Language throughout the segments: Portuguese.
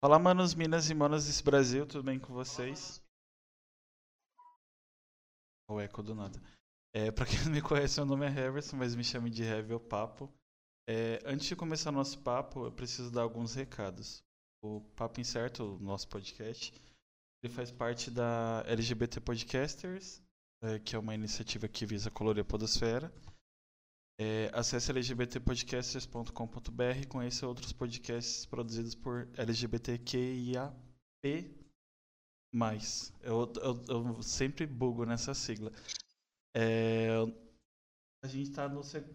Olá, manos, minas e manos desse Brasil, tudo bem com vocês? O eco do nada. É, pra quem não me conhece, meu nome é Heverson, mas me chame de Heavy ou Papo. É, antes de começar nosso papo, eu preciso dar alguns recados. O Papo Incerto, o nosso podcast, ele faz parte da LGBT Podcasters, é, que é uma iniciativa que visa colorir a podosfera. É, acesse lgbtpodcasters.com.br e conheça outros podcasts produzidos por LGBTQIAP+. Eu, eu, eu sempre bugo nessa sigla. É, a gente está no seg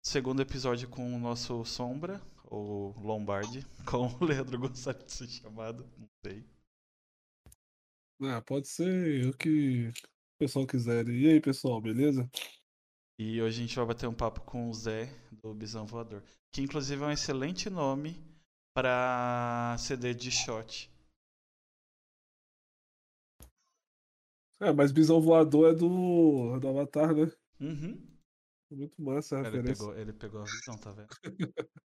segundo episódio com o nosso Sombra, ou Lombardi, como o Leandro gostaria de ser chamado, não sei. Ah, pode ser o que o pessoal quiser. E aí, pessoal, beleza? E hoje a gente vai bater um papo com o Zé, do Bisão Voador. Que inclusive é um excelente nome para CD de shot. É, mas Bisão Voador é do, do Avatar, né? Uhum. Muito massa a Ele referência. pegou, ele pegou a visão, tá vendo?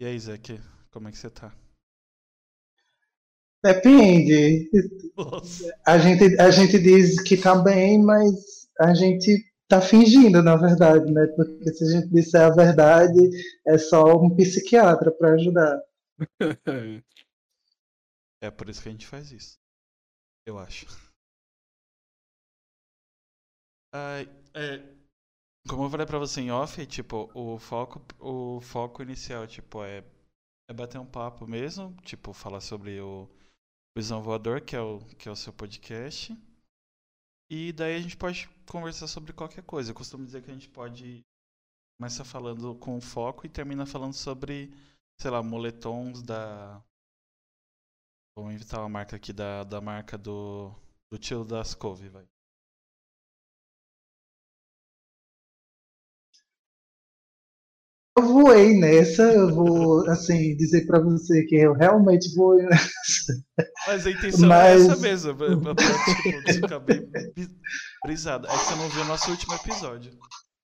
e aí, Zé, que, como é que você tá? Depende. Nossa. A gente, a gente diz que tá bem, mas a gente tá fingindo, na verdade, né? Porque se a gente disser a verdade, é só um psiquiatra para ajudar. É por isso que a gente faz isso. Eu acho. Ai, é, como eu falei pra você em off, tipo, o foco, o foco inicial, tipo, é, é bater um papo mesmo, tipo, falar sobre o Visão Voador, que é o, que é o seu podcast. E daí a gente pode conversar sobre qualquer coisa. Eu costumo dizer que a gente pode começar falando com foco e termina falando sobre, sei lá, moletons da. Vamos inventar uma marca aqui da, da marca do, do tio das couve, vai. Eu voei nessa, eu vou, assim, dizer para você que eu realmente vou nessa. Mas a intenção Mas- é essa mesmo, pra, pra, tipo, ficar bem brisado. É que você não viu o nosso último episódio.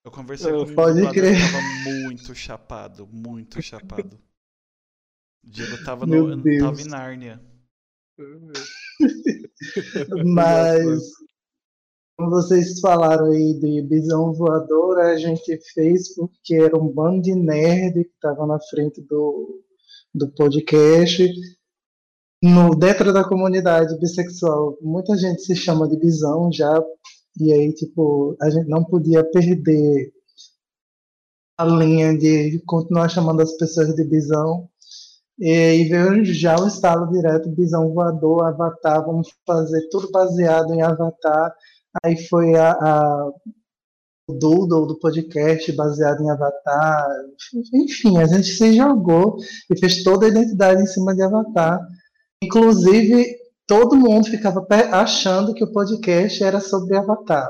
Eu conversei com Pode dublador crer. que tava muito chapado, muito chapado. O Diego tava, no, tava em Nárnia. Mas, como vocês falaram aí de Bisão Voador, a gente fez porque era um bando de nerd que estava na frente do, do podcast. No, dentro da comunidade bissexual, muita gente se chama de bisão já, e aí, tipo, a gente não podia perder a linha de continuar chamando as pessoas de bisão. E aí veio já o estalo direto, Bisão Voador, Avatar, vamos fazer tudo baseado em Avatar. Aí foi a, a- Doodle do podcast baseado em Avatar. Enfim, a gente se jogou e fez toda a identidade em cima de Avatar. Inclusive, todo mundo ficava achando que o podcast era sobre Avatar.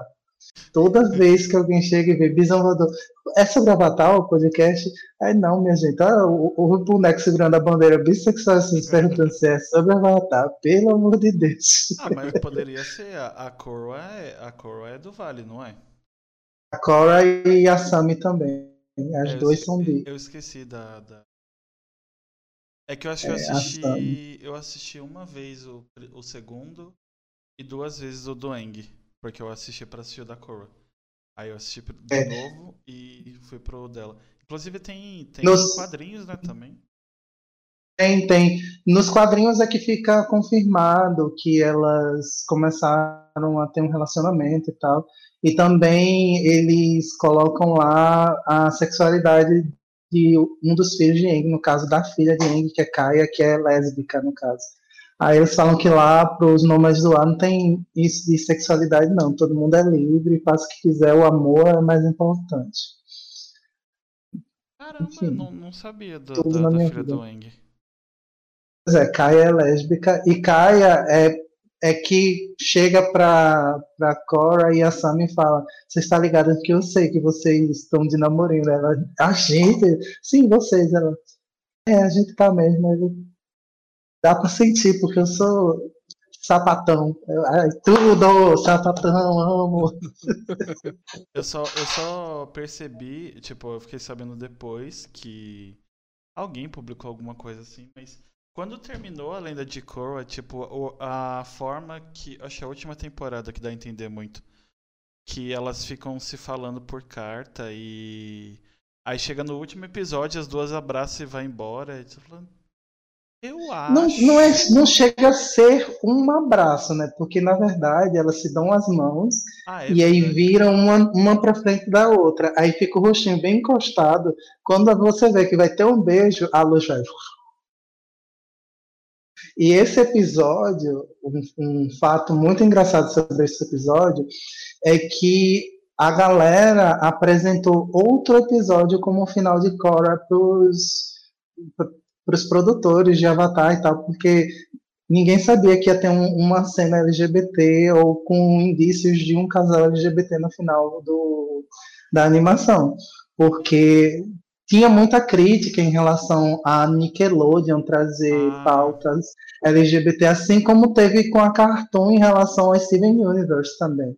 Toda vez que alguém chega e vê Bisão Voador, é sobre Avatar o podcast? Aí não, minha gente, ah, o, o boneco segurando a bandeira bissexual assim, se perguntando se é sobre Avatar, pelo amor de Deus. Ah, mas poderia ser. A, a coroa é, a coroa é do Vale, não é? A Cora e a Sami também. As eu duas são bi. Eu esqueci da. da- É que eu acho que eu É, a assisti. Eu assisti uma vez o, o segundo e duas vezes o Doeng. Porque eu assisti pra assistir o da Korra. Aí eu assisti de É. novo e fui pro dela. Inclusive tem, tem Nos- quadrinhos, né, também. Tem, tem. Nos quadrinhos é que fica confirmado que elas começaram a ter um relacionamento e tal. E também eles colocam lá a sexualidade de um dos filhos de Eng, no caso da filha de Eng, que é Kaia, que é lésbica, no caso. Aí eles falam que lá, para os nômades do ar, não tem isso de sexualidade, não. Todo mundo é livre, faz o que quiser, o amor é mais importante. Caramba, Enfim, eu não, não sabia da, na da minha filha vida. do Eng. Pois é, Kaia é lésbica e Kaia é, é que chega pra, pra Cora e a Sam e fala: Você está ligado que eu sei que vocês estão de namorinho. Ela, a gente? Sim, vocês. Ela, é, a gente tá mesmo. Ele, Dá pra sentir, porque eu sou sapatão. Tudo, sapatão, amo. Eu só, eu só percebi, tipo, eu fiquei sabendo depois que alguém publicou alguma coisa assim, mas Quando terminou a lenda de Korra, tipo, a forma que. Acho que é a última temporada que dá a entender muito. Que elas ficam se falando por carta e. Aí chega no último episódio, as duas abraçam e vai embora. E tô falando, eu acho. Não, não, é, não chega a ser um abraço, né? Porque na verdade elas se dão as mãos Ah, é e aí verdade. viram uma, uma pra frente da outra. Aí fica o rostinho bem encostado. Quando você vê que vai ter um beijo, a luz vai. E esse episódio, um, um fato muito engraçado sobre esse episódio, é que a galera apresentou outro episódio como final de Korra para os produtores de Avatar e tal, porque ninguém sabia que ia ter um- uma cena LGBT ou com indícios de um casal LGBT no final do, da animação, porque tinha muita crítica em relação a Nickelodeon trazer Ah. pautas LGBT, assim como teve com a Cartoon em relação ao Steven Universe também.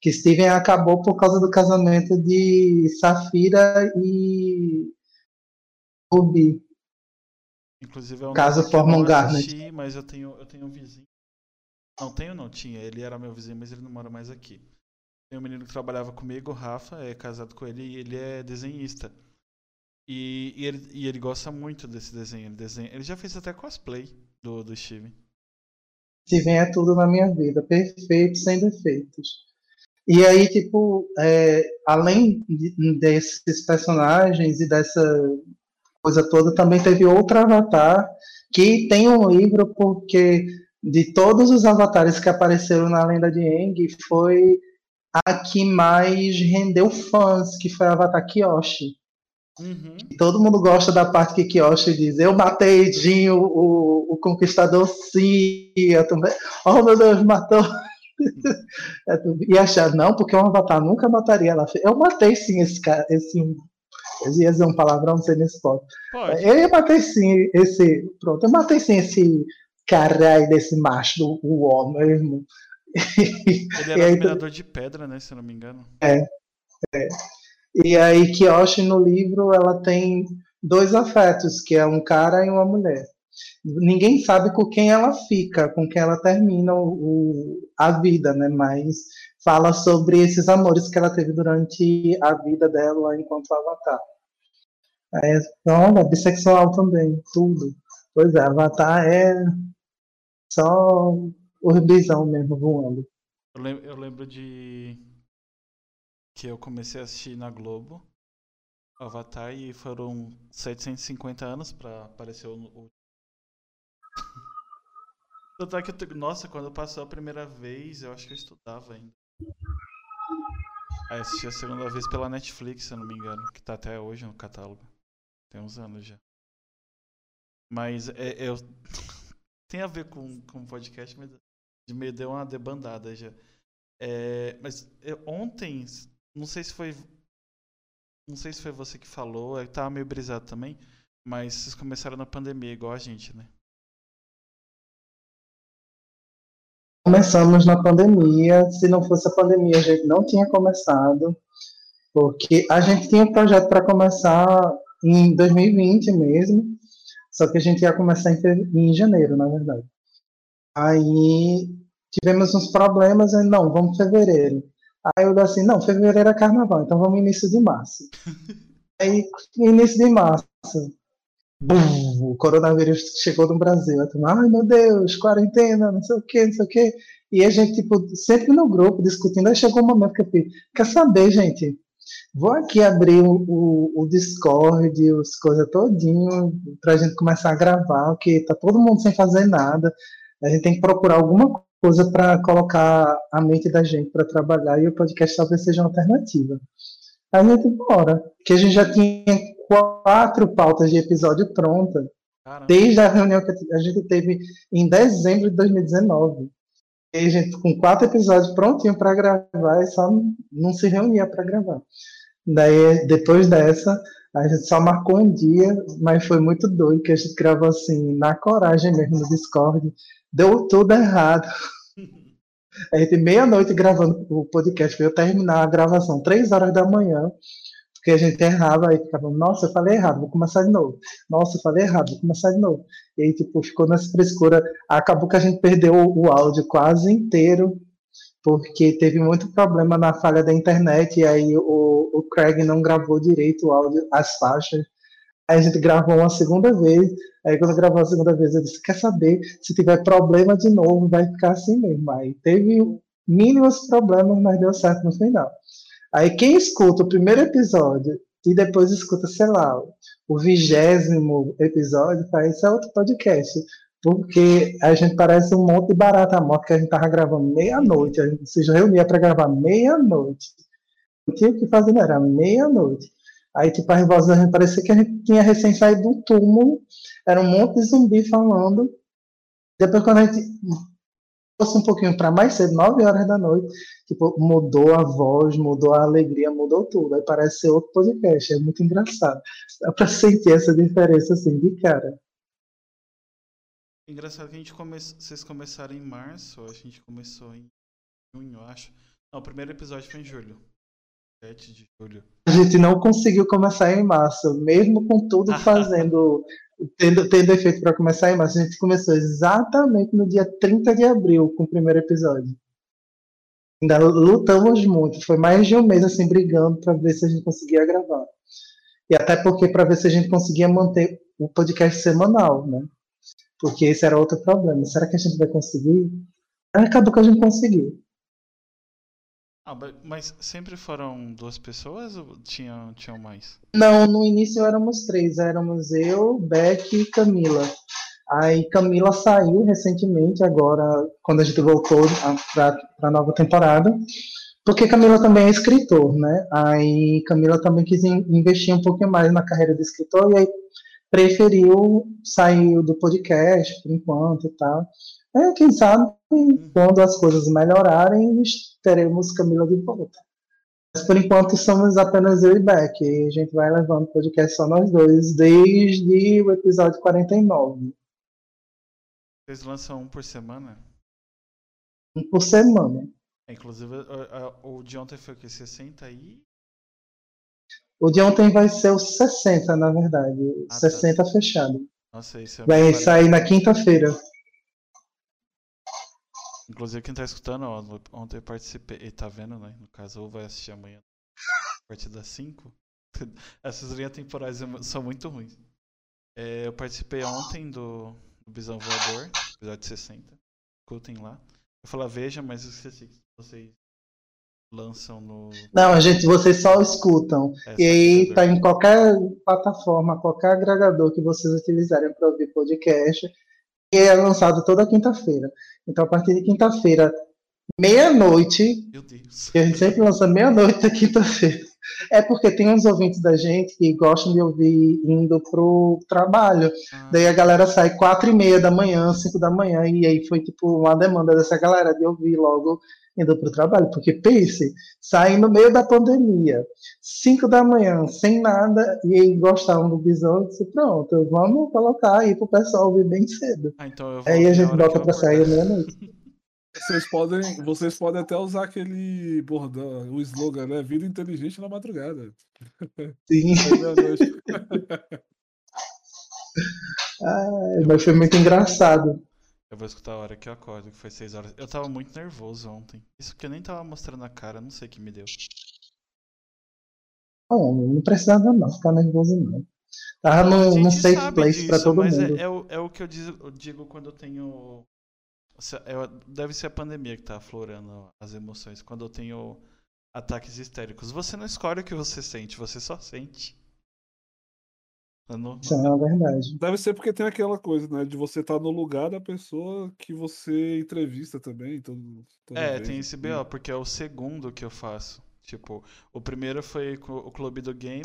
Que Steven acabou por causa do casamento de Safira e Ruby. Inclusive é um Caso eu forma um Garnet. mas eu tenho, eu tenho um vizinho. Não, tenho não, tinha. Ele era meu vizinho, mas ele não mora mais aqui. Tem um menino que trabalhava comigo, o Rafa, é casado com ele e ele é desenhista. E, e ele, e ele gosta muito desse desenho. Ele, desenha, ele já fez até cosplay do, do Steven. Steven é tudo na minha vida, perfeito, sem defeitos. E aí, tipo, é, além de- desses personagens e dessa coisa toda, também teve outro avatar que tem um livro porque de todos os avatares que apareceram na lenda de Aang, foi a que mais rendeu fãs, que foi o Avatar Kyoshi. Uhum. Todo mundo gosta da parte que Kyoshi diz: Eu matei Jin, o, o, o conquistador Cia também. Oh meu Deus, matou. É e achar, não, porque um avatar nunca mataria ela. Eu matei sim esse cara, esse. Eu ia dizer um palavrão, não sei nesse ponto. Pode. Eu matei sim esse. Pronto, eu matei sim esse caralho desse macho do o mesmo. Ele era aí, dominador de pedra, né? Se eu não me engano. E aí, Kyoshi no livro, ela tem dois afetos, que é um cara e uma mulher. Ninguém sabe com quem ela fica, com quem ela termina o, o- a vida, né? Mas fala sobre esses amores que ela teve durante a vida dela enquanto avatar. É, olha, bissexual também, tudo. Pois é, avatar é só o bisão mesmo voando. Eu lembro, eu lembro de. Que eu comecei a assistir na Globo. Avatar e foram 750 anos pra aparecer o. é Nossa, quando passou a primeira vez, eu acho que eu estudava ainda. Aí assisti a segunda vez pela Netflix, se eu não me engano, que tá até hoje no catálogo. Tem uns anos já. Mas é, eu. Tem a ver com, com podcast, mas me deu uma debandada já. É, mas eu- ontem, não sei se foi. Não sei se foi você que falou, eu tava meio brisado também, mas vocês começaram na pandemia, igual a gente, né? Começamos na pandemia. Se não fosse a pandemia, a gente não tinha começado, porque a gente tinha um projeto para começar em 2020 mesmo, só que a gente ia começar em, em janeiro, na verdade. Aí tivemos uns problemas, e não, vamos fevereiro. Aí eu assim, não, fevereiro é carnaval, então vamos início de março. Aí, início de março, bum, o coronavírus chegou no Brasil. Eu tava, ai meu Deus, quarentena, não sei o que, não sei o que. E a gente, tipo, sempre no grupo discutindo. Aí chegou um momento que eu falei, quer saber, gente? Vou aqui abrir o, o, o Discord, as coisas todinho, pra gente começar a gravar, porque tá todo mundo sem fazer nada. A gente tem que procurar alguma coisa para colocar a mente da gente para trabalhar e o podcast talvez seja uma alternativa. Aí a gente, bora. Porque a gente já tinha quatro pautas de episódio prontas Caramba. desde a reunião que a gente teve em dezembro de 2019. A gente com quatro episódios prontinho para gravar e só não se reunia para gravar. Daí, depois dessa, a gente só marcou um dia, mas foi muito doido, que a gente gravou assim, na coragem mesmo, no Discord. Deu tudo errado. A gente meia-noite gravando o podcast, veio terminar a gravação três horas da manhã. Porque a gente errava, aí ficava, nossa, eu falei errado, vou começar de novo. Nossa, eu falei errado, vou começar de novo. E aí, tipo, ficou nessa frescura. Acabou que a gente perdeu o, o áudio quase inteiro, porque teve muito problema na falha da internet, e aí o, o Craig não gravou direito o áudio, as faixas. Aí a gente gravou uma segunda vez. Aí quando gravou a segunda vez, eu disse, quer saber, se tiver problema de novo, vai ficar assim mesmo. Aí teve mínimos problemas, mas deu certo no final. Aí quem escuta o primeiro episódio e depois escuta, sei lá, o vigésimo episódio, faz isso é outro podcast. Porque a gente parece um monte de barata morta que a gente tava gravando meia-noite. A gente se reunia para gravar meia-noite. Tinha o que fazer, não, era meia-noite. Aí, tipo, a da gente parecia que a gente tinha recém saído do túmulo. Era um monte de zumbi falando. Depois, quando a gente fosse um pouquinho para mais cedo, 9 horas da noite, tipo, mudou a voz, mudou a alegria, mudou tudo. Aí parece ser outro podcast, é muito engraçado. Dá para sentir essa diferença assim de cara. Engraçado que a gente come... vocês começaram em março, a gente começou em junho, acho. Não, o primeiro episódio foi em julho. 7 de julho. A gente não conseguiu começar em março, mesmo com tudo fazendo tendo, tendo efeito para começar aí, mas a gente começou exatamente no dia 30 de abril com o primeiro episódio. Ainda lutamos muito, foi mais de um mês assim brigando para ver se a gente conseguia gravar. E até porque para ver se a gente conseguia manter o podcast semanal, né? Porque esse era outro problema. Será que a gente vai conseguir? Acabou que a gente conseguiu. Ah, mas sempre foram duas pessoas ou tinham, tinham mais? Não, no início éramos três. Éramos eu, Beck e Camila. Aí Camila saiu recentemente, agora, quando a gente voltou para a nova temporada. Porque Camila também é escritor, né? Aí Camila também quis investir um pouquinho mais na carreira de escritor e aí preferiu sair do podcast por enquanto e tal. É, quem sabe, quando as coisas melhorarem, teremos Camila de volta. Mas por enquanto somos apenas eu e Beck. E a gente vai levando o podcast só nós dois, desde o episódio 49. Vocês lançam um por semana? Um por semana. É, inclusive, o de ontem foi o que? 60 e. O de ontem vai ser o 60, na verdade. Ah, 60 tá. fechado. Nossa, isso é Vai sair na quinta-feira. Inclusive, quem tá escutando, ó, ontem eu participei, tá vendo, né? No caso, ou vai assistir amanhã, a partir das 5. Essas linhas temporais são muito ruins. É, eu participei ontem do, do Bisão Voador, episódio 60. Escutem lá. Eu falei, veja, mas eu esqueci que vocês lançam no. Não, gente, vocês só escutam. É, e aí tá em qualquer plataforma, qualquer agregador que vocês utilizarem para ouvir podcast e é lançado toda quinta-feira. Então, a partir de quinta-feira, meia-noite, que a gente sempre lança meia-noite da quinta-feira, é porque tem uns ouvintes da gente que gostam de ouvir indo pro trabalho. Ah. Daí a galera sai quatro e meia da manhã, cinco da manhã, e aí foi tipo uma demanda dessa galera de ouvir logo indo para o trabalho, porque pense, sair no meio da pandemia, 5 da manhã, sem nada, e aí gostavam do bisão, disse, pronto, vamos colocar aí para o pessoal ouvir bem cedo. Ah, então aí a gente bota para sair meia-noite. Vocês podem, vocês podem até usar aquele bordão, o slogan, né? Vida inteligente na madrugada. Sim. mas foi muito engraçado. Eu vou escutar a hora que eu acordo, que foi 6 horas. Eu tava muito nervoso ontem. Isso que eu nem tava mostrando a cara, não sei o que me deu. Não, não precisava não ficar nervoso não. Tava no, no safe place disso, pra todo mas mundo. É, é, o, é o que eu digo, eu digo quando eu tenho. É, deve ser a pandemia que tá aflorando as emoções. Quando eu tenho ataques histéricos. Você não escolhe o que você sente, você só sente. Não... Isso é verdade. Deve ser porque tem aquela coisa, né? De você estar tá no lugar da pessoa que você entrevista também. Todo, é, vez, tem esse. BO, porque é o segundo que eu faço. Tipo, o primeiro foi com o Clube do Game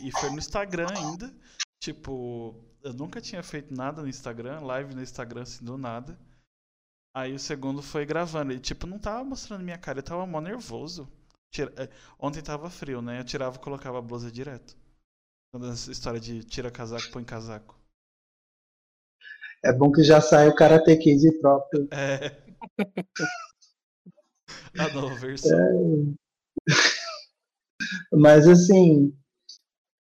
e, e foi no Instagram ainda. Tipo, eu nunca tinha feito nada no Instagram, live no Instagram assim do nada. Aí o segundo foi gravando. E tipo, não tava mostrando minha cara, eu tava mó nervoso. Tira... É, ontem tava frio, né? Eu tirava e colocava a blusa direto. Essa história de tira casaco, põe casaco. É bom que já sai o Karate Kid próprio. É. A nova versão. É. Mas assim,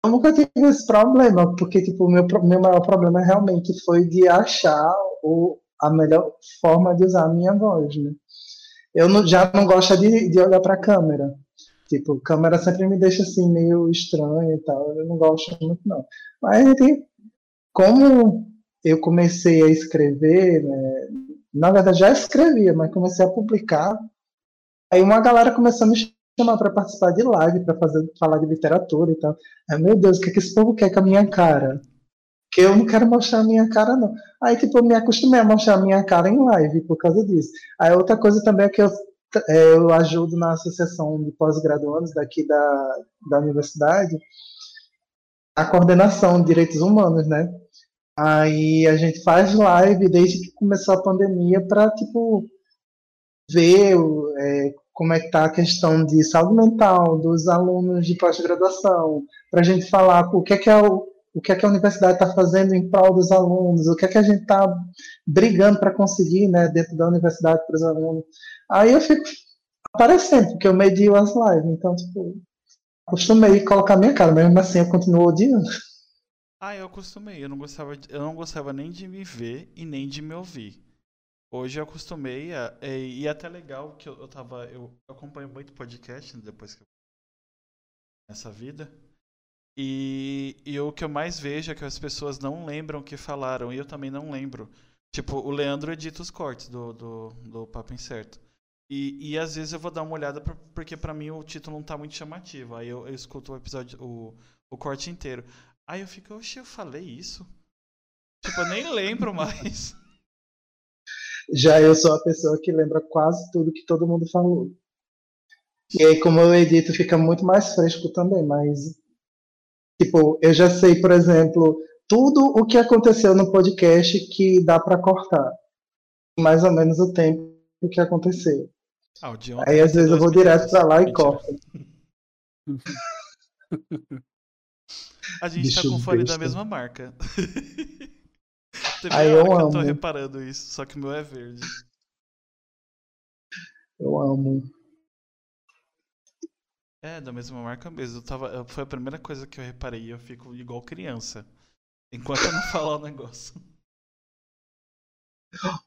Eu nunca tive esse problema, porque tipo, meu, meu maior problema realmente foi de achar o, a melhor forma de usar a minha voz, né? Eu não, já não gosto de, de olhar para a câmera. Tipo, câmera sempre me deixa assim meio estranho e tal. Eu não gosto muito, não. Mas, como eu comecei a escrever, né, na verdade já escrevia, mas comecei a publicar. Aí uma galera começou a me chamar para participar de live, para falar de literatura e tal. Aí, meu Deus, o que, é que esse povo quer com a minha cara? Que eu não quero mostrar a minha cara, não. Aí, tipo, eu me acostumei a mostrar a minha cara em live por causa disso. Aí, outra coisa também é que eu, é, eu ajudo na associação de pós-graduandos daqui da, da universidade a coordenação de direitos humanos, né? Aí a gente faz live desde que começou a pandemia para tipo ver é, como é que está a questão de saúde mental dos alunos de pós-graduação, para a gente falar o que é que a, o que é que a universidade está fazendo em prol dos alunos, o que é que a gente está brigando para conseguir, né, dentro da universidade para os alunos. Aí eu fico aparecendo, porque eu medio as lives, então tipo acostumei colocar minha cara, mesmo assim eu continuo odiando. Ah, eu acostumei. Eu não gostava, eu não gostava nem de me ver e nem de me ouvir. Hoje eu acostumei a, e, e é até legal que eu, eu tava. Eu, acompanho muito podcast depois que eu. nessa vida. E, e o que eu mais vejo é que as pessoas não lembram o que falaram. E eu também não lembro. Tipo, o Leandro edita os cortes do, do, do Papo Incerto. E, e às vezes eu vou dar uma olhada pra, porque para mim o título não tá muito chamativo. Aí eu, eu escuto o episódio, o, o corte inteiro. Aí eu fico, oxe, eu falei isso? Tipo, eu nem lembro mais. Já eu sou a pessoa que lembra quase tudo que todo mundo falou. E aí, como eu edito, fica muito mais fresco também, mas. Tipo, eu já sei, por exemplo, tudo o que aconteceu no podcast que dá para cortar. Mais ou menos o tempo que aconteceu. Ah, aí às vezes eu vou direto pra lá e corto. A gente Bicho tá com fone da mesma marca. Teve Aí eu amo. eu tô reparando isso, só que o meu é verde. Eu amo. É, da mesma marca mesmo. Eu tava, foi a primeira coisa que eu reparei. Eu fico igual criança. Enquanto eu não falar o negócio.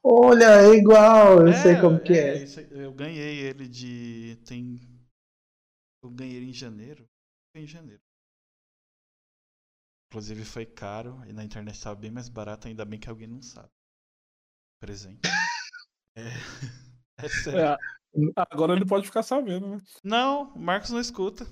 Olha, é igual, eu é, sei como que é. é. Eu ganhei ele de. Tem. Eu ganhei ele em janeiro. Foi em janeiro. Inclusive foi caro e na internet estava bem mais barato, ainda bem que alguém não sabe. Presente. É, é sério. Agora ele pode ficar sabendo, né? Não, o Marcos não escuta.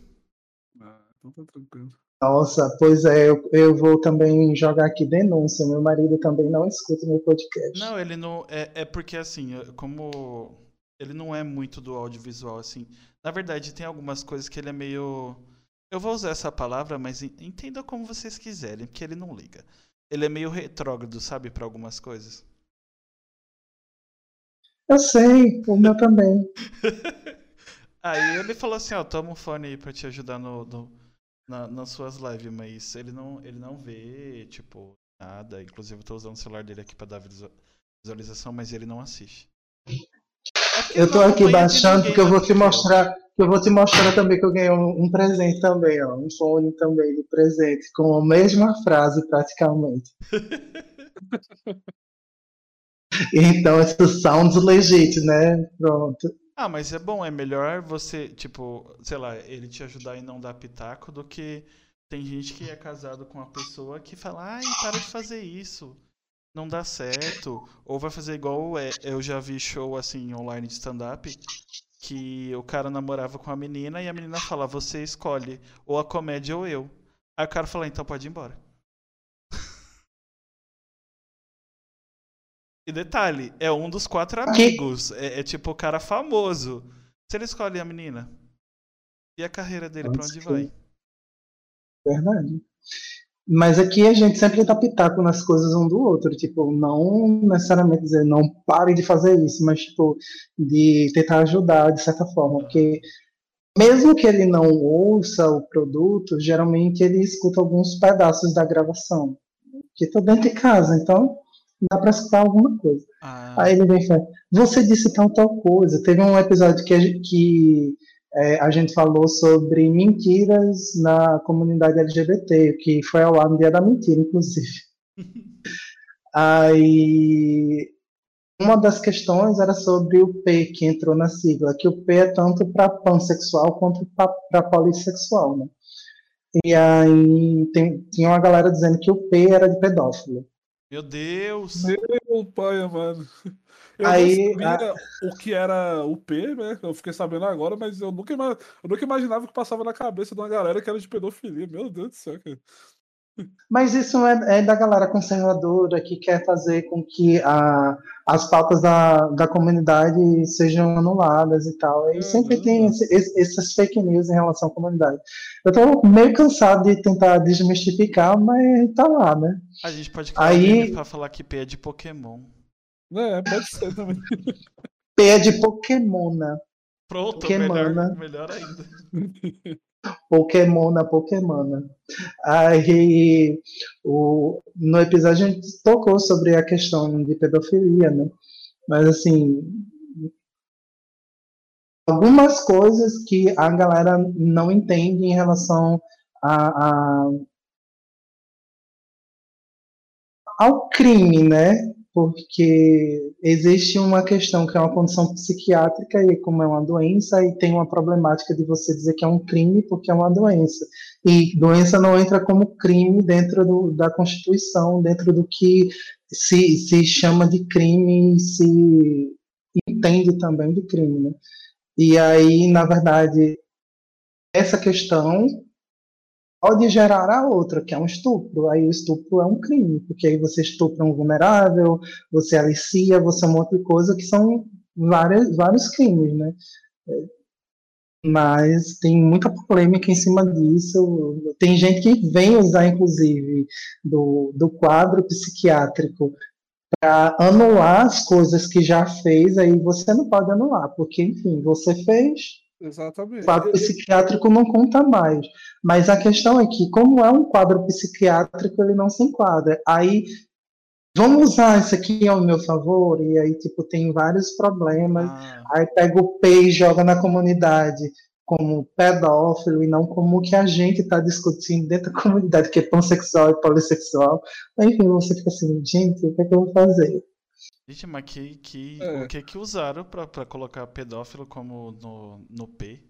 Ah, então tá tranquilo. Nossa, pois é, eu, eu vou também jogar aqui denúncia. Meu marido também não escuta meu podcast. Não, ele não. É, é porque assim, como ele não é muito do audiovisual, assim. Na verdade, tem algumas coisas que ele é meio eu vou usar essa palavra, mas entenda como vocês quiserem, porque ele não liga. Ele é meio retrógrado, sabe, para algumas coisas. Eu sei, o meu também. aí ele falou assim, ó, toma um fone aí pra te ajudar no, no na, nas suas lives, mas ele não, ele não vê, tipo, nada. Inclusive eu tô usando o celular dele aqui pra dar visualização, mas ele não assiste. É eu tô aqui baixando porque eu vou te mostrar eu vou te mostrar também que eu ganhei um, um, presente também, ó, um fone também de presente, com a mesma frase praticamente. então, isso sounds legit, né? Pronto. Ah, mas é bom, é melhor você, tipo, sei lá, ele te ajudar e não dar pitaco do que tem gente que é casado com uma pessoa que fala, ai, para de fazer isso, não dá certo. Ou vai fazer igual é, eu já vi show assim online de stand-up que o cara namorava com a menina e a menina fala: Você escolhe ou a comédia ou eu. Aí o cara fala: Então pode ir embora. E detalhe: é um dos quatro amigos. É, é, tipo o cara famoso. Se ele escolhe a menina, e a carreira dele para onde vai? Verdade. Mas aqui a gente sempre dá pitaco nas coisas um do outro, tipo, não necessariamente dizer não pare de fazer isso, mas tipo, de tentar ajudar de certa forma, porque mesmo que ele não ouça o produto, geralmente ele escuta alguns pedaços da gravação, que tá dentro de casa, então dá para escutar alguma coisa. Ah. Aí ele vem e fala, você disse tal tal coisa. Teve um episódio que, que é, a gente falou sobre mentiras na comunidade LGBT, que foi ao ar no dia da mentira, inclusive. Aí, uma das questões era sobre o P, que entrou na sigla, que o P é tanto para pansexual quanto para polissexual, né? E aí tem, tinha uma galera dizendo que o P era de pedófilo. Meu Deus! Meu pai, mano. Eu Aí, não sabia o que era o P, né? Eu fiquei sabendo agora, mas eu nunca, ima- eu nunca imaginava que passava na cabeça de uma galera que era de pedofilia. Meu Deus do céu, cara. Mas isso é, é da galera conservadora que quer fazer com que a, as pautas da, da comunidade sejam anuladas e tal. E sempre Uhum. tem esse- esse- essas fake news em relação à comunidade. Eu tô meio cansado de tentar desmistificar, mas tá lá, né? A gente pode criar Aí- um pra falar que P é de Pokémon. É, pode ser também. P é de Pokémona. Pronto, Pokémona. melhor, melhor ainda. Pokémona, Pokémona. Aí, o, no episódio a gente tocou sobre a questão de pedofilia, né? Mas, assim, algumas coisas que a galera não entende em relação a, a- ao crime, né? Porque existe uma questão que é uma condição psiquiátrica e como é uma doença e tem uma problemática de você dizer que é um crime porque é uma doença. E doença não entra como crime dentro do, da Constituição, dentro do que se, se chama de crime e se entende também de crime, né? E aí, na verdade, essa questão pode gerar a outra, que é um estupro. Aí o estupro é um crime, porque aí você estupra um vulnerável, você alicia, você é um monte de coisa que são várias, vários crimes, né? Mas tem muita polêmica em cima disso. Tem gente que vem usar, inclusive, do, do quadro psiquiátrico para anular as coisas que já fez, aí você não pode anular, porque, enfim, você fez, Exatamente. o quadro psiquiátrico não conta mais. Mas a questão é que, como é um quadro psiquiátrico, ele não se enquadra. Aí, vamos usar isso aqui ao meu favor, e aí, tipo, tem vários problemas. Ah, Aí pega o P e joga na comunidade como pedófilo e não como o que a gente está discutindo dentro da comunidade, que é pansexual e polissexual. Enfim, você fica assim, gente, o que é que eu vou fazer? Gente, mas que, que, É. o que que usaram pra, pra colocar pedófilo como no, no P?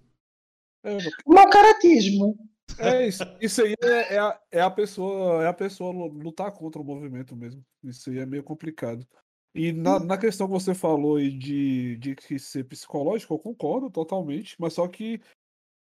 É, Mau caratismo. é isso. Isso aí é, é a, é a pessoa, é a pessoa lu- lutar contra o movimento mesmo. Isso aí é meio complicado. E na, na questão que você falou aí de, de que ser psicológico, eu concordo totalmente, mas só que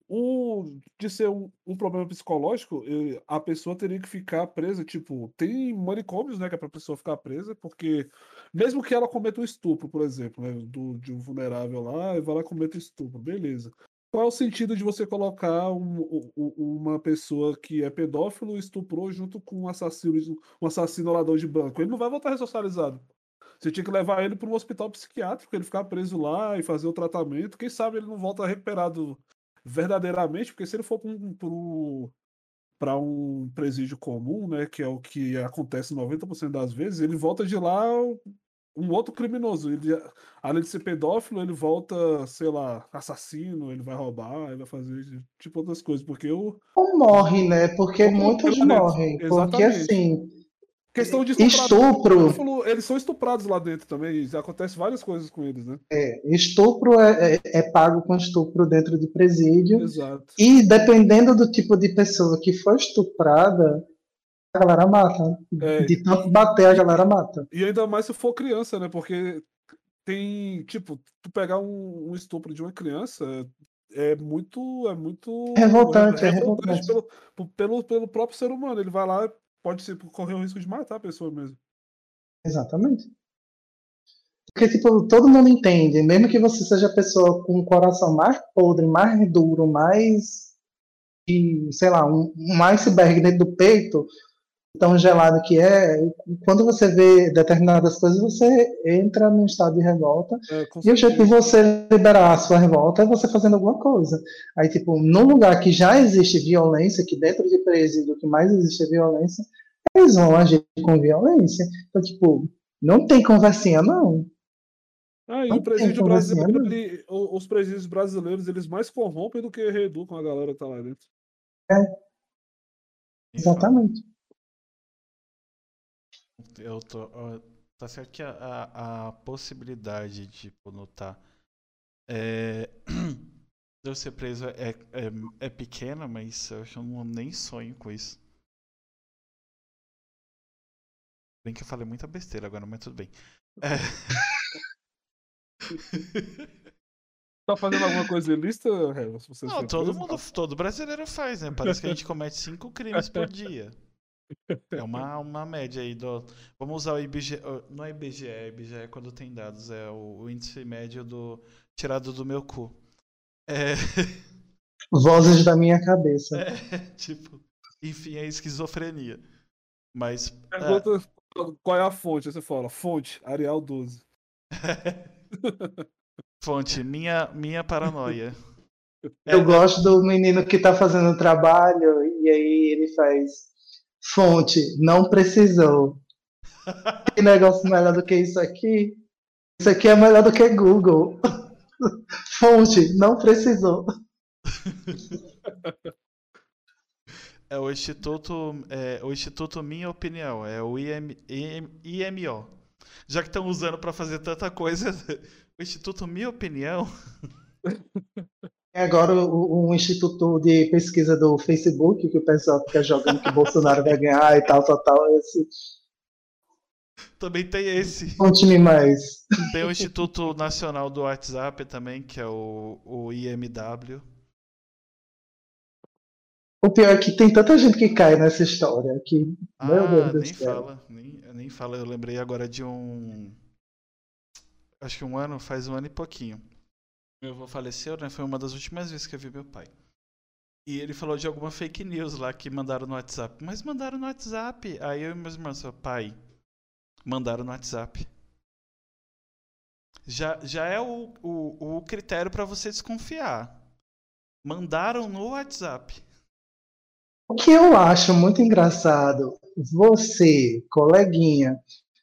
o, de ser um, um problema psicológico, eh, a pessoa teria que ficar presa. Tipo, tem manicômios, né, que é pra pessoa ficar presa, porque mesmo que ela cometa um estupro, por exemplo, né, do, de um vulnerável lá, e vai lá cometa um estupro, beleza. Qual é o sentido de você colocar um- u- u- uma pessoa que é pedófilo e estuprou junto com um assassino, um assassino ladrão de banco? Ele não vai voltar ressocializado. Você tinha que levar ele para um hospital psiquiátrico, ele ficar preso lá e fazer o tratamento. Quem sabe ele não volta recuperado verdadeiramente, porque se ele for para um presídio comum, né, que é o que acontece 90% das vezes, ele volta de lá um outro criminoso. Ele, além de ser pedófilo, ele volta, sei lá, assassino, ele vai roubar, ele vai fazer tipo outras coisas, porque o Ou morre, né? Porque Ou muitos morrem. Porque assim, questão de Estupro. pedófilo, eles são estuprados lá dentro também, e acontece várias coisas com eles, né? estupro é, é- é pago com estupro dentro de presídio. Exato. E dependendo do tipo de pessoa que foi estuprada, a galera mata. É, De tanto bater, a galera mata. E ainda mais se for criança, né? Porque tem, tipo, tu pegar um, um estupro de uma criança é muito. É muito. Revoltante, é revoltante. Pelo, pelo, pelo próprio ser humano. Ele vai lá, pode ser, correr o risco de matar a pessoa mesmo. Exatamente. Porque, tipo, todo mundo entende, mesmo que você seja a pessoa com o coração mais podre, mais duro, mais. sei lá, um, um iceberg dentro do peito, tão gelado que é, quando você vê determinadas coisas, você entra num estado de revolta. É, E o jeito de você liberar a sua revolta é você fazendo alguma coisa. Aí, tipo, num lugar que já existe violência, que dentro de presídio que mais existe é violência, eles vão agir com violência. Então, tipo, não tem conversinha, não. Ah, e o presídio brasileiro, ele- os presídios brasileiros, eles mais corrompem do que reeducam a galera que tá lá dentro. Exatamente. Eu tô. Tá certo que a, a, a possibilidade de tipo, notar é, de eu ser preso é, é, é pequena, mas eu acho que eu não, nem sonho com isso. Bem que eu falei muita besteira agora, mas tudo bem. É. Tá fazendo alguma coisa ilícita, Não, todo preso? mundo, todo brasileiro faz, né? Parece que a gente comete cinco crimes por dia. É uma, uma média aí do. Vamos usar o IBGE. Não é IBGE, é IBGE é quando tem dados, é o, o índice médio do. tirado do meu cu. É, Vozes da minha cabeça. é, tipo, enfim, é esquizofrenia. Mas. é, Pergunta qual é a fonte, você fala, fonte, Arial 12. fonte, minha, minha paranoia. Eu É, gosto do menino que tá fazendo o trabalho e aí ele faz fonte, não precisou. Que negócio melhor do que isso aqui? Isso aqui é melhor do que Google. Fonte, não precisou. É o Instituto, é, o Instituto Minha Opinião, é o IM, IM, IMO. Já que estão usando para fazer tanta coisa, o Instituto Minha Opinião. É agora o, instituto de pesquisa do Facebook, que o pessoal fica jogando que Bolsonaro vai ganhar e tal, tal, tal. Esse, Também tem esse. conte-me mais. Tem o Instituto Nacional do WhatsApp também, que é o, o IMW. O pior é que tem tanta gente que cai nessa história que, meu Deus Ah, nem céu. fala, nem, nem fala. Eu lembrei agora de um. Acho que um ano, faz um ano e pouquinho. Meu avô faleceu, né? Foi uma das últimas vezes que eu vi meu pai. E ele falou de alguma fake news lá que mandaram no WhatsApp. Mas mandaram no WhatsApp. Aí eu e meus irmãos falaram, pai, mandaram no WhatsApp. Já, já é o, o, o critério para você desconfiar. Mandaram no WhatsApp. O que eu acho muito engraçado, você, coleguinha,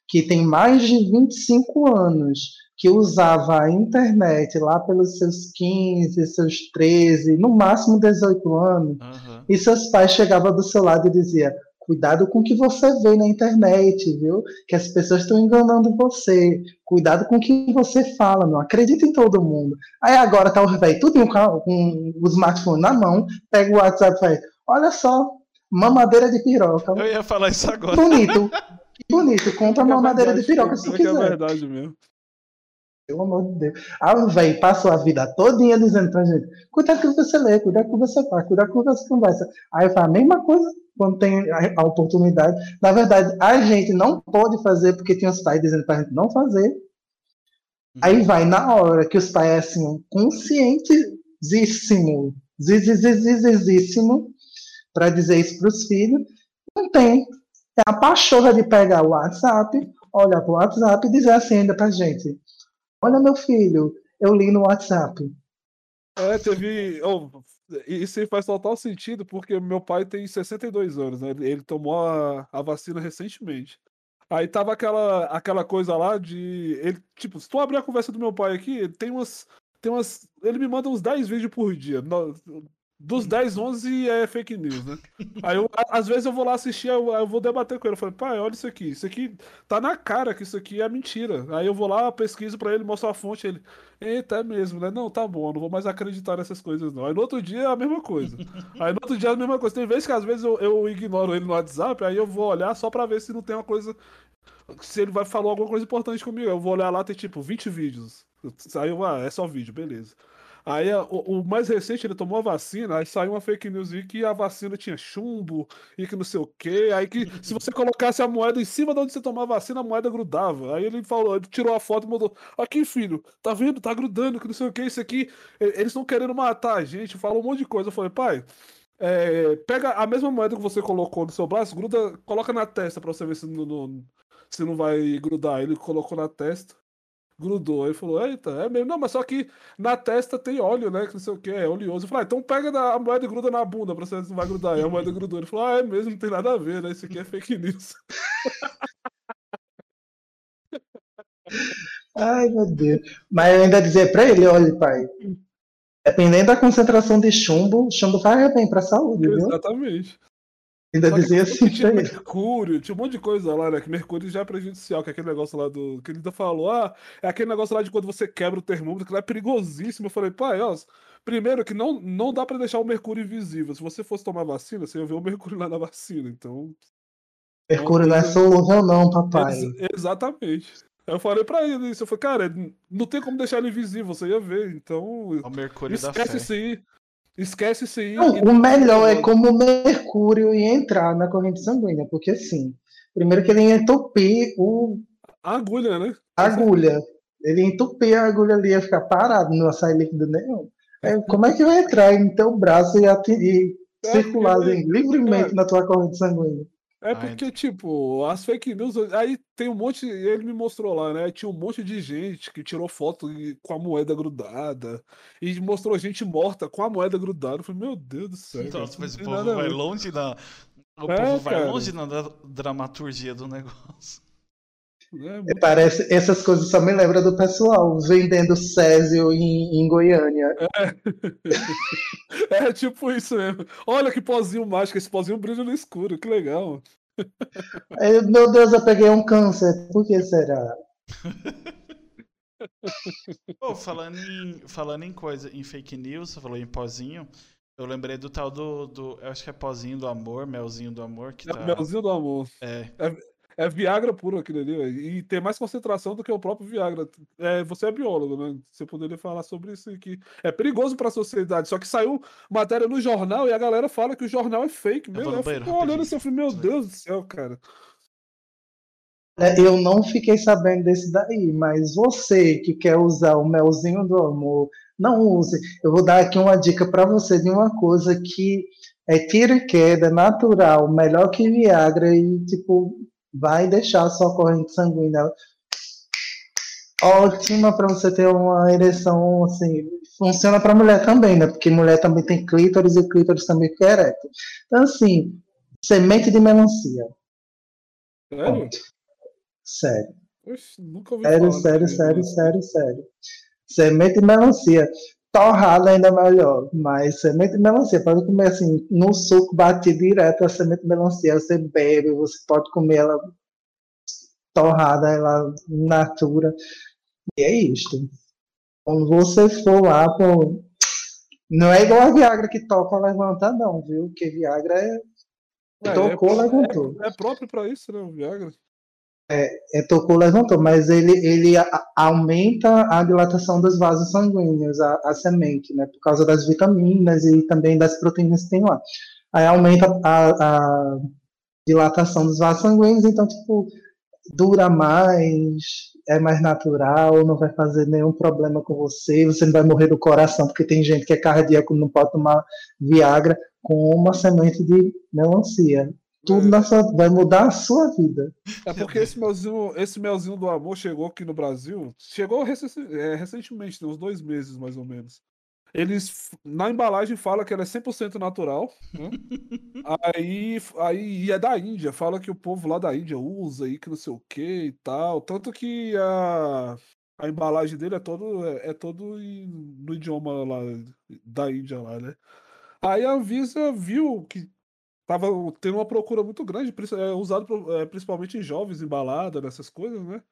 que tem mais de 25 anos, que usava a internet lá pelos seus 15, seus 13, no máximo 18 anos, Aham. e seus pais chegavam do seu lado e diziam: Cuidado com o que você vê na internet, viu? Que as pessoas estão enganando você. Cuidado com o que você fala, não acredita em todo mundo. Aí agora tá o velho tudo com, a- com o smartphone na mão, pega o WhatsApp e fala: Olha só, mamadeira de piroca. Eu ia falar isso agora. Bonito. Bonito. Compra que é mamadeira de piroca se que É quiser. verdade mesmo. Pelo amor de Deus. Ah, o velho passou a vida todinha dizendo pra gente: cuidado que você lê, cuidado que você faz, cuidado que você conversa. Aí eu falo a mesma coisa quando tem a, a oportunidade. Na verdade, a gente não pode fazer porque tinha os pais dizendo pra gente não fazer. Aí vai na hora que os pais é assim, conscientizíssimo, zizizizizíssimo, para dizer isso pros filhos. Não tem. É a pachorra de pegar o WhatsApp, olhar pro WhatsApp e dizer assim ainda pra gente. Olha, meu filho, eu li no WhatsApp. É, teve. oh, isso faz total sentido, porque meu pai tem 62 anos, né? Ele, tomou a, a vacina recentemente. Aí tava aquela, aquela coisa lá de. Ele, tipo, se tu abrir a conversa do meu pai aqui, tem umas. Tem umas. Ele me manda uns 10 vídeos por dia. Dos 10, 11 é fake news, né? Aí eu, às vezes eu vou lá assistir, eu, eu vou debater com ele. Eu falo, pai, olha isso aqui. Isso aqui tá na cara que isso aqui é mentira. Aí eu vou lá, pesquiso pra ele, mostro a fonte. Ele, eita, é mesmo, né? Não, tá bom, não vou mais acreditar nessas coisas, não. Aí no outro dia é a mesma coisa. Aí no outro dia é a mesma coisa. Tem vezes que às vezes eu, eu ignoro ele no WhatsApp, aí eu vou olhar só pra ver se não tem uma coisa. Se ele vai falar alguma coisa importante comigo. Eu vou olhar lá, tem tipo 20 vídeos. Aí eu, ah, é só vídeo, beleza. Aí o, o mais recente, ele tomou a vacina, aí saiu uma fake news aí que a vacina tinha chumbo e que não sei o quê. Aí que se você colocasse a moeda em cima de onde você tomava a vacina, a moeda grudava. Aí ele falou, ele tirou a foto e mandou: Aqui, filho, tá vendo? Tá grudando, que não sei o que, isso aqui. e- Eles estão querendo matar a gente, falou um monte de coisa. Eu falei, pai. é, pega a mesma moeda que você colocou no seu braço, gruda, coloca na testa pra você ver se não, não- se não vai grudar. Ele colocou na testa, grudou. Aí ele falou: Eita, é mesmo. Não, mas só que na testa tem óleo, né? Que não sei o que, é oleoso. Eu falei: ah, então pega a moeda e gruda na bunda pra você não vai grudar. Aí a moeda grudou. Ele falou: Ah, é mesmo, não tem nada a ver, né? Isso aqui é fake news. Ai, meu Deus. Mas eu ainda dizia pra ele, olha, pai, dependendo da concentração de chumbo, chumbo faz bem pra saúde, viu? Exatamente. Ainda dizia assim tinha mercúrio, tinha um monte de coisa lá, né? Que mercúrio já é prejudicial, que é aquele negócio lá do. Que ele ainda falou, ah, é aquele negócio lá de quando você quebra o termômetro, que lá é perigosíssimo. Eu falei, pai, ó, primeiro que não, não dá pra deixar o mercúrio invisível. Se você fosse tomar vacina, você ia ver o mercúrio lá na vacina. Então. Mercúrio não é solúvel, não, papai. Ex- exatamente. Aí eu falei pra ele isso. Eu falei, cara, não tem como deixar ele invisível, você ia ver. Então. O Mercúrio da Esquece fé. isso aí. Esquece isso aí. Não, o melhor é como o mercúrio ia entrar na corrente sanguínea, porque assim, primeiro que ele ia entupir o, A agulha, né? a agulha. Ele ia entupir a agulha ali, ia ficar parado, não ia sair líquido nenhum. Aí, como é que vai entrar em teu braço e, ati- e É, circular livremente é. na tua corrente sanguínea? É porque, tipo, as fake news. Aí tem um monte. Ele me mostrou lá, né? Tinha um monte de gente que tirou foto com a moeda grudada. E mostrou gente morta com a moeda grudada. Eu falei, meu Deus do céu. isso mas o povo vai longe na. O É, povo vai cara. longe na dra- dramaturgia do negócio. É, muito- Parece, essas coisas só me lembram do pessoal vendendo Césio em, em Goiânia. é tipo isso mesmo. Olha que pozinho mágico. Esse pozinho brilha no escuro. Que legal. Meu Deus, eu peguei um câncer. Por que será? Pô, falando em, falando em coisa, em fake news, você falou em pozinho. Eu lembrei do tal do, do. Eu acho que é pozinho do amor, melzinho do amor, que É tá. o melzinho do amor. É, É Viagra puro aquilo ali. E tem mais concentração do que o próprio Viagra. É, você é biólogo, né? Você poderia falar sobre isso aqui. É perigoso pra sociedade. Só que saiu matéria no jornal e a galera fala que o jornal é fake. Eu Meu, eu banheiro, fico olhando assim, eu falei, meu Deus do céu, cara. É, Eu não fiquei sabendo desse daí, mas você que quer usar o melzinho do amor, não use. Eu vou dar aqui uma dica para você de uma coisa que é tiro e queda, natural, melhor que Viagra e tipo vai deixar a sua corrente sanguínea ótima para você ter uma ereção assim. Funciona para mulher também, né? Porque mulher também tem clítoris e clítoris também fica ereto. Então assim, semente de melancia. Sério? Ponto. Sério. Oxe, nunca ouvi Sério, falar sério, sério, né? sério, sério. Semente de melancia. Torrada ainda é melhor, mas semente de melancia, pode comer assim, no suco batido direto a semente de melancia, você bebe, você pode comer ela torrada, ela natura. E é isto. Quando você for lá, pô, não é igual a Viagra que toca levanta, não, viu? Porque Viagra é, É, tocou, é, levantou. é próprio pra isso, né? O Viagra. É, tocou, levantou, mas ele, ele a- aumenta a dilatação dos vasos sanguíneos, a, a semente, né? Por causa das vitaminas e também das proteínas que tem lá. Aí aumenta a, a dilatação dos vasos sanguíneos, então, tipo, dura mais, é mais natural, não vai fazer nenhum problema com você, você não vai morrer do coração, porque tem gente que é cardíaco, não pode tomar Viagra com uma semente de melancia. Tudo na sua, vai mudar a sua vida. É porque esse melzinho, esse melzinho do amor chegou aqui no Brasil. Chegou é, recentemente, tem uns dois meses mais ou menos. Eles, na embalagem, fala que ela é 100% natural. né? aí, aí e é da Índia. Fala que o povo lá da Índia usa aí, que não sei o que e tal. Tanto que a, a embalagem dele é todo, é, é todo em- no idioma lá da Índia lá, né? Aí a Anvisa viu que tava tendo uma procura muito grande, é, usado é, principalmente em jovens, em balada, nessas coisas, né?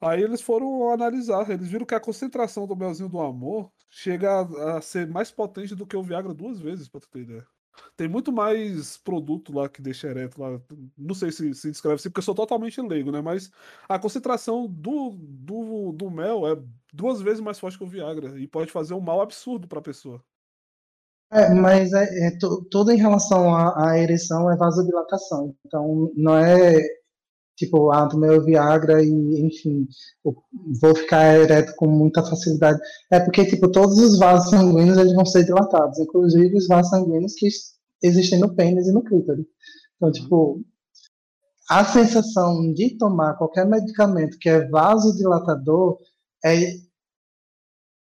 Aí eles foram analisar, eles viram que a concentração do melzinho do amor chega a, a ser mais potente do que o Viagra duas vezes, pra tu ter ideia. Tem muito mais produto lá que deixa ereto lá. Não sei se se descreve assim, porque eu sou totalmente leigo, né? Mas a concentração do, do, do mel é duas vezes mais forte que o Viagra e pode fazer um mal absurdo pra pessoa. É, mas é, é tu- tudo em relação à, à ereção é vasodilatação. Então, não é tipo, ah, tomei o Viagra e, enfim, vou ficar ereto com muita facilidade. É porque, tipo, todos os vasos sanguíneos eles vão ser dilatados, inclusive os vasos sanguíneos que existem no pênis e no clítoris. Então, tipo, a sensação de tomar qualquer medicamento que é vasodilatador é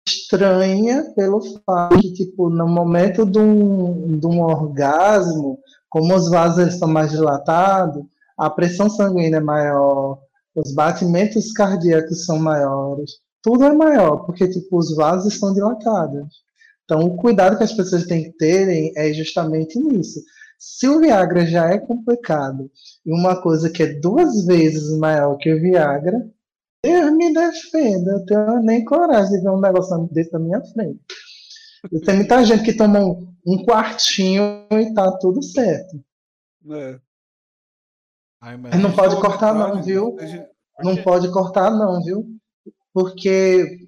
estranha pelo fato que, tipo, no momento de um, de um orgasmo, como os vasos estão mais dilatados, a pressão sanguínea é maior, os batimentos cardíacos são maiores, tudo é maior, porque tipo, os vasos estão dilatados. Então, o cuidado que as pessoas têm que terem é justamente nisso. Se o Viagra já é complicado e uma coisa que é duas vezes maior que o Viagra, Deus me defenda, eu tenho nem coragem de ver um negócio desse na minha frente. Tem muita gente que toma um, um quartinho e tá tudo certo. É. Ai, Mas não pode cortar não, viu? Não pode cortar não, viu? Porque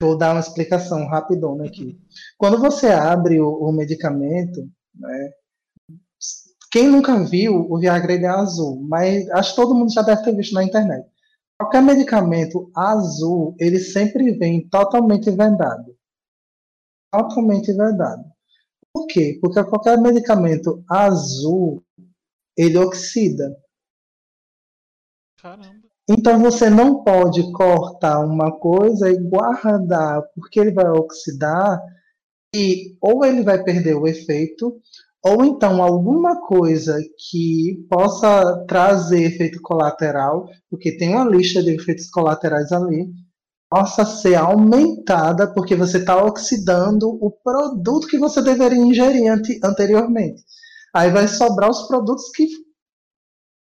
vou dar uma explicação rapidona aqui. Quando você abre o, o medicamento, né, quem nunca viu, o Viagra ele é azul, mas acho que todo mundo já deve ter visto na internet. Qualquer medicamento azul, ele sempre vem totalmente vendado. Totalmente vendado. Por quê? Porque qualquer medicamento azul, ele oxida. Caramba. Então você não pode cortar uma coisa e guardar, porque ele vai oxidar e ou ele vai perder o efeito, ou então alguma coisa que possa trazer efeito colateral, porque tem uma lista de efeitos colaterais ali, possa ser aumentada porque você está oxidando o produto que você deveria ingerir anteriormente. Aí vai sobrar os produtos que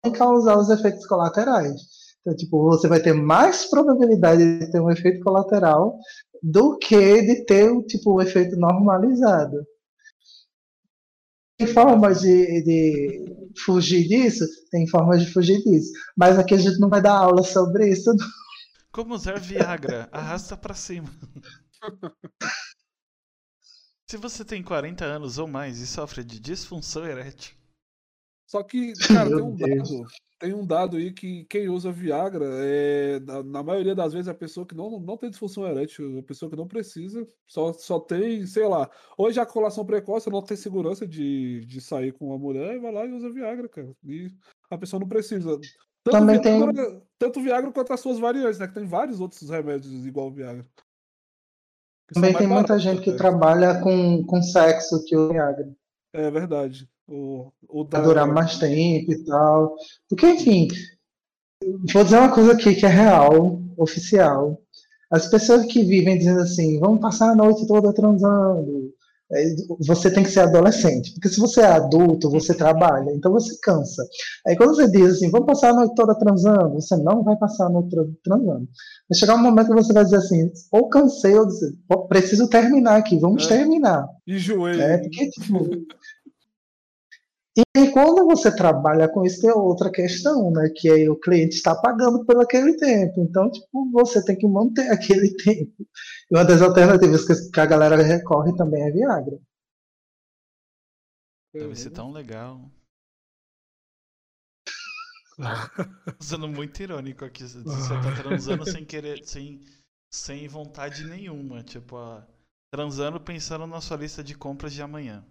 vão causar os efeitos colaterais. Então, tipo, você vai ter mais probabilidade de ter um efeito colateral do que de ter tipo, o efeito normalizado. Tem formas de, de fugir disso? Tem formas de fugir disso. Mas aqui a gente não vai dar aula sobre isso. Como usar Viagra? Arrasta pra cima. Se você tem 40 anos ou mais e sofre de disfunção erétil. Só que, cara, tem um dado tem um dado aí que quem usa Viagra é, na, na, maioria das vezes, é a pessoa que não, não tem disfunção erétil, a pessoa que não precisa, só, só tem, sei lá, ou ejaculação precoce, não tem segurança de, de sair com uma mulher, vai lá e usa Viagra, cara. E a pessoa não precisa. Tanto Também Viagra, tem... tanto Viagra quanto as suas variantes, né? Que tem vários outros remédios igual Viagra. Também tem muita gente que trabalha com, com sexo que o Viagra. É verdade. O, o da... durar mais tempo e tal. Porque, enfim, vou dizer uma coisa aqui que é real, oficial. As pessoas que vivem dizendo assim, vamos passar a noite toda transando, é, você tem que ser adolescente, porque se você é adulto, você trabalha, então você cansa. Aí quando você diz assim, vamos passar a noite toda transando, você não vai passar a noite toda transando. Vai chegar um momento que você vai dizer assim, ou cansei, ou dizer, preciso terminar aqui, vamos é. terminar. E joelho. É, porque, tipo, e quando você trabalha com isso, tem outra questão, né? Que aí o cliente está pagando por aquele tempo. Então, tipo, você tem que manter aquele tempo. E uma das alternativas que a galera recorre também é Viagra. Deve ser tão legal. Sendo muito irônico aqui. Você tá transando sem querer, sem, sem vontade nenhuma. Tipo, ó, transando pensando na sua lista de compras de amanhã.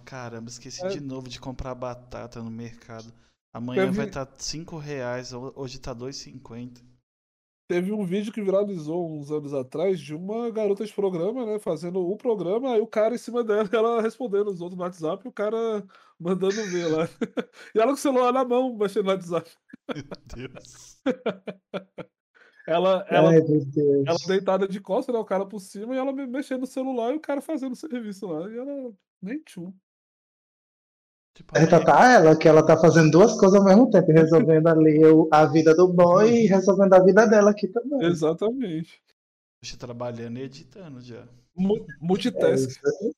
Caramba, esqueci é. de novo de comprar batata no mercado. Amanhã Teve... vai estar tá 5 reais, hoje tá 2,50. Teve um vídeo que viralizou uns anos atrás de uma garota de programa, né? Fazendo o programa, aí o cara em cima dela, ela respondendo os outros no WhatsApp e o cara mandando ver lá. E ela com o celular na mão, mexendo no WhatsApp. Meu Deus. ela, ela, Ai, ela deitada de costas, né? O cara por cima e ela mexendo no celular e o cara fazendo o serviço lá. E ela nem tchum. Tipo, Retratar ela, que ela tá fazendo duas coisas ao mesmo tempo, resolvendo ali a vida do boy e resolvendo a vida dela aqui também. Exatamente. Você trabalhando e editando já. Multitask. É,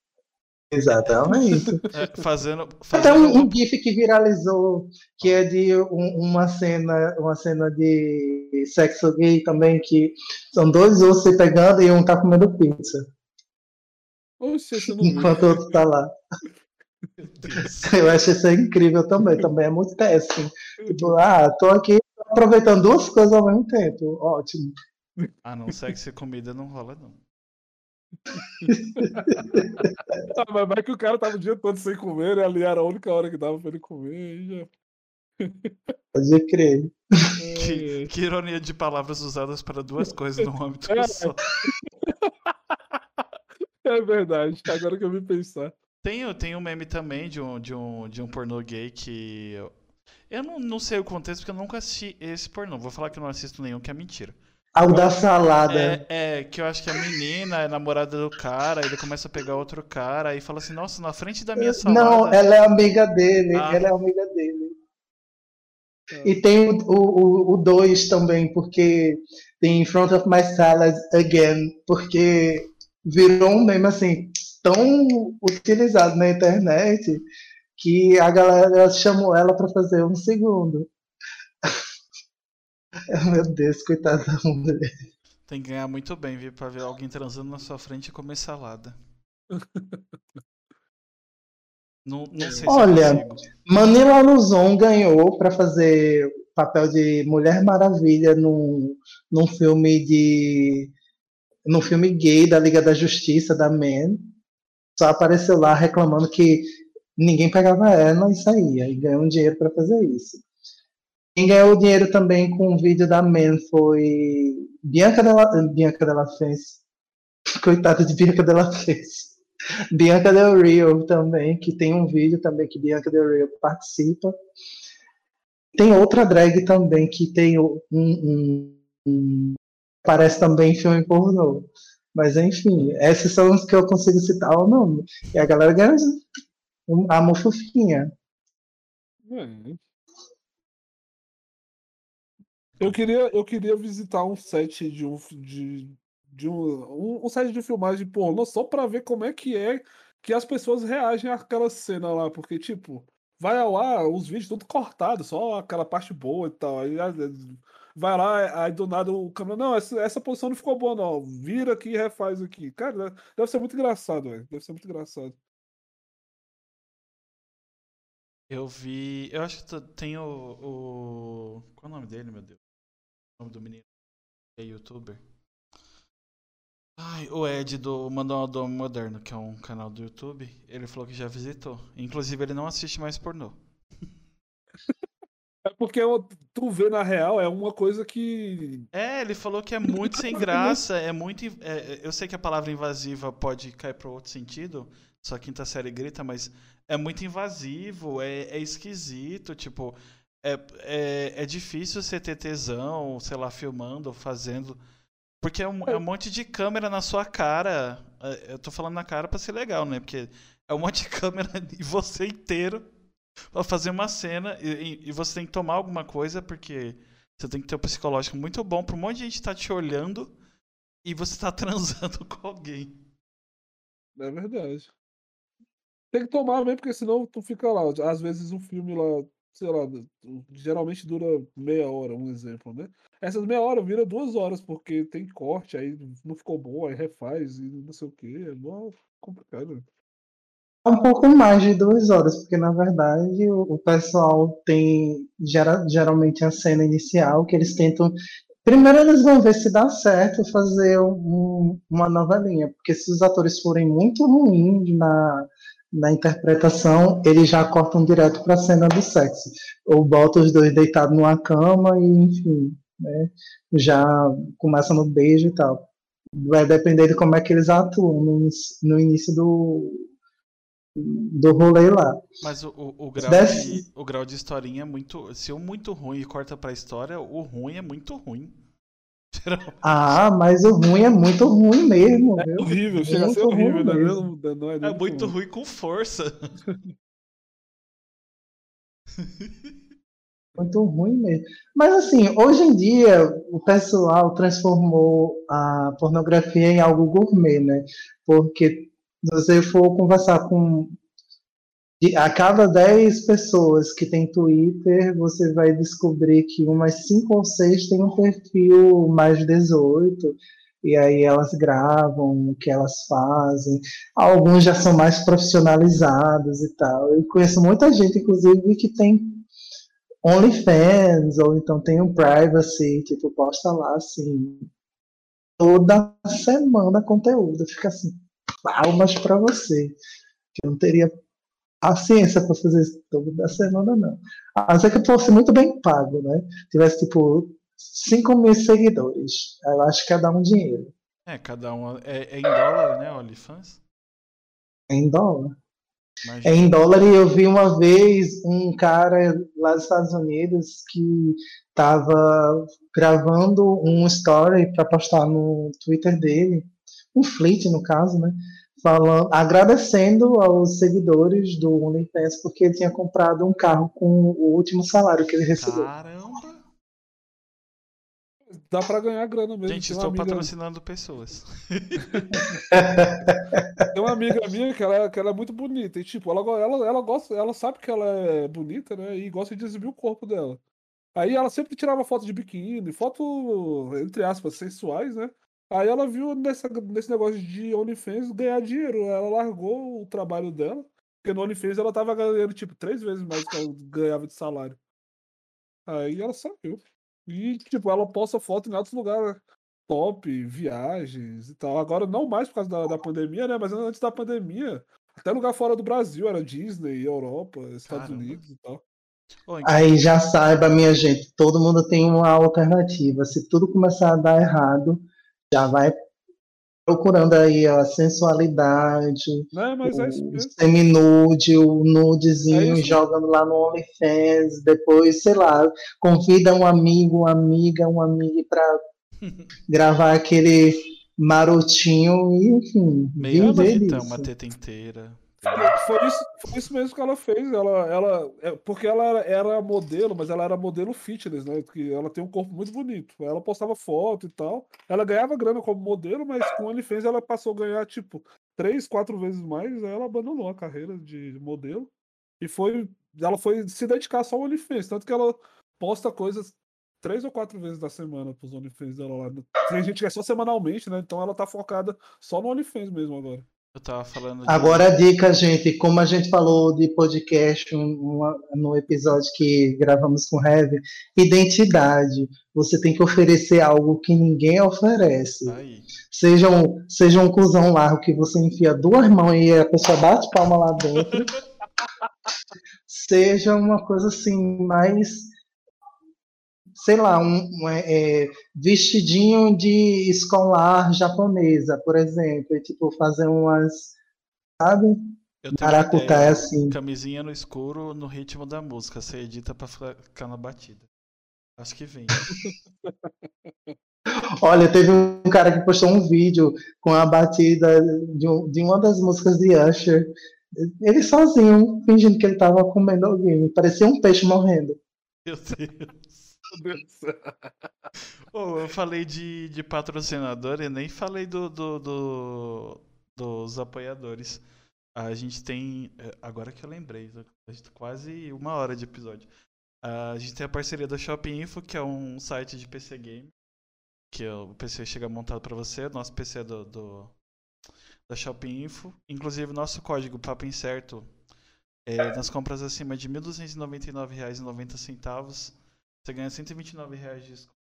exatamente. É, fazendo, fazendo. Até um, um, GIF que viralizou, que é de um, uma cena, uma cena de sexo gay também, que são dois ossos se pegando e um tá comendo pizza. Oxe, Enquanto o outro tá lá. Eu acho isso incrível também, também é muito testing. Tipo, ah, tô aqui aproveitando duas coisas ao mesmo tempo. Ótimo. Ah, não sexo e comida não rola, não. ah, mas vai que o cara tava o dia todo sem comer, né? Ali era a única hora que dava pra ele comer já. Pode crer. Que, que, ironia de palavras usadas para duas coisas no âmbito é. só. É verdade, agora que eu vi pensar. Tem, tem um meme também de um, de um, de um pornô gay que. Eu não, não sei o contexto porque eu nunca assisti esse pornô. Vou falar que eu não assisto nenhum, que é mentira. Ah, o da salada. É, é, que eu acho que a menina é namorada do cara, ele começa a pegar outro cara e fala assim, nossa, na frente da minha salada. Não, ela é amiga dele. Ah. Ela é amiga dele. E tem o 2 também, porque tem In Front of My Salad Again, porque virou um meme assim, tão utilizado na internet que a galera chamou ela pra fazer um segundo. Meu Deus, coitada da mulher. Tem que ganhar muito bem, viu? Pra ver alguém transando na sua frente e comer salada. Não, não sei se Olha, eu consigo. Manila Luzon ganhou pra fazer o papel de Mulher Maravilha num, num filme de num filme gay da Liga da Justiça da Man. Só apareceu lá reclamando que ninguém pegava ela e saía e ganhou um dinheiro pra fazer isso. Quem ganhou dinheiro também com o vídeo da Man foi Bianca Della, Bianca Della. Coitada de Bianca Della. Bianca Del Rio também, que tem um vídeo também que Bianca Del Rio participa. Tem outra drag também que tem um, um, um parece também filme pornô. Mas enfim, esses são os que eu consigo citar o nome. E a galera ganha a mofofinha. É. Eu queria, eu queria visitar um set de um de, de um, um, set de filmagem pornô só pra ver como é que é que as pessoas reagem àquela cena lá, porque tipo, vai ar os vídeos tudo cortados, só aquela parte boa e tal. Aí às vezes, vai lá, aí do nada o câmera, não, essa, essa posição não ficou boa não, vira aqui e refaz aqui. Cara, deve ser muito engraçado, velho. Deve ser muito engraçado. Eu vi. Eu acho que tem o, o. Qual é o nome dele, meu Deus? Nome do menino. É youtuber. Ai, o Ed do Manual do Moderno, que é um canal do YouTube. Ele falou que já visitou. Inclusive, ele não assiste mais pornô. É porque tu vê na real é uma coisa que É, ele falou que é muito sem graça, é muito. é, é, eu sei que a palavra invasiva pode cair para outro sentido, só a quinta série grita, mas é muito invasivo, é, é esquisito, tipo, é, é, é difícil você ter tesão, sei lá, filmando ou fazendo. Porque é um, é um monte de câmera na sua cara. É, Eu tô falando na cara pra ser legal, né? Porque é um monte de câmera e você inteiro pra fazer uma cena e, e- você tem que tomar alguma coisa porque você tem que ter um psicológico muito bom pra um monte de gente estar te olhando e você tá transando com alguém. É verdade. Tem que tomar mesmo, porque senão tu fica lá. Às vezes um filme lá, sei lá, geralmente dura meia hora, um exemplo, né? Essas meia hora vira duas horas, porque tem corte, aí não ficou bom, aí refaz e não sei o quê. É mó complicado. Um pouco mais de duas horas, porque na verdade o, pessoal tem gera- geralmente a cena inicial que eles tentam. Primeiro eles vão ver se dá certo fazer um- uma nova linha, porque se os atores forem muito ruins na, na interpretação, eles já cortam direto para a cena do sexo. Ou botam os dois deitados numa cama e, enfim, né, já começa no beijo e tal. Vai depender de como é que eles atuam no início, no início do, do rolê lá. Mas o, o, o grau de, o grau de historinha é muito. Se o muito ruim e corta pra história, o ruim é muito ruim. Geralmente. Ah, mas o ruim é muito ruim mesmo, viu? Horrível, chega a ser Muito horrível, ruim né? mesmo. Não, não é, É nem muito ruim com força. Muito ruim mesmo. Mas assim, hoje em dia o pessoal transformou a pornografia em algo gourmet, né? Porque se você for conversar com de- a cada 10 pessoas que tem Twitter, você vai descobrir que umas 5 ou 6 têm um perfil mais 18, e aí elas gravam o que elas fazem. Alguns já são mais profissionalizados e tal. Eu conheço muita gente, inclusive, que tem OnlyFans, ou então tem um privacy, tipo, posta lá assim, toda semana conteúdo. Fica assim, palmas pra você. Que eu não teria paciência pra fazer isso toda semana, não. A não ser que fosse muito bem pago, né? Tivesse, tipo, 5 mil seguidores. Aí Eu acho que ia dar um dinheiro. É, cada um. É, é em dólar, né, OnlyFans? Em dólar. Imagina. É em dólar e eu vi uma vez um cara lá dos Estados Unidos que estava gravando um story para postar no Twitter dele, um fleet no caso, né? Falando, agradecendo aos seguidores do OnlyFans porque ele tinha comprado um carro com o último salário que ele recebeu. Caramba! Dá pra ganhar grana mesmo. Gente, estou amiga- patrocinando pessoas. Tem uma amiga minha que ela, que ela é muito bonita. E, tipo, ela, ela, ela gosta, ela sabe que ela é bonita, né? E gosta de exibir o corpo dela. Aí ela sempre tirava foto de biquíni, foto, entre aspas, sensuais, né? Aí ela viu nessa, nesse negócio de OnlyFans ganhar dinheiro. Ela largou o trabalho dela, porque no OnlyFans ela tava ganhando, tipo, três vezes mais que ela ganhava de salário. Aí ela saiu. E, tipo, ela posta foto em altos lugares top, viagens e tal. Agora, não mais por causa da, da pandemia, né? Mas antes da pandemia, até lugar fora do Brasil, era Disney, Europa, Estados Caramba. Unidos e tal. Então, Aí já saiba, minha gente, todo mundo tem uma alternativa. Se tudo começar a dar errado, já vai procurando aí a sensualidade, Né? Mas é isso o mesmo. semi-nude, o nudezinho, É isso jogando lá no OnlyFans, depois, sei lá, convida um amigo, uma amiga, um amigo para gravar aquele marotinho e, enfim, meia viver teta, disso. uma teta inteira. Foi isso, foi isso mesmo que ela fez. Ela, ela, é, porque ela era modelo, mas ela era modelo fitness, né? Que ela tem um corpo muito bonito. Ela postava foto e tal. Ela ganhava grana como modelo, mas com o OnlyFans ela passou a ganhar, tipo, três, quatro vezes mais. Aí ela abandonou a carreira de modelo. E foi. Ela foi se dedicar só ao OnlyFans. Tanto que ela posta coisas três ou quatro vezes na semana pros OnlyFans dela lá. Tem gente que é só semanalmente, né? Então ela tá focada só no OnlyFans mesmo agora. Eu tava falando de... Agora a dica, gente, como a gente falou de podcast uma- no episódio que gravamos com o Heavy, identidade. Você tem que oferecer algo que ninguém oferece. Aí. Seja um, seja um cuzão largo que você enfia duas mãos e a pessoa bate palma lá dentro. seja uma coisa assim, mais. Sei lá, um, um, é, é, vestidinho de escolar japonesa, por exemplo. E, tipo, fazer umas. Sabe? Maracutaia ideia, assim. Camisinha no escuro no ritmo da música. Você edita pra ficar na batida. Acho que vem. Olha, teve um cara que postou um vídeo com a batida de, um- de uma das músicas de Usher. Ele sozinho, fingindo que ele tava comendo alguém. Parecia um peixe morrendo. Meu Deus. Ô, eu falei de, de patrocinador e nem falei do, do- do- dos apoiadores. A gente tem. é, Agora que eu lembrei, a gente quase uma hora de episódio. A gente tem a parceria da Shopping Info, que é um site de PC Game. Que é o PC chega montado pra você. Nosso PC é do, do- da Shopping Info. Inclusive, nosso código Papo Incerto é, nas compras acima de R$ 1.299,90 você ganha 129 reais de desconto.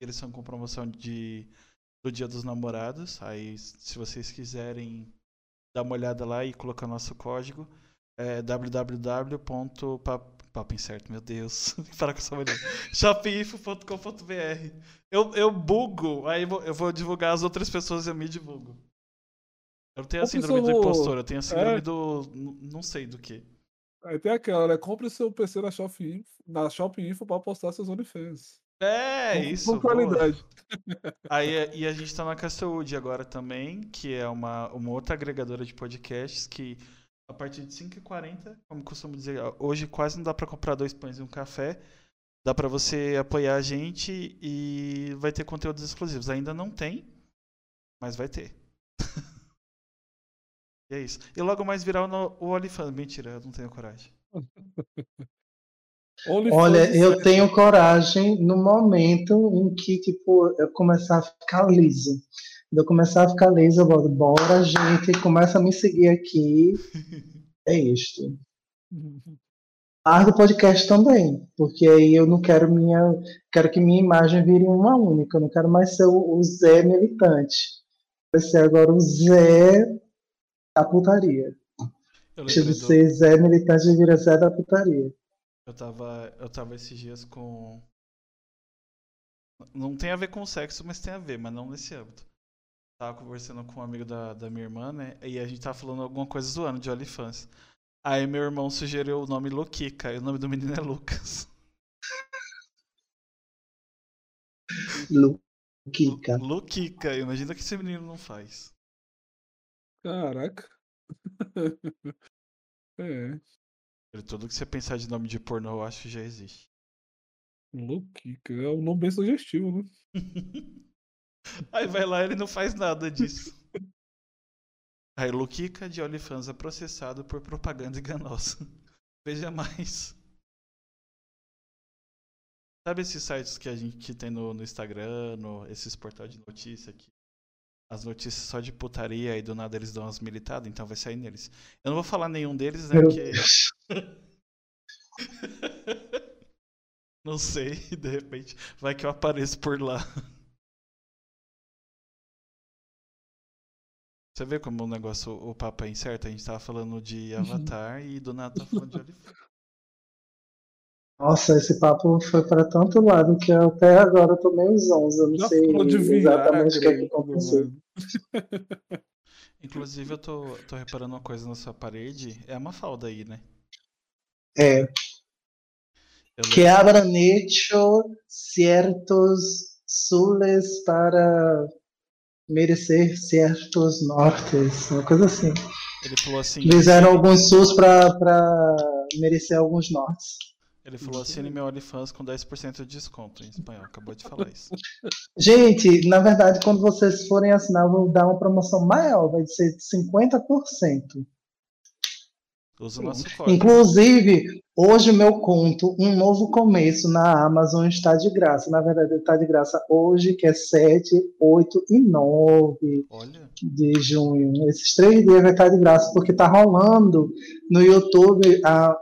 Eles são com promoção de do Dia dos Namorados. Aí, se vocês quiserem dar uma olhada lá e colocar nosso código, é meu Deus. Para com essa shopinfo.com.br. Eu, eu bugo, aí eu vou divulgar as outras pessoas e eu me divulgo. Eu não tenho a síndrome do impostor, eu tenho a síndrome É. do. não sei do que. Aí tem aquela, né? Compre seu PC na Shopping Info, na Shopping Info pra postar seus OnlyFans. É, Com- isso. Com boa. qualidade. Aí, e a gente tá na Castlewood agora também, que é uma, uma outra agregadora de podcasts que a partir de 5h40, como costumo dizer, hoje quase não dá pra comprar dois pães e um café. Dá pra você apoiar a gente e vai ter conteúdos exclusivos. Ainda não tem, mas vai ter. e é isso. E logo mais virar no, o OnlyFans. Mentira, eu não tenho coragem. Olha, eu tenho coragem no momento em que, tipo, eu começar a ficar liso. Quando eu começar a ficar liso, eu vou, bora, gente, começa a me seguir aqui. É isto. Largo o podcast também, porque aí eu não quero minha, quero que minha imagem vire uma única, eu não quero mais ser o, o Zé militante. Vai ser agora o Zé da putaria. Deixa de lembrei do- ser Zé militante e vira Zé da putaria. Eu tava, eu tava esses dias com. Não tem a ver com sexo, mas tem a ver, mas não nesse âmbito. Tava conversando com um amigo da, da minha irmã, né? E a gente tava falando alguma coisa zoando de OnlyFans. Aí meu irmão sugeriu o nome Luquica, e o nome do menino é Lucas. Luquica. Luquica, imagina que esse menino não faz. Caraca. é. Tudo que você pensar de nome de pornô, eu acho que já existe. Luquica. É um nome bem sugestivo, né? Aí vai lá ele não faz nada disso. Aí Luquica de OnlyFans é processado por propaganda enganosa. Veja mais. Sabe esses sites que a gente tem no, no Instagram, no, esses portais de notícia aqui? As notícias só de putaria e do nada eles dão umas militadas, então vai sair neles. Eu não vou falar nenhum deles, né? Porque. não sei, de repente vai que eu apareço por lá. Você vê como o negócio, o papo é incerto? A gente tava falando de Uhum. Avatar e do nada tá falando de. Nossa, esse papo foi para tanto lado que eu até agora eu tô meio zonza. Eu não Já sei exatamente o que, é que aconteceu. Inclusive, eu tô, tô reparando uma coisa na sua parede. É uma falda aí, né? É, que hecho ciertos sules para merecer certos nortes, uma coisa assim. Ele falou assim. Fizeram alguns sus para merecer alguns nortes. Ele falou assine meu OnlyFans com 10% de desconto em espanhol. Acabou de falar isso. Gente, na verdade, quando vocês forem assinar, eu vou dar uma promoção maior, vai ser de 50%. Usa o nosso código. Inclusive, hoje o meu conto, Um Novo Começo, na Amazon está de graça. Na verdade, ele está de graça hoje, que é 7, 8 e 9 Olha. de junho. Esses três dias vai estar de graça, porque está rolando no YouTube a,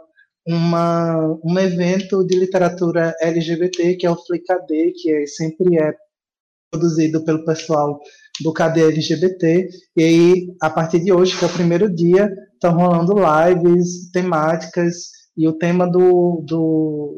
uma, um evento de literatura LGBT, que é o FlickAD, que é, sempre é produzido pelo pessoal do KD LGBT. E aí, a partir de hoje, que é o primeiro dia, estão rolando lives temáticas, e o tema do, do,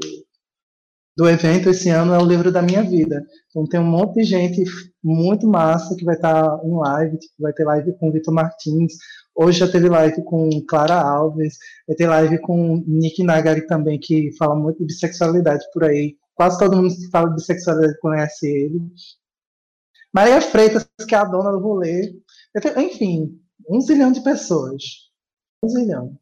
do evento esse ano é o livro da minha vida. Então tem um monte de gente muito massa que vai estar em live, tipo, vai ter live com o Vitor Martins, hoje já teve live com Clara Alves, ter live com Nick Nagari também, que fala muito de bissexualidade por aí. Quase todo mundo que fala de bissexualidade conhece ele. Maria Freitas, que é a dona do rolê. Enfim, um zilhão de pessoas. Um zilhão.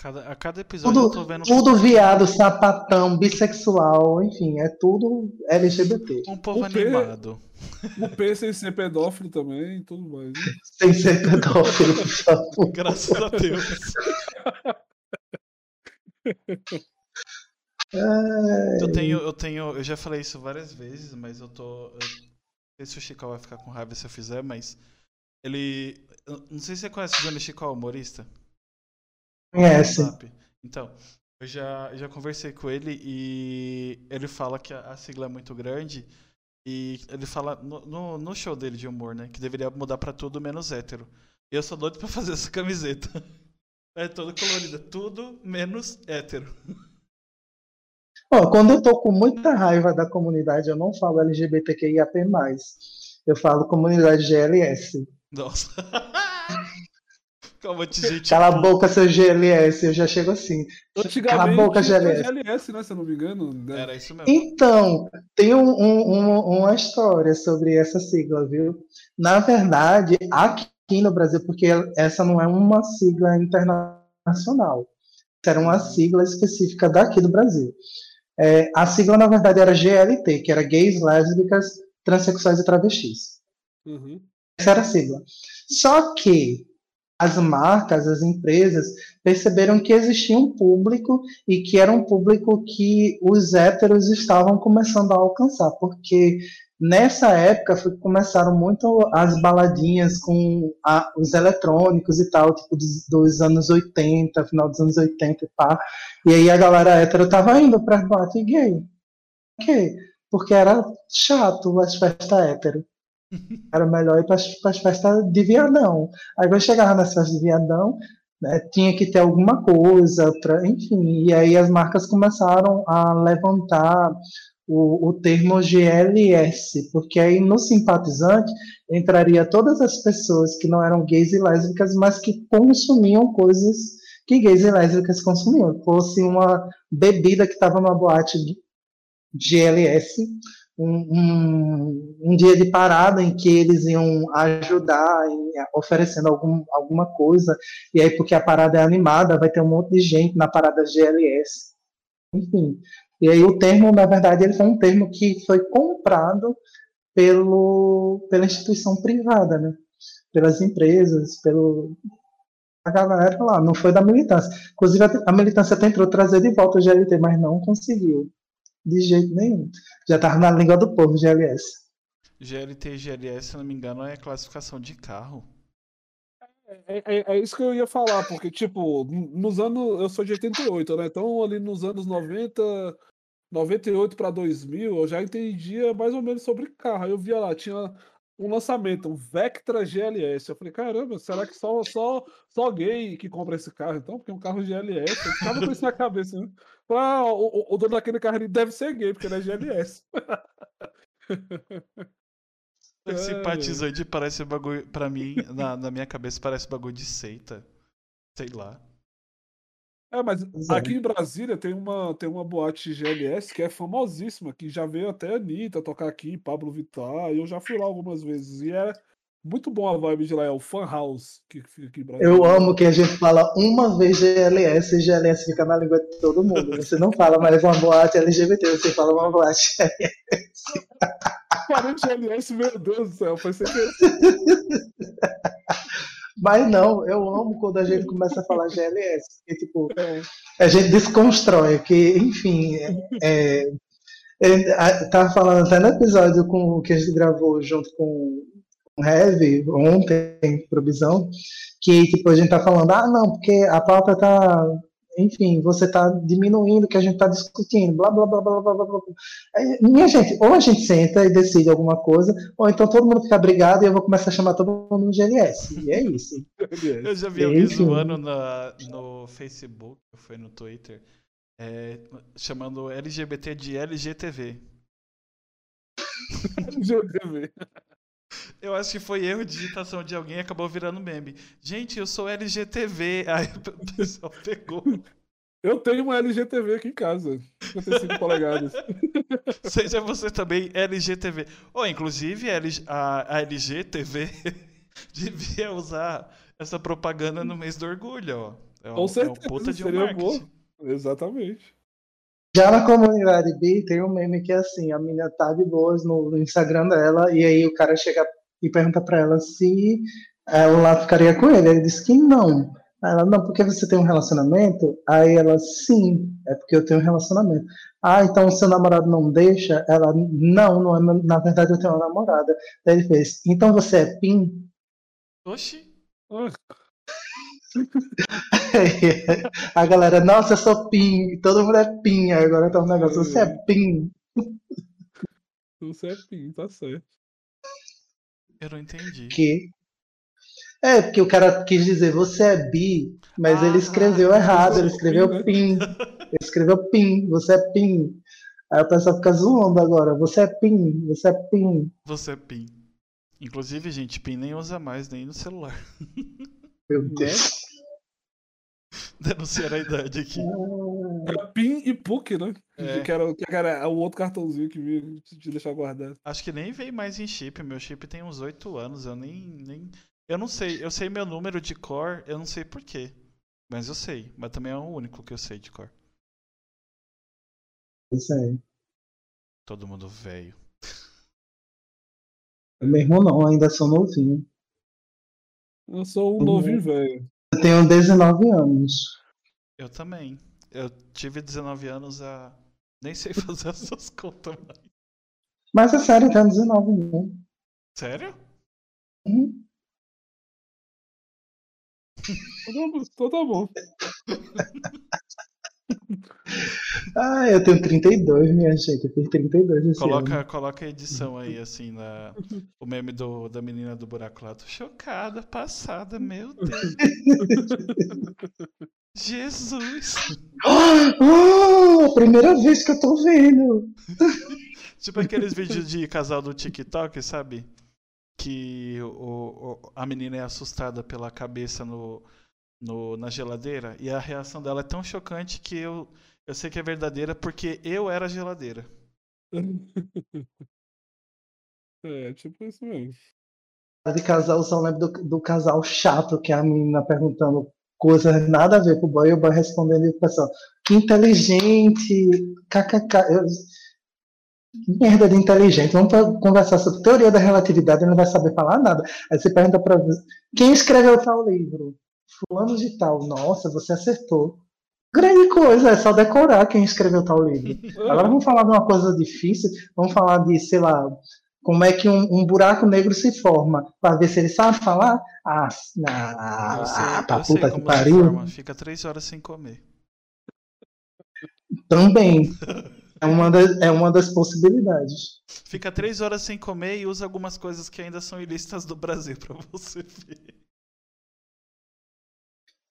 Cada, a cada episódio eu tô Tudo, vendo tudo viado, sapatão, bissexual, enfim, é tudo LGBT. um povo O animado. O P sem ser pedófilo também e tudo mais. né? Sem ser pedófilo, por favor. Graças a Deus. É, Eu tenho, eu tenho, eu já falei isso várias vezes, mas eu tô. Eu, não sei se o Chico vai ficar com raiva se eu fizer, mas ele. eu não sei se você conhece o Johnny Chico, o humorista. Conhece. WhatsApp. Então, eu já, já conversei com ele e ele fala que a, a sigla é muito grande. E ele fala no, no, no show dele de humor, né? Que deveria mudar pra tudo menos hétero. E eu sou doido pra fazer essa camiseta. É toda colorida, tudo menos hétero. Ó, quando eu tô com muita raiva da comunidade, eu não falo LGBTQIAP+. Eu falo comunidade GLS. Nossa. Calma, gente. Cala a boca, seu GLS. Eu já chego assim. Cala a boca, GLS. GLS, né? Se eu não me engano. né? Era isso mesmo. Então, tem um- um- um- uma história sobre essa sigla, viu? Na verdade, aqui no Brasil, porque essa não é uma sigla internacional, era uma sigla específica daqui do Brasil. É, a sigla, na verdade, era GLT, que era gays, lésbicas, transexuais e travestis. Uhum. Essa era a sigla. Só que as marcas, as empresas, perceberam que existia um público e que era um público que os héteros estavam começando a alcançar, porque nessa época foi começaram muito as baladinhas com a- os eletrônicos e tal, tipo dos, dos anos 80, final dos anos 80 e pá. E aí a galera hétero tava indo para boate gay. Por quê? Porque era chato as festas hétero. Era melhor ir para as festas de viadão. Aí eu chegava nas festas de viadão, né, tinha que ter alguma coisa, pra, enfim. E aí as marcas começaram a levantar o, o termo GLS, porque aí no simpatizante entraria todas as pessoas que não eram gays e lésbicas, mas que consumiam coisas que gays e lésbicas consumiam. Fosse uma bebida que estava numa boate GLS, um, um, dia de parada em que eles iam ajudar, em, oferecendo algum, alguma coisa, e aí porque a parada é animada, vai ter um monte de gente na parada GLS. Enfim. E aí o termo, na verdade, ele foi um termo que foi comprado pelo, pela instituição privada, né? pelas empresas, pelo a galera lá, não foi da militância. Inclusive a militância tentou trazer de volta o GLT, mas não conseguiu. De jeito nenhum. Já estava na língua do povo, GLS. GLT e GLS, se não me engano, é classificação de carro. É, é, é, isso que eu ia falar, porque, tipo, nos anos. Eu sou de 88, né? Então, ali nos anos 90, 98 para 2000, eu já entendia mais ou menos sobre carro. Aí eu via lá, tinha um lançamento, um Vectra GLS. Eu falei, caramba, será que só, só, só gay que compra esse carro, então? Porque é um carro GLS. Eu ficava com isso na cabeça, né? Ah, o, o, dono daquele carro deve ser gay, porque ele é GLS. Simpatizante parece bagulho. Pra mim, na, na minha cabeça, parece bagulho de seita. Sei lá. É, mas aqui em Brasília tem uma, tem uma boate GLS que é famosíssima, que já veio até a Anitta tocar aqui, Pablo Vittar, e eu já fui lá algumas vezes. E é muito bom a vibe de lá, é o Fan House que fica aqui em Brasília. Eu amo que a gente fala uma vez GLS e GLS fica na língua de todo mundo. Você não fala mais uma boate LGBT, você fala uma boate GLS. Parei GLS, meu Deus do céu, foi sem querer. Mas não, eu amo quando a gente começa a falar GLS, porque tipo, a gente desconstrói, que, enfim, é, é, tava falando até no episódio com, que a gente gravou junto com Heavy ontem, provisão, que tipo, a gente tá falando, ah não, porque a pauta tá enfim, você está diminuindo o que a gente está discutindo, blá, blá, blá, blá, blá, blá, blá. Minha gente, ou a gente senta e decide alguma coisa, ou então todo mundo fica brigado e eu vou começar a chamar todo mundo de GLS. E é isso. eu já vi alguém zoando na, no Facebook, foi no Twitter, é, chamando LGBT de LGTV. LGTV. Eu acho que foi erro de digitação de alguém e acabou virando meme. Gente, eu sou LGTV. Aí o pessoal pegou. Eu tenho uma LGTV aqui em casa. 55 polegadas. Seja você também LGTV. Ou, oh, inclusive, a, LGTV devia usar essa propaganda no mês do orgulho, ó. É um, Com certeza, é um puta de um marketing. Exatamente. Já na comunidade B tem um meme que é assim, a menina tá de boas no, Instagram dela, e aí o cara chega e pergunta pra ela se ela ficaria com ele. Ele diz que não. ela, não, porque você tem um relacionamento? Aí ela, sim, é porque eu tenho um relacionamento. Ah, então o seu namorado não deixa? Ela, não, não é, na verdade eu tenho uma namorada. Daí ele fez, então você é PIN? Oxi. a galera, nossa, eu sou PIN, todo mundo é PIN, agora tá um negócio, você é PIN. Você é PIN, tá certo. Eu não entendi. Que? É, porque o cara quis dizer você é bi, mas ah, ele escreveu errado, ele escreveu PIN. Ele escreveu PIN, você é PIN. Aí o pessoal fica zoando agora, você é PIN, você é PIN. Você é PIN. Inclusive, gente, PIN nem usa mais nem no celular. Meu Deus. Denunciar a idade aqui. Era PIN e PUC, né? É. Que, era, que era o outro cartãozinho que veio te deixar guardado. Acho que nem veio mais em chip. Meu chip tem uns 8 anos. Eu nem, nem. Eu não sei. Eu sei meu número de cor, eu não sei porquê. Mas eu sei. Mas também é o único que eu sei de cor. Isso aí. Todo mundo velho. Meu irmão não, ainda sou novinho. Eu sou um uhum. novinho velho. Eu tenho 19 anos. Eu também. Eu tive 19 anos a. Nem sei fazer essas contas mais. Mas é sério, eu tenho 19 anos. Sério? Então tá bom. Ah, eu tenho 32, minha gente. Eu fiz 32 esse coloca, ano. Coloca a edição aí, assim, na, o meme do, da menina do buraco lá. Tô chocada, passada, meu Deus. Jesus! Oh, primeira vez que eu tô vendo! tipo aqueles vídeos de casal do TikTok, sabe? Que o, o, a menina é assustada pela cabeça no, no, na geladeira e a reação dela é tão chocante que eu, eu sei que é verdadeira porque eu era a geladeira. É, tipo isso mesmo. De casal, eu só lembro do, do casal chato que é a menina perguntando coisas nada a ver pro boy e o boy respondendo e o pessoal, que inteligente, kkk. Eu, que merda de inteligente. Vamos conversar sobre teoria da relatividade, ele não vai saber falar nada. Aí você pergunta para quem escreveu tal livro? Fulano de tal. Nossa, você acertou. Grande coisa, é só decorar quem escreveu tal livro. Agora vamos falar de uma coisa difícil, vamos falar de, sei lá, como é que um, um buraco negro se forma, para ver se ele sabe falar. Ah, eu sei, ah pra eu sei puta que se pariu. forma. Fica três horas sem comer. Também. É uma, das, é uma das possibilidades. Fica três horas sem comer e usa algumas coisas que ainda são ilícitas do Brasil pra você ver.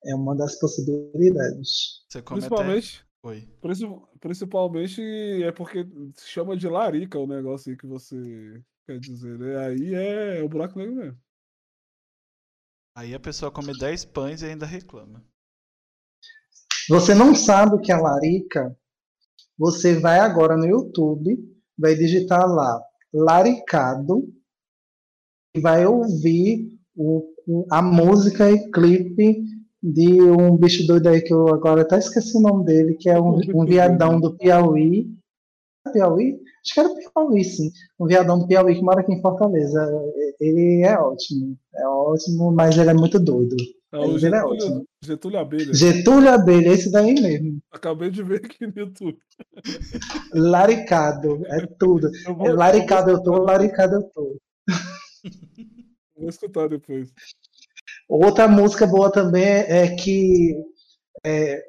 É uma das possibilidades. Você come até... Principalmente, Oi. princi- principalmente é porque se chama de larica o negócio aí que você quer dizer, né? Aí é o buraco negro mesmo. Aí a pessoa come 10 pães e ainda reclama. Você não sabe o que é larica? Você vai agora no YouTube, vai digitar lá laricado e vai ouvir o- a música e clipe de um bicho doido aí que eu agora até esqueci o nome dele, que é um, um viadão do Piauí. Piauí? Acho que era Piauí, sim. Um viadão do Piauí que mora aqui em Fortaleza. Ele é ótimo. É ótimo, mas ele é muito doido. É o Mas ele é Getúlio, ótimo. Getúlio Abelha. Getúlio Abelha, esse daí mesmo. Acabei de ver aqui no YouTube. Laricado, é tudo. Eu vou, É laricado eu tô, laricado eu tô. vou escutar depois. Outra música boa também é que é,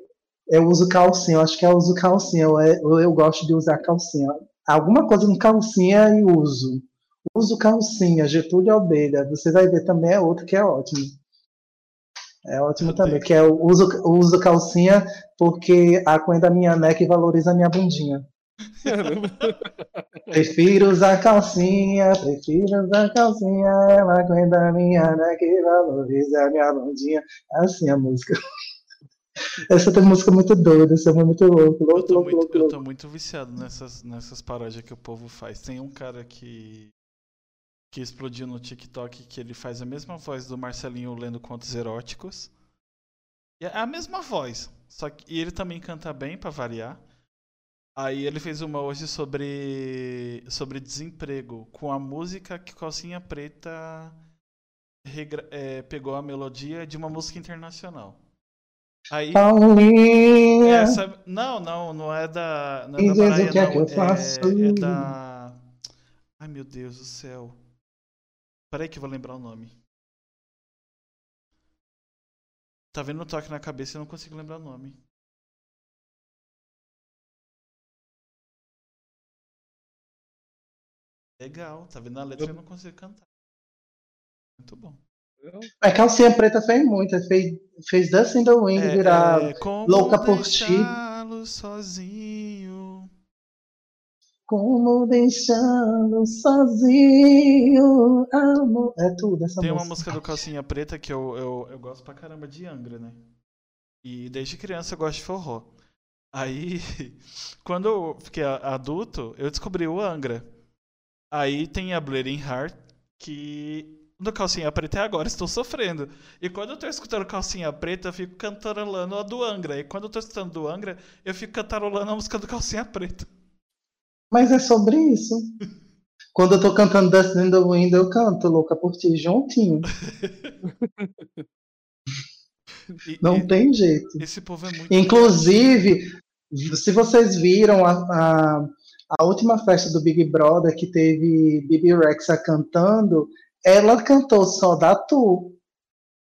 eu uso calcinha, eu acho que eu uso calcinha, eu, eu, eu gosto de usar calcinha. Alguma coisa com calcinha e uso. Uso calcinha, Getúlio Abelha. Você vai ver também é outro que é ótimo. É ótimo também, que é uso, uso calcinha porque a cunha da minha neck valoriza a minha bundinha. Prefiro usar calcinha, prefiro usar calcinha, ela aguenta a minha neck, valoriza a minha bundinha. Assim a música. Essa tem música muito doida, essa é muito louco, Eu louco, tô louco, muito, louco, eu tô muito viciado nessas, nessas paródias que o povo faz. Tem um cara que. que explodiu no TikTok que ele faz a mesma voz do Marcelinho lendo contos eróticos. É a mesma voz. Só que e ele também canta bem, pra variar. Aí ele fez uma hoje sobre. sobre desemprego, com a música que Calcinha Preta regra- é, pegou a melodia de uma música internacional. Aí. Paulinha, Essa, não, não, não é da. Não é da Mariah, que é que eu faço. É, é da. Ai meu Deus do céu. Peraí que eu vou lembrar o nome. Tá vendo o toque na cabeça e eu não consigo lembrar o nome. Legal, tá vendo a letra e eu não consigo cantar. Muito bom. a calcinha preta fez muito, fez, fez Dust in the Wind É, virar é, como louca por ti. deixá-lo sozinho. como deixando sozinho, amor. É tudo essa Tem uma música. música do Calcinha Preta que eu, eu, eu gosto pra caramba de Angra, né? E desde criança eu gosto de forró. Aí, quando eu fiquei adulto, eu descobri o Angra. Aí tem a Bleeding Heart, que no Calcinha Preta é agora, estou sofrendo. E quando eu tô escutando Calcinha Preta, eu fico cantarolando a do Angra. E quando eu tô escutando do Angra, eu fico cantarolando a música do Calcinha Preta. Mas é sobre isso. Quando eu tô cantando Dust in the Wind, eu canto Louca por Ti juntinho. E- Não e- tem jeito. esse povo é muito. Inclusive, se vocês viram a, a, a última festa do Big Brother que teve Bibi Rexa cantando, ela cantou Só da Tu.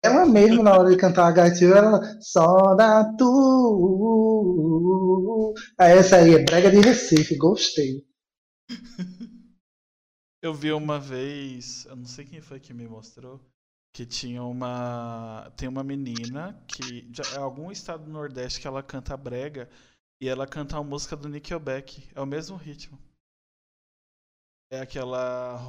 Ela mesma, na hora de cantar a gatilho, ela só da tu. Ah, Essa aí é brega de Recife, gostei. Eu vi uma vez, eu não sei quem foi que me mostrou, que tinha uma. Tem uma menina que. de- algum estado do Nordeste que ela canta brega e ela canta uma música do Nickelback. É o mesmo ritmo. É aquela.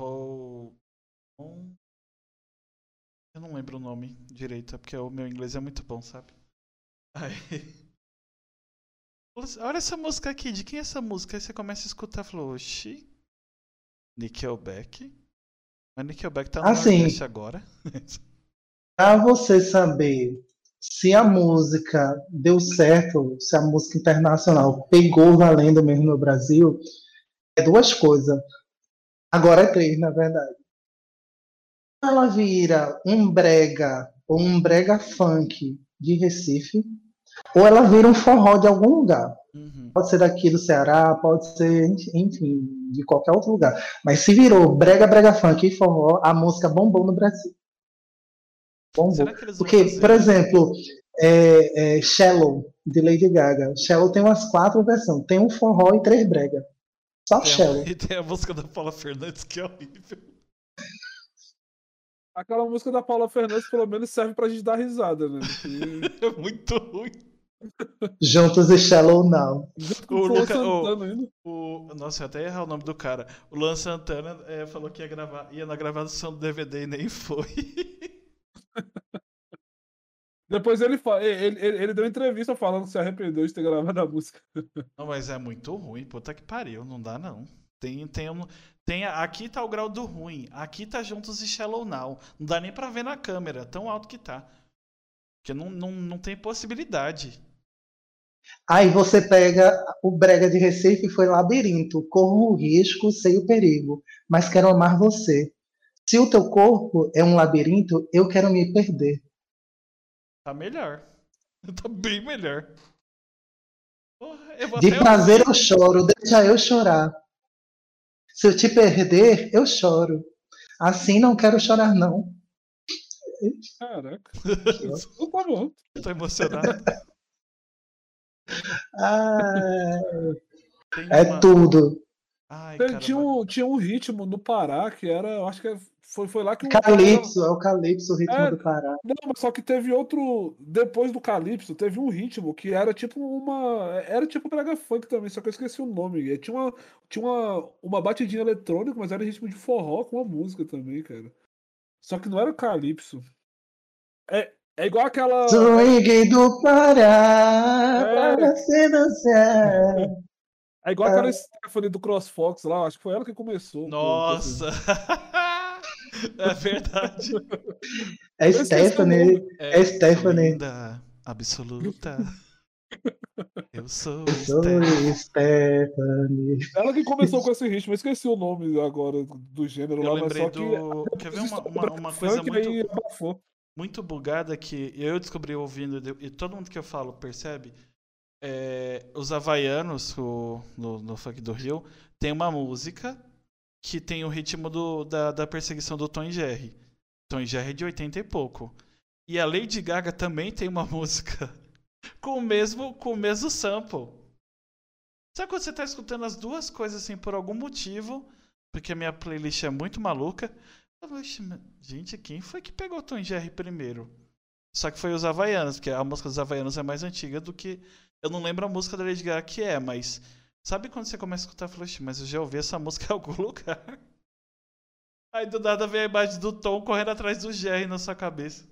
Eu não lembro o nome direito, é porque o meu inglês é muito bom, sabe? Aí. Olha essa música aqui, de quem é essa música? Aí você começa a escutar e falou, oxi. Nickelback? Mas Nickelback tá no assim, agora. pra você saber se a música deu certo, se a música internacional pegou valendo mesmo no Brasil, é duas coisas. Agora é três, na verdade. Ela vira um brega ou um brega funk de Recife, ou ela vira um forró de algum lugar. Uhum. Pode ser daqui do Ceará, pode ser, enfim, de qualquer outro lugar. Mas se virou brega, brega funk e forró, a música bombou no Brasil. Bombou. Será que eles vão Porque, fazer- por exemplo, é, é, Shallow, de Lady Gaga. Shallow tem umas quatro versões. Tem um forró e três brega. Só Tem a- Shallow. E tem a música da Paula Fernandes que é horrível. Aquela música da Paula Fernandes, pelo menos, serve pra gente dar risada, né? Porque- É muito ruim. Juntos e Shallow Now. O Luca- o-. O, nossa, eu até ia errar o nome do cara. O Luan Santana é, falou que ia gravar, ia na gravação do DVD e nem foi. Depois ele, ele, ele, ele deu entrevista falando que se arrependeu de ter gravado a música. Não, mas é muito ruim, puta que pariu, não dá não. Tem, tem, um- tem, aqui tá o grau do ruim, aqui tá juntos e Shallow Now. Não dá nem pra ver na câmera, tão alto que tá. Porque não, não, não tem possibilidade. Aí você pega o brega de Recife e foi labirinto. Corro o risco, sei o perigo, mas quero amar você. Se o teu corpo é um labirinto, eu quero me perder. Tá melhor. Tá bem melhor. Porra, De prazer eu choro, deixa eu chorar. Se eu te perder, eu choro. Assim não quero chorar, não. Caraca. Tá bom. Tô emocionado. Ah, é uma- tudo. Ai, cara, tinha, um, tinha um ritmo no Pará que era. Eu acho que é- foi, foi lá que o. Calypso, é o Calypso, o ritmo É. do Pará. Não, mas só que teve outro. Depois do Calypso, teve um ritmo que era tipo uma. Era tipo brega funk também, só que eu esqueci o nome. E Tinha uma, tinha uma, uma batidinha eletrônica, mas era ritmo de forró com a música também, cara. Só que não era Calypso. É, é igual aquela. Swing do Pará, É. para se dançar. É igual aquela Stephanie do CrossFox lá, acho que foi ela que começou. assim. É verdade. É o Stephanie. É sou Stephanie. linda, absoluta. Eu sou Eu sou Stephanie. Stephanie. Ela que começou com esse ritmo, eu esqueci o nome agora do gênero Eu lá, mas lembrei que. do. Quer ver uma, uma, uma coisa muito, muito bugada que eu descobri ouvindo, e todo mundo que eu falo percebe? É, os havaianos, o, no, no funk do Rio, tem uma música que tem o ritmo do, da, da perseguição do Tom e Jerry. Tom e Jerry é de 80 e pouco. E a Lady Gaga também tem uma música com o mesmo, com o mesmo sample. Sabe quando você tá escutando as duas coisas assim por algum motivo? Porque a minha playlist é muito maluca. Eu falo, "Oxe, mas, Gente, quem foi que pegou o Tom e Jerry primeiro? Só que foi os Havaianos, porque a música dos Havaianos é mais antiga do que. Eu não lembro a música da Lady Gaga que é, mas. Sabe quando você começa a escutar e fala, "Oxe, mas eu já ouvi essa música em algum lugar? Aí do nada vem a imagem do Tom correndo atrás do Jerry na sua cabeça.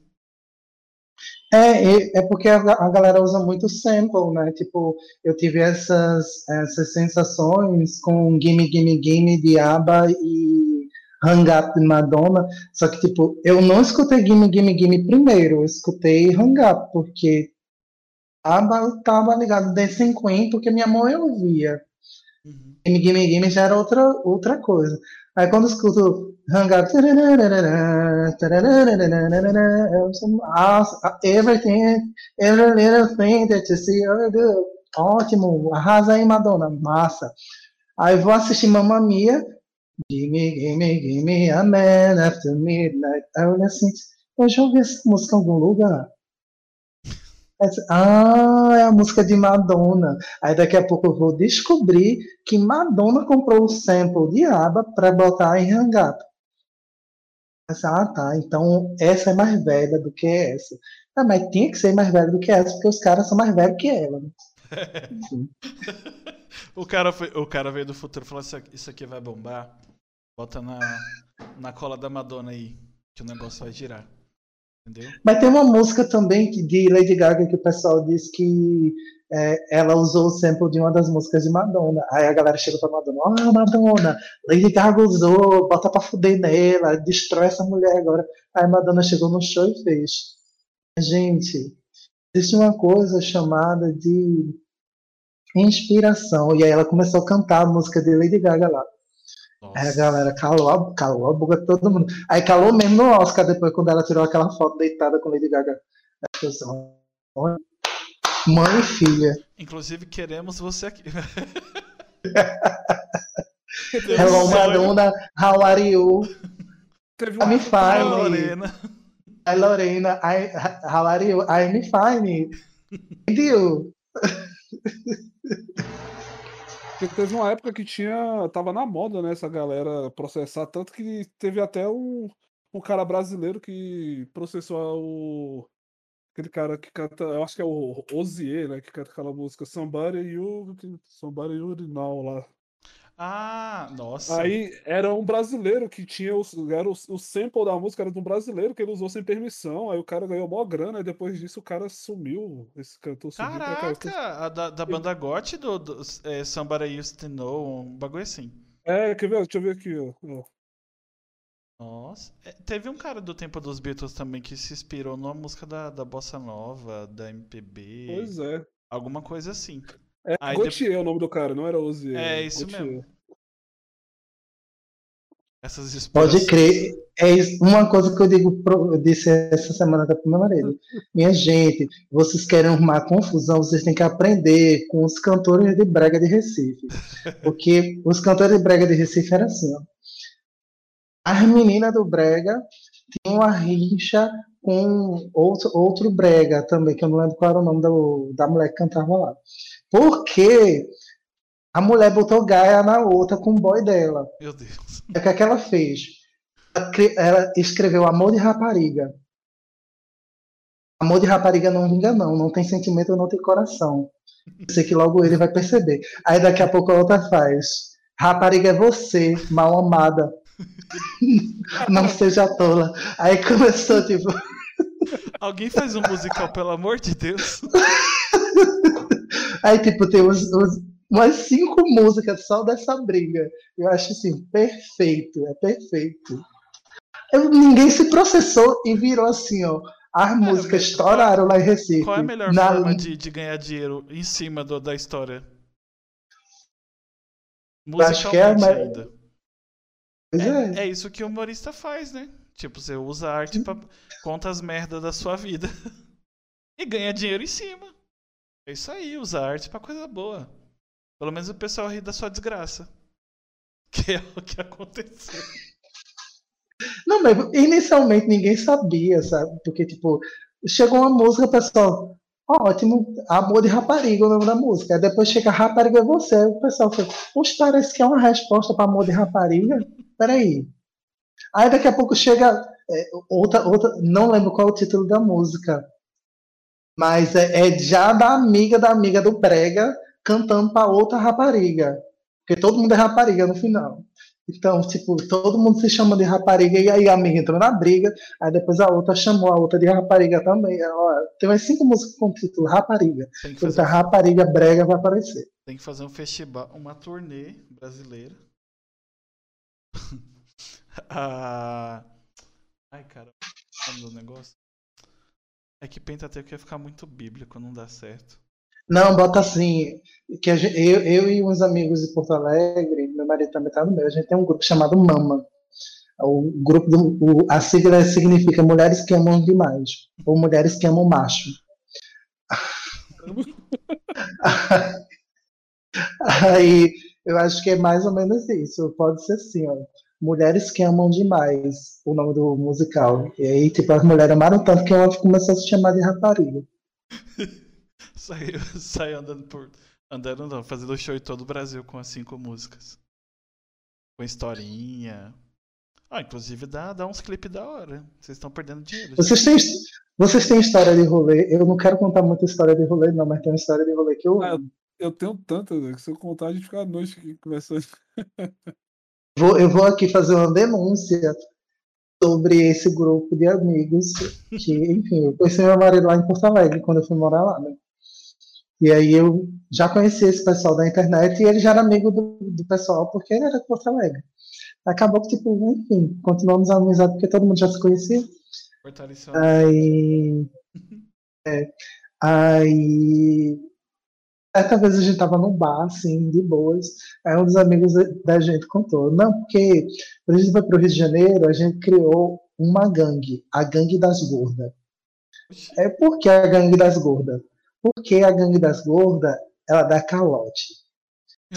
É, é, porque a, ga- a galera usa muito sample, né? Tipo, eu tive essas, essas sensações com Gimme Gimme Gimme de ABBA e Hang Up de Madonna. Só que, tipo, eu não escutei Gimme Gimme Gimme primeiro, eu escutei Hang Up, porque eu tava ligado Dancing Queen, porque minha mãe ouvia. Uhum. Gimme Gimme Gimme já era outra, outra coisa. Aí quando eu escuto Hang Up, eu sou- ah, everything, every little thing that you see, do. ótimo, arrasa aí Madonna, massa. Aí vou assistir Mamma Mia, Gimme, gimme, gimme a man after midnight. Aí eu olhei assim, eu já ouvi essa música em algum lugar. Ah, é a música de Madonna. Aí daqui a pouco eu vou descobrir que Madonna comprou o sample de ABBA para botar em Hang Ah, tá. Então essa é mais velha do que essa. Ah, mas tinha que ser mais velha do que essa, porque os caras são mais velhos que ela. né? O, cara foi, o cara veio do futuro e falou: "Isso aqui- Isso aqui vai bombar. Bota na, na cola da Madonna aí, que o negócio vai girar. Entendeu? Mas tem uma música também de Lady Gaga que o pessoal diz que é, ela usou o sample de uma das músicas de Madonna. Aí a galera chega pra Madonna, ah, Madonna, Lady Gaga usou, bota pra fuder nela, destrói essa mulher agora. Aí Madonna chegou no show e fez. Gente, existe uma coisa chamada de inspiração. E aí ela começou a cantar a música de Lady Gaga lá. Aí a Nossa. galera calou a, calou a boca de todo mundo. Aí calou mesmo no Oscar depois, quando ela tirou aquela foto deitada com Lady Gaga. Aí eu disse, "Olha, Mãe e filha. Inclusive, queremos você aqui. Hello, Madonna. How are you? Teve I'm uma Ai, fine. Lorena. Hi, Lorena. I, how are you? I'm fine. And you? Porque teve uma época que tinha. Tava na moda, né? Essa galera processar. Tanto que teve até um, um cara brasileiro que processou o. Aquele cara que canta. Eu acho que é o Ozier, né? Que canta aquela música Somebody You. Somebody You Now lá. Ah, nossa. Aí era um brasileiro que tinha os, era o, o sample da música era de um brasileiro que ele usou sem permissão. Aí o cara ganhou mó grana e depois disso o cara sumiu. Esse cantor sumiu. Caraca, a da, da banda GOT do, do é, Somebody Used to Know, um bagulho assim. É, quer ver? Deixa eu ver aqui, ó. ó. Nossa. É, teve um cara do tempo dos Beatles também que se inspirou numa música da, da Bossa Nova, da MPB. Pois é. Alguma coisa assim. É Aí Gautier é o nome do cara, não era Ozier. É era isso Gautier. mesmo. Essas Pode inspirações. crer. É isso- uma coisa que eu digo, pro- eu disse essa semana para meu marido. Minha gente, vocês querem arrumar confusão, vocês têm que aprender com os cantores de brega de Recife. Porque os cantores de brega de Recife eram assim, ó. As meninas do brega tinham uma rixa com outro, outro brega também, que eu não lembro qual era o nome do- da mulher que cantava lá. Porque a mulher botou gaia na outra com o boy dela. Meu Deus. O que, é que ela fez? Ela, escreveu Amor de Rapariga. Amor de rapariga não vinga, não. Não tem sentimento, não tem coração. Eu sei que logo ele vai perceber. Aí daqui a pouco a outra faz. Rapariga é você, mal amada. não seja tola. Aí começou, tipo. Alguém faz um musical, pelo amor de Deus. Aí, tipo, tem uns, uns- umas cinco músicas só dessa briga. Eu acho assim, perfeito, é perfeito. Eu- ninguém se processou e virou assim, ó. As músicas estouraram lá em Recife. Qual é a melhor Na- forma de, de ganhar dinheiro em cima do- da história? acho que é a ainda. É. É, é isso que o humorista faz, né? Tipo, você usa a arte pra conta as merdas da sua vida e ganha dinheiro em cima. É isso aí, usa arte pra coisa boa. Pelo menos o pessoal ri da sua desgraça. Que é o que aconteceu. Não, mas inicialmente ninguém sabia, sabe? Porque, tipo, chegou uma música, o pessoal, ótimo, Amor de Rapariga, o nome da música. Aí depois chega Rapariga é você. O pessoal fala, poxa, parece que é uma resposta para Amor de Rapariga. Peraí. Aí daqui a pouco chega é, outra, outra, não lembro qual é o título da música, mas é, é já da amiga da amiga do Brega cantando para outra rapariga. Porque todo mundo é rapariga no final. Então, tipo, todo mundo se chama de rapariga e aí a amiga entrou na briga, aí depois a outra chamou a outra de rapariga também. Ó, tem umas cinco músicas com o título Rapariga. Tem que Então, fazer, a rapariga brega vai aparecer. tem que fazer um festival, uma turnê brasileira. ah... Ai, cara, o nome do negócio? É que Pentateuco ia ficar muito bíblico, não dá certo. Não, bota assim, que gente- eu, eu e uns amigos de Porto Alegre, meu marido também tá no meio, a gente tem um grupo chamado Mama. O grupo do, o- a sigla significa Mulheres que Amam Demais, ou Mulheres que Amam Macho. Aí eu acho que é mais ou menos isso. Pode ser assim, ó. Mulheres que amam demais, o nome do musical. E aí, tipo, as mulheres amaram tanto que ela começou a se chamar de rapariga. Saiu, saiu andando por. Andando não, fazendo show em todo o Brasil com as cinco músicas. Com historinha. Ah, inclusive dá, dá uns clipes da hora. Vocês estão perdendo dinheiro. Vocês têm, vocês têm história de rolê? Eu não quero contar muita história de rolê, não, mas tem uma história de rolê que eu. Ah, Eu tenho tantas, né, que se eu contar, a gente fica a noite aqui conversando. Vou, eu vou aqui fazer uma denúncia sobre esse grupo de amigos que, enfim, eu conheci meu marido lá em Porto Alegre quando eu fui morar lá, né? E aí eu já conhecia esse pessoal da internet e ele já era amigo do, do pessoal porque ele era de Porto Alegre. Acabou que, tipo, enfim, continuamos a amizade porque todo mundo já se conhecia. Fortaleceu. Aí. É, aí. Certa vez a gente tava num bar, assim, de boas. Aí um dos amigos da gente contou. Não, porque quando a gente foi pro Rio de Janeiro, a gente criou uma gangue, a Gangue das Gordas. É por que a Gangue das Gordas? Porque a Gangue das Gordas, ela dá calote.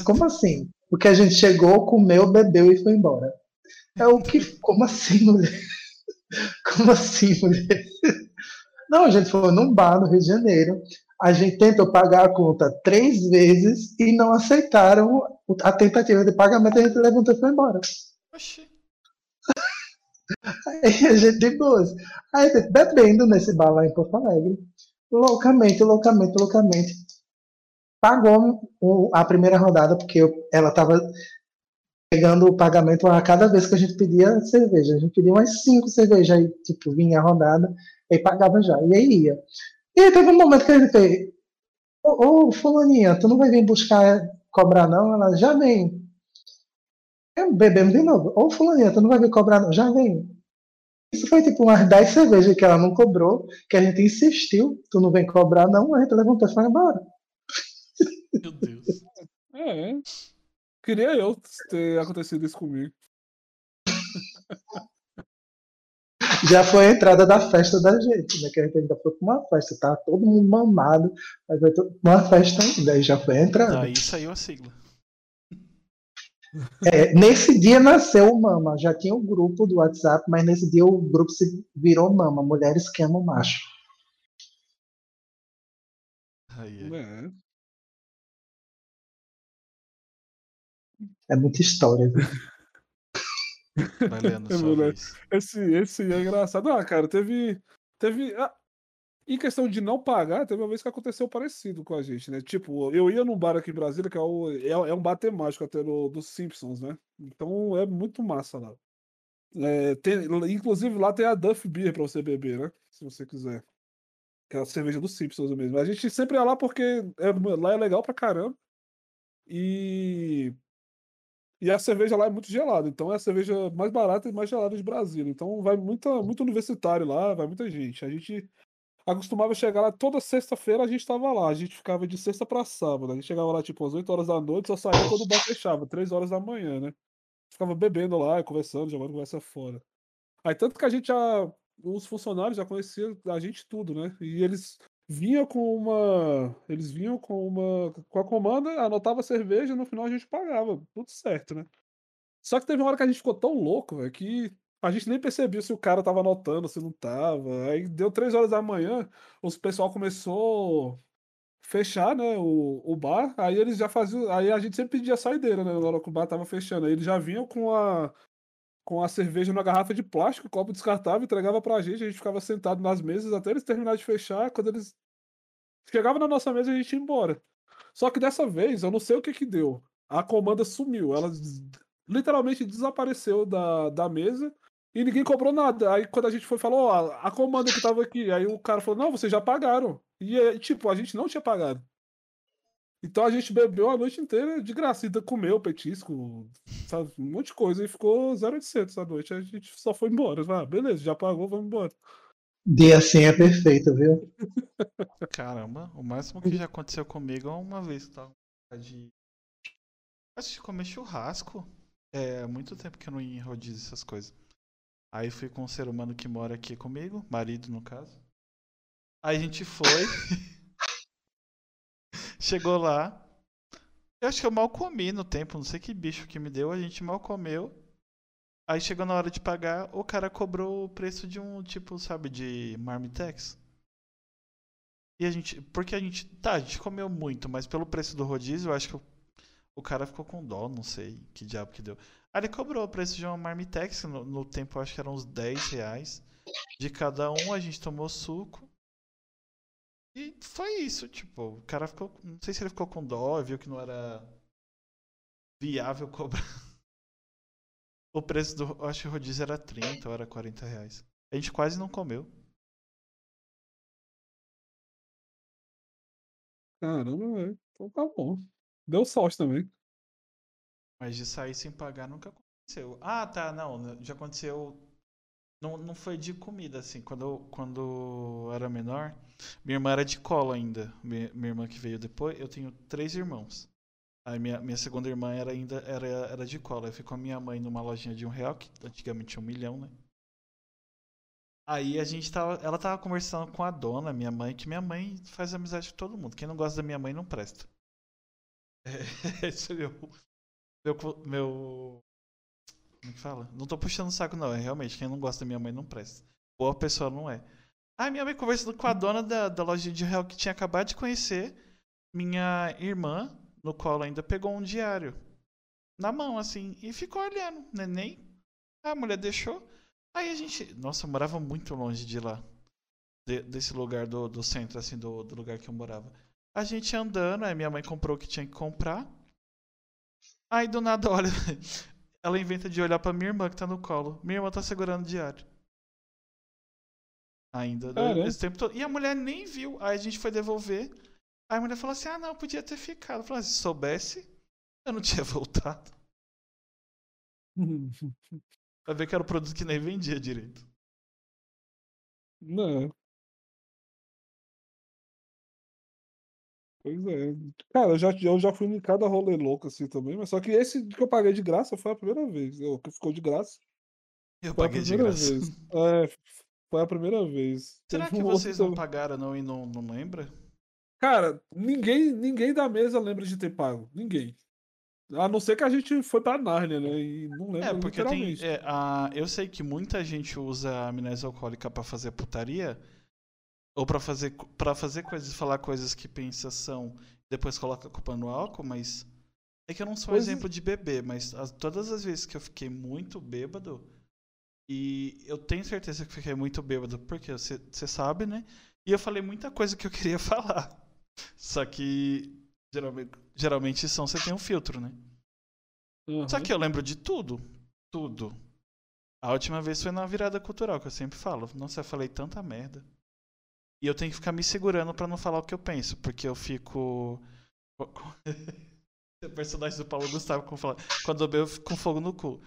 Como assim? Porque a gente chegou, comeu, bebeu e foi embora. É o que. Como assim, mulher? Como assim, mulher? Não, a gente foi num bar no Rio de Janeiro. A gente tentou pagar a conta três vezes e não aceitaram a tentativa de pagamento. A gente levantou e foi embora. Oxi. Aí a gente de boas. Aí bebendo nesse bar lá em Porto Alegre. Loucamente, loucamente, loucamente. Pagou o- a primeira rodada, porque eu- ela estava pegando o pagamento a cada vez que a gente pedia cerveja. A gente pedia umas cinco cervejas, aí, tipo, vinha a rodada, aí pagava já. E aí ia. E teve um momento que ele fez, ô, fulaninha, tu não vai vir buscar, cobrar não? Ela, já vem. Bebemos de novo. Ô fulaninha, tu não vai vir cobrar não? Já vem. Isso foi tipo umas 10 cervejas que ela não cobrou, que a gente insistiu, tu não vem cobrar não, a gente levantou e foi embora. Meu Deus. É. Queria eu ter acontecido isso comigo. Já foi a entrada da festa da gente, né? Que a gente ainda foi pra uma festa, tá todo mundo mamado, mas vai uma festa ainda, aí já foi a entrada. Daí saiu a sigla. É, nesse dia nasceu o Mama, já tinha o grupo do WhatsApp, mas nesse dia o grupo se virou Mama, mulheres que amam macho. Aí, aí. É. É muita história, viu? Vai lendo É sua verdade. vez. Esse, esse é engraçado. Ah, cara, teve. Teve. ah, em questão de não pagar, teve uma vez que aconteceu parecido com a gente, né? Tipo, eu ia num bar aqui em Brasília, que é, o, é, é um bar temático até no, dos Simpsons, né? Então é muito massa lá. É, tem- inclusive lá tem a Duff Beer pra você beber, né? Se você quiser. Que é a cerveja dos Simpsons mesmo. A gente sempre ia lá porque é- lá é legal pra caramba. E. E a cerveja lá é muito gelada, então é a cerveja mais barata e mais gelada de Brasília. Então vai muita, muito universitário lá, vai muita gente. A gente acostumava chegar lá toda sexta-feira, a gente tava lá. A gente ficava de sexta pra sábado. A gente chegava lá tipo às 8 horas da noite, só saía quando o bar fechava, 3 horas da manhã, né? Ficava bebendo lá, conversando, jogando conversa fora. Aí tanto que a gente já. Os funcionários já conheciam a gente tudo, né? E eles vinham com uma. Eles vinham com uma. Com a comanda, anotava a cerveja no final a gente pagava. Tudo certo, né? Só que teve uma hora que a gente ficou tão louco, velho, que a gente nem percebia se o cara tava anotando, se não tava. Aí deu três horas da manhã, os pessoal começou fechar, né, o, o bar, aí eles já faziam, aí a gente sempre pedia saideira, né, na hora que o bar tava fechando, aí eles já vinham com a com a cerveja numa garrafa de plástico, copo descartável, entregava pra gente, a gente ficava sentado nas mesas até eles terminarem de fechar, quando eles chegavam na nossa mesa a gente ia embora. Só que dessa vez, eu não sei o que que deu. A comanda sumiu, ela literalmente desapareceu da, da mesa e ninguém cobrou nada. Aí quando a gente foi falou, ó, a comanda que tava aqui, aí o cara falou: "Não, vocês já pagaram". E é, tipo, a gente não tinha pagado. Então a gente bebeu a noite inteira de graça, ainda comeu petisco, sabe, um monte de coisa e ficou 0800 a noite. A gente só foi embora. Ah, beleza, já pagou, vamos embora. Dia assim é perfeito, viu? Caramba, o máximo que já aconteceu comigo é uma vez que tava de. Acho de comer churrasco. É há muito tempo que eu não ia em rodízio essas coisas. Aí fui com um ser humano que mora aqui comigo, marido no caso. Aí a gente foi. Chegou lá. Eu acho que eu mal comi no tempo, não sei que bicho que me deu, a gente mal comeu. Aí chegou na hora de pagar, o cara cobrou o preço de um tipo, sabe, de marmitex. E a gente. Porque a gente. Tá, a gente comeu muito, mas pelo preço do rodízio, eu acho que o, o cara ficou com dó, não sei que diabo que deu. Aí ele cobrou o preço de uma marmitex, no, no tempo eu acho que eram uns 10 reais. De cada um, a gente tomou suco. E foi isso, tipo, o cara ficou. Não sei se ele ficou com dó, viu que não era viável cobrar. O preço do. Acho que o rodízio era 30 ou era 40 reais. A gente quase não comeu. Caramba, velho. Então tá bom. Deu sorte também. Mas de sair sem pagar nunca aconteceu. Ah, tá, não. Já aconteceu. Não, não foi de comida, assim. Quando eu, quando era menor, minha irmã era de cola ainda. Minha, minha irmã que veio depois. Eu tenho três irmãos. Aí minha, minha segunda irmã era ainda era, era de cola. Eu fui com a minha mãe numa lojinha de um real, que antigamente tinha um milhão, né? Aí a gente tava. Ela tava conversando com a dona, minha mãe, que minha mãe faz amizade com todo mundo. Quem não gosta da minha mãe não presta. É, esse é meu. Meu. meu como é que fala? Não tô puxando o saco, não. É realmente, quem não gosta da minha mãe não presta. Boa pessoa não é. Aí minha mãe conversando com a dona da, da loja de real que tinha acabado de conhecer. Minha irmã, no qual ainda pegou um diário na mão, assim, e ficou olhando. Neném. A mulher deixou. Aí a gente. Nossa, eu morava muito longe de lá. De, desse lugar do, do centro, assim, do, do lugar que eu morava. A gente andando, aí minha mãe comprou o que tinha que comprar. Aí do nada, olha, ela inventa de olhar pra minha irmã que tá no colo. Minha irmã tá segurando o diário. Ainda, Caramba. esse tempo todo. E a mulher nem viu. Aí a gente foi devolver. Aí a mulher falou assim: ah, não, podia ter ficado. Eu falei, se soubesse, eu não tinha voltado. Vai ver que era um produto que nem vendia direito. Não. Pois é. Cara, eu já, eu já fui em cada rolê louco assim também, mas só que esse que eu paguei de graça foi a primeira vez. O que ficou de graça Eu foi paguei de graça. vez. É, foi a primeira vez. Será Teve que um outro vocês não pagaram não e não, não lembra? Cara, ninguém, ninguém da mesa lembra de ter pago. Ninguém. A não ser que a gente foi pra Nárnia, né? E não lembra É, porque tem. é, a, eu sei que muita gente usa amnésia alcoólica pra fazer putaria. Ou pra fazer, pra fazer coisas, falar coisas que pensa são. Depois coloca a culpa no álcool, mas. É que eu não sou Pois é. exemplo de beber, mas as- todas as vezes que eu fiquei muito bêbado. E eu tenho certeza que fiquei muito bêbado, porque você sabe, né? E eu falei muita coisa que eu queria falar. Só que. Geralmente, geralmente são você tem um filtro, né? Aham. Só que eu lembro de tudo. Tudo. A última vez foi na virada cultural, que eu sempre falo. Nossa, eu falei tanta merda. E eu tenho que ficar me segurando pra não falar o que eu penso, porque eu fico. o personagem do Paulo Gustavo como fala, quando eu bebo, eu fico com fogo no cu.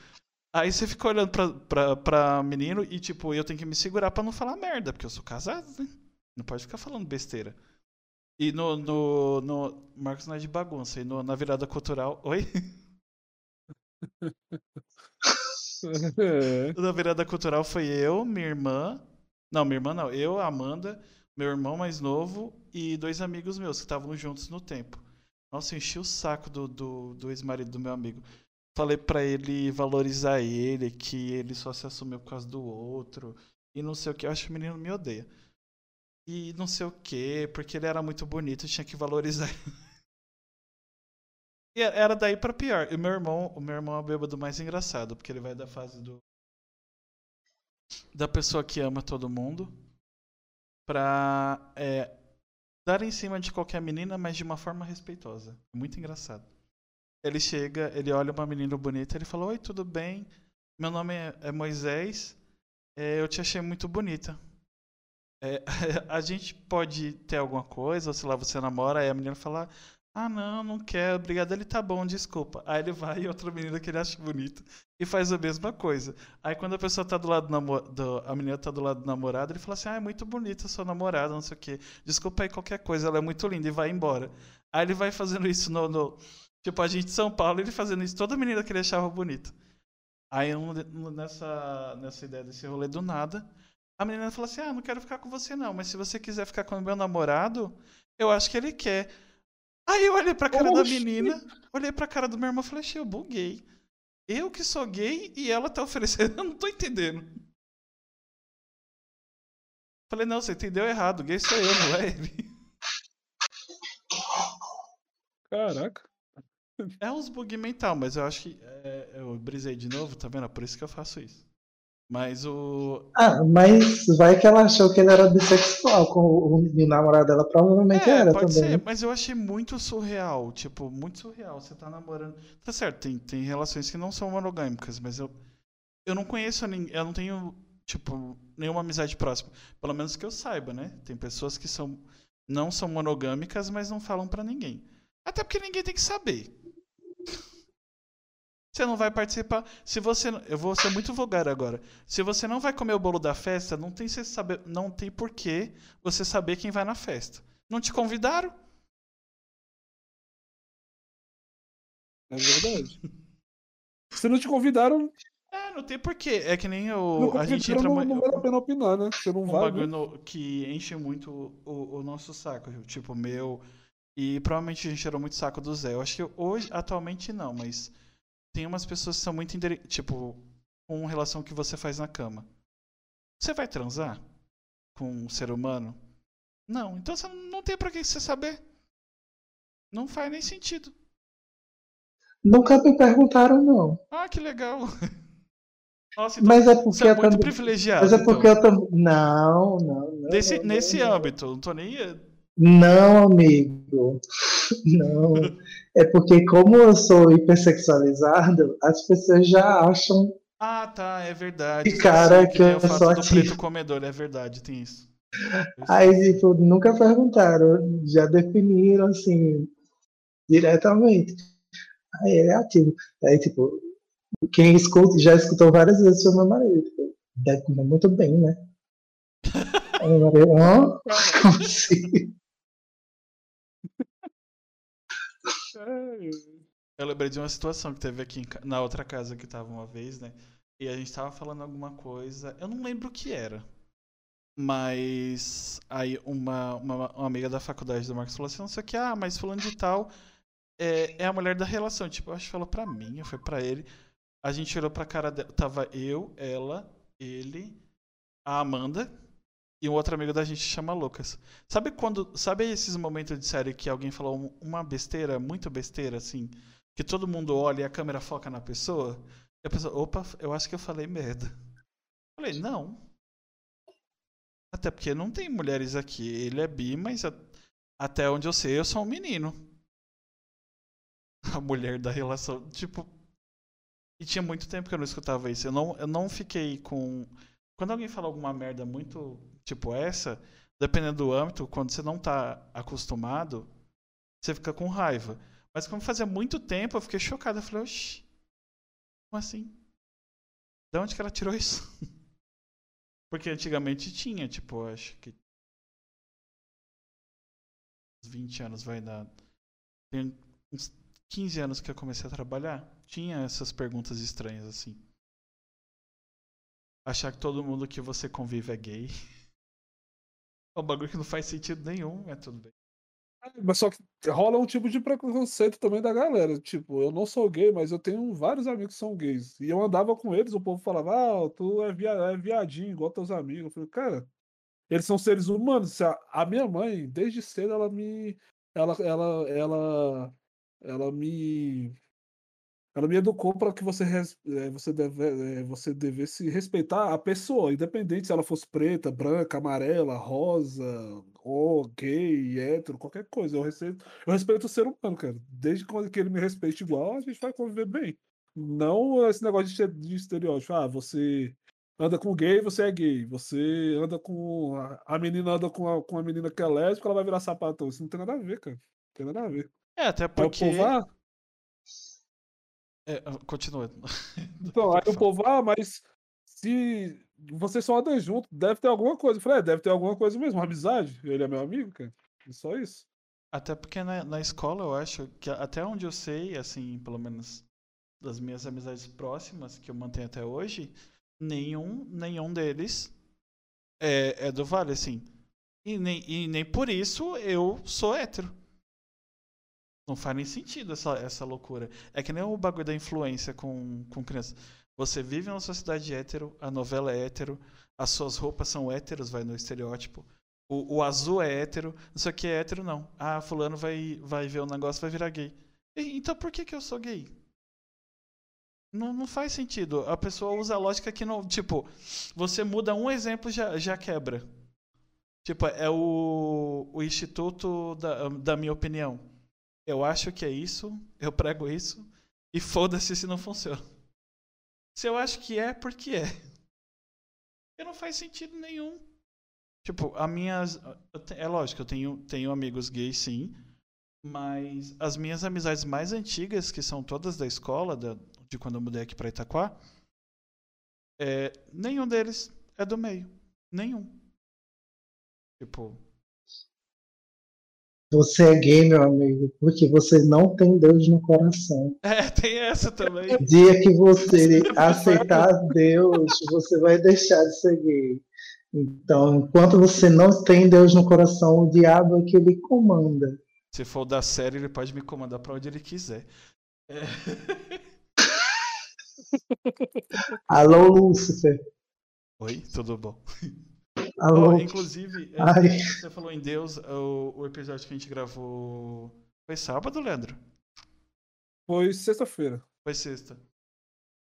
Aí você fica olhando pra, pra, pra menino e, tipo, eu tenho que me segurar pra não falar merda, porque eu sou casado, né? Não pode ficar falando besteira. E no. no, no Marcos não é de bagunça. E no- na virada cultural. Oi? É. Na virada cultural foi eu, minha irmã. Não, minha irmã não. Eu, a Amanda, meu irmão mais novo e dois amigos meus que estavam juntos no tempo. Nossa, eu enchi o saco do, do, do ex-marido do meu amigo. Falei pra ele valorizar ele, que ele só se assumiu por causa do outro. E não sei o que. Eu acho que o menino me odeia. E não sei o que, porque ele era muito bonito, tinha que valorizar. E era daí pra pior. E meu irmão, o meu irmão é o bêbado mais engraçado, porque ele vai da fase do da pessoa que ama todo mundo pra é, dar em cima de qualquer menina, mas de uma forma respeitosa. É Muito engraçado. Ele chega, ele olha uma menina bonita, ele fala: Oi, tudo bem? Meu nome é, é Moisés. É, eu te achei muito bonita. É, a gente pode ter alguma coisa, ou sei lá, você namora, aí a menina fala: Ah, não, não quero, obrigado. Ele tá bom, desculpa. Aí ele vai e outra menina que ele acha bonita e faz a mesma coisa. Aí quando a pessoa tá do lado do, namo- do a menina tá do lado do namorado, ele fala assim: "Ah, é muito bonita sua namorada, não sei o quê. Desculpa aí qualquer coisa, ela é muito linda" e vai embora. Aí ele vai fazendo isso no, no- tipo a gente de São Paulo, ele fazendo isso toda menina que ele achava bonita. Aí nessa nessa ideia desse rolê do nada, a menina fala assim: "Ah, não quero ficar com você não, mas se você quiser ficar com o meu namorado, eu acho que ele quer". Aí eu olhei pra cara da Oxi. menina, olhei pra cara do meu irmão e falei: "Achei, eu buguei". Eu que sou gay e ela tá oferecendo. Eu não tô entendendo. Falei, não, você entendeu errado. Gay sou eu, não é ele. Caraca. É uns bug mental, mas eu acho que. é, eu brisei de novo, tá vendo? É por isso que eu faço isso. Mas o. Ah, mas vai que ela achou que ele era bissexual com o, o namorado dela, provavelmente É, era pode também. ser, mas eu achei muito surreal. Tipo, muito surreal. Você tá namorando. Tá certo, tem, tem relações que não são monogâmicas, mas eu. eu não conheço ninguém, eu não tenho, tipo, nenhuma amizade próxima. Pelo menos que eu saiba, né? Tem pessoas que são não são monogâmicas, mas não falam para ninguém. Até porque ninguém tem que saber. Você não vai participar. Se você, eu vou ser muito vulgar agora. Se você não vai comer o bolo da festa, não tem você saber, não tem porquê você saber quem vai na festa. Não te convidaram? É verdade. Se não te convidaram. É, não tem porquê. É que nem o. a gente entra. Não, não vale a pena opinar, né? Você não um vai. bagulho no, que enche muito o, o, nosso saco. Tipo, meu. E provavelmente a gente tirou muito saco do Zé. Eu acho que hoje, atualmente não, mas tem umas pessoas que são muito. Tipo, com relação ao que você faz na cama. Você vai transar com um ser humano? Não. Então você não tem pra que você saber. Não faz nem sentido. Nunca me perguntaram, não. Ah, que legal. Nossa, então mas é porque você é muito também... privilegiado. Mas é porque então. eu também. Não, não, não. Nesse, não, nesse não. âmbito, não tô nem. Não, amigo. Não. é porque, como eu sou hipersexualizado, as pessoas já acham. Ah, tá, é verdade. Que cara que, que eu sou ativo. preto comedor, é verdade, tem isso. Aí, tipo, nunca perguntaram, já definiram assim, diretamente. Aí ele é ativo. Aí, tipo, quem escuta, já escutou várias vezes foi meu marido. Tipo, deve comer muito bem, né? Aí meu marido, hã? Como assim? Eu lembrei de uma situação que teve aqui em na outra casa que tava uma vez, né? E a gente tava falando alguma coisa, eu não lembro o que era. Mas aí uma, uma, uma amiga da faculdade do Marcos falou assim, não sei o que, ah, mas fulano de tal é, é a mulher da relação. Tipo, eu acho que falou pra mim, foi pra ele. A gente olhou pra cara dela, tava eu, ela, ele, a Amanda e um outro amigo da gente chama Lucas. Sabe quando, sabe esses momentos de série que alguém falou um- uma besteira, muito besteira assim, que todo mundo olha e a câmera foca na pessoa? E a pessoa, opa, eu acho que eu falei merda. Falei, não. Até porque não tem mulheres aqui. Ele é bi, mas a- até onde eu sei, eu sou um menino. A mulher da relação, tipo. E tinha muito tempo que eu não escutava isso. Eu não, eu não fiquei com. Quando alguém fala alguma merda muito tipo essa, dependendo do âmbito, quando você não tá acostumado, você fica com raiva. Mas como fazia muito tempo, eu fiquei chocado. Eu falei, oxi, como assim? De onde que ela tirou isso? Porque antigamente tinha, tipo, acho que. uns 20 anos vai dar. Tem uns 15 anos que eu comecei a trabalhar. Tinha essas perguntas estranhas assim. Achar que todo mundo que você convive é gay. É um bagulho que não faz sentido nenhum, mas tudo bem. Mas só que rola um tipo de preconceito também da galera. Tipo, eu não sou gay, mas eu tenho vários amigos que são gays. E eu andava com eles, o povo falava, ah, tu é, via é viadinho, igual teus amigos. Eu falei, cara, eles são seres humanos. A minha mãe, desde cedo, ela me. Ela, ela, ela, ela me. Ela me educou para que você, eh, você, deve, eh, você devesse respeitar a pessoa, independente se ela fosse preta, branca, amarela, rosa, ou gay, hétero, qualquer coisa. Eu respeito, eu respeito o ser humano, cara. Desde quando que ele me respeite igual, a gente vai conviver bem. Não esse negócio de, este- de estereótipo. Ah, você anda com gay, você é gay. Você anda com. A, menina anda com a, com a menina que é lésbica, ela vai virar sapatão. Isso não tem nada a ver, cara. Não tem nada a ver. É, até Aí o porque. povo, ah, É, continua. Então, aí o povo, ah, mas se vocês só andam junto, deve ter alguma coisa. Eu falei, é, deve ter alguma coisa mesmo, uma amizade. Ele é meu amigo, cara. É só isso. Até porque na, na escola eu acho que até onde eu sei, assim, pelo menos das minhas amizades próximas que eu mantenho até hoje, nenhum, nenhum deles é, é do Vale, assim. E nem, e nem por isso eu sou hétero. Não faz nem sentido essa, essa loucura. É que nem o bagulho da influência com, com crianças. Você vive numa sociedade hétero, a novela é hétero, as suas roupas são héteros, vai no estereótipo. O, o azul é hétero, não sei o que é hétero, não. Ah, fulano vai, vai ver o negócio e vai virar gay. E- então por que, que eu sou gay? Não, não faz sentido. A pessoa usa a lógica que não. Tipo, você muda um exemplo já, já quebra. Tipo, é o, o instituto da, da minha opinião. Eu acho que é isso, eu prego isso, e foda-se se não funciona. Se eu acho que é, porque é. Porque não faz sentido nenhum. Tipo, a minhas. É lógico, eu tenho, tenho amigos gays sim. Mas as minhas amizades mais antigas, que são todas da escola, da, de quando eu mudei aqui pra Itaquá, é, nenhum deles é do meio. Nenhum. Tipo. Você é gay, meu amigo, porque você não tem Deus no coração. É, tem essa também. O dia que você aceitar Deus, você vai deixar de ser gay. Então, enquanto você não tem Deus no coração, o diabo é que ele comanda. Se for da série, ele pode me comandar pra onde ele quiser. É. Alô, Lúcifer. Oi, tudo bom? Alô. Oh, inclusive, é, Ai. você falou em Deus, o, o episódio que a gente gravou foi sábado, Leandro? Foi sexta-feira. Foi sexta.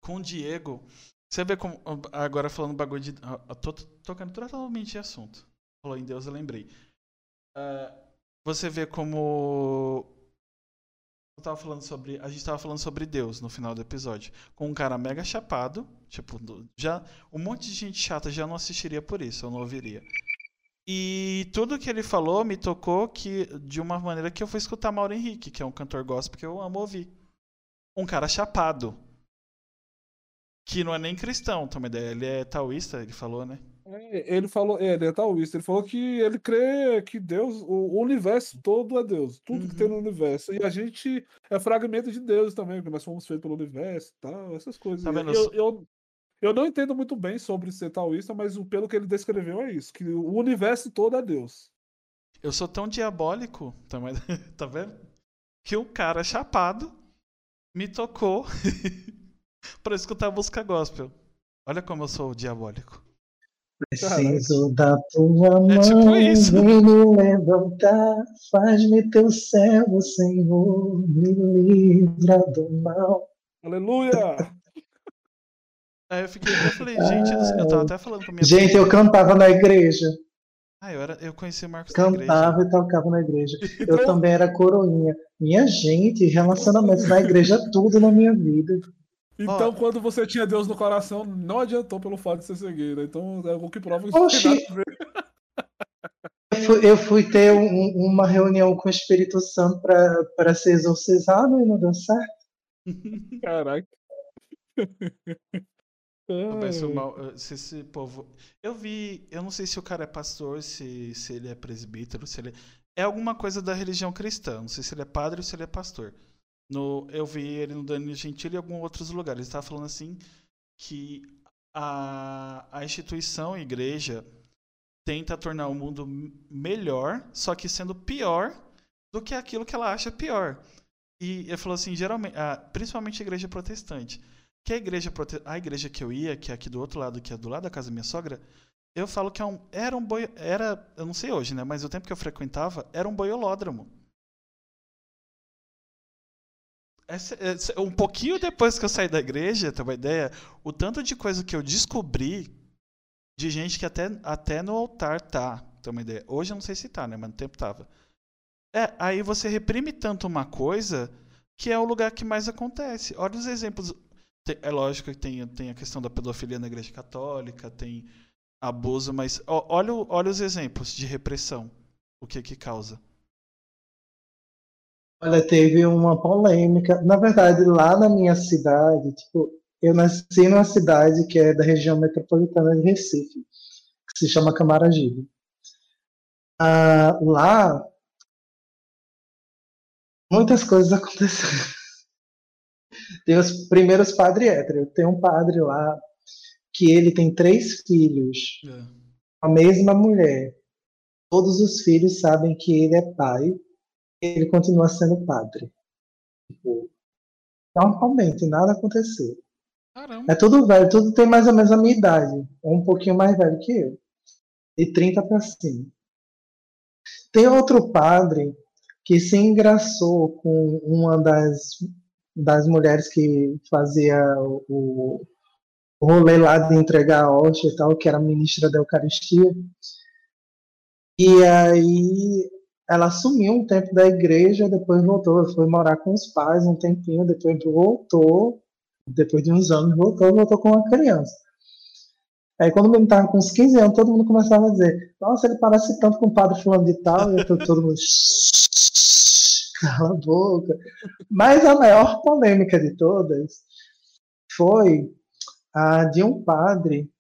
Com o Diego. Você vê como. Agora falando bagulho de. ah, eu Tô tocando totalmente de assunto. Falou em Deus, eu lembrei. Ah, você vê como. Tava falando sobre. A gente tava falando sobre Deus no final do episódio. Com um cara mega chapado. Tipo, já. Um monte de gente chata já não assistiria por isso, eu não ouviria. E tudo que ele falou me tocou que, de uma maneira que eu fui escutar Mauro Henrique, que é um cantor gospel que eu amo ouvir. Um cara chapado. Que não é nem cristão, também ideia. Ele é taoísta, ele falou, né? Ele falou, é, ele é taoísta, ele falou que ele crê que Deus, o universo todo é Deus, tudo que tem no universo. E a gente é fragmento de Deus também, porque nós fomos feitos pelo universo e tal, essas coisas. Tá? Eu, eu, eu não entendo muito bem sobre ser taoísta, mas pelo que ele descreveu é isso, que o universo todo é Deus. Eu sou tão diabólico, também, tá vendo? Que um cara chapado me tocou pra escutar música gospel. Olha como eu sou diabólico. Preciso da tua mão, É tipo isso. me levantar, faz-me teu servo, Senhor, me livra do mal. Aleluia! Aí eu fiquei, eu falei, gente, eu tava até falando com a minha Gente, eu cantava na igreja, Ah, eu, era, eu conheci o Marcos na igreja. cantava e tocava na igreja. Eu Então- também era coroinha. Minha gente, relacionamentos na igreja, é tudo na minha vida. Então, Ó. quando você tinha Deus no coração, não adiantou pelo fato de ser cegueira. Então, é o que prova que Oxi. tem ver. Eu fui, eu fui ter um- uma reunião com o Espírito Santo para ser exorcizado e não deu certo. Caraca. Mas o Ai. mal- se esse povo. Eu vi. Eu não sei se o cara é pastor, se, se ele é presbítero, se ele. É alguma coisa da religião cristã. Não sei se ele é padre ou se ele é pastor. No, eu vi ele no Danilo Gentili e em alguns outros lugares. Ele estava falando assim que a, a instituição, a igreja, tenta tornar o mundo melhor, só que sendo pior do que aquilo que ela acha pior. E ele falou assim, geralmente, principalmente a igreja protestante. Que a igreja, a igreja que eu ia, que é aqui do outro lado, que é do lado da casa da minha sogra, eu falo que é um, era um boi, era, eu não sei hoje, né, mas o tempo que eu frequentava era um boiolódromo. Essa- essa- um pouquinho depois que eu saí da igreja, tem uma ideia, o tanto de coisa que eu descobri de gente que até, até no altar tá, tem uma ideia. Hoje eu não sei se tá, né, mas no tempo tava. É, aí você reprime tanto uma coisa que é o lugar que mais acontece. Olha os exemplos. É lógico que tem, tem a questão da pedofilia na igreja católica, tem abuso, mas ó, olha, olha os exemplos de repressão. O que que causa. Olha, teve uma polêmica. Na verdade, lá na minha cidade, tipo, eu nasci numa cidade que é da região metropolitana de Recife, que se chama Camaragibe. Ah, lá, muitas coisas aconteceram. Tem os primeiros padres héteros. Tem um padre lá que ele tem três filhos, a mesma mulher. Todos os filhos sabem que ele é pai ele continua sendo padre. Tipo, normalmente, nada aconteceu. Caramba. É tudo velho, tudo tem mais ou menos a minha idade. ou um pouquinho mais velho que eu. De 30 para cima. Tem outro padre que se engraçou com uma das, das mulheres que fazia o, o rolê lá de entregar a hóstia e tal, que era ministra da Eucaristia. E aí ela sumiu um tempo da igreja, depois voltou, foi morar com os pais um tempinho, depois voltou Depois de uns anos voltou, voltou com uma criança. Aí quando o menino tava com uns 15 anos, todo mundo começava a dizer, nossa, ele parece tanto com o padre fulano de tal, e todo mundo. Cala a boca. Mas a maior polêmica de todas foi a de um padre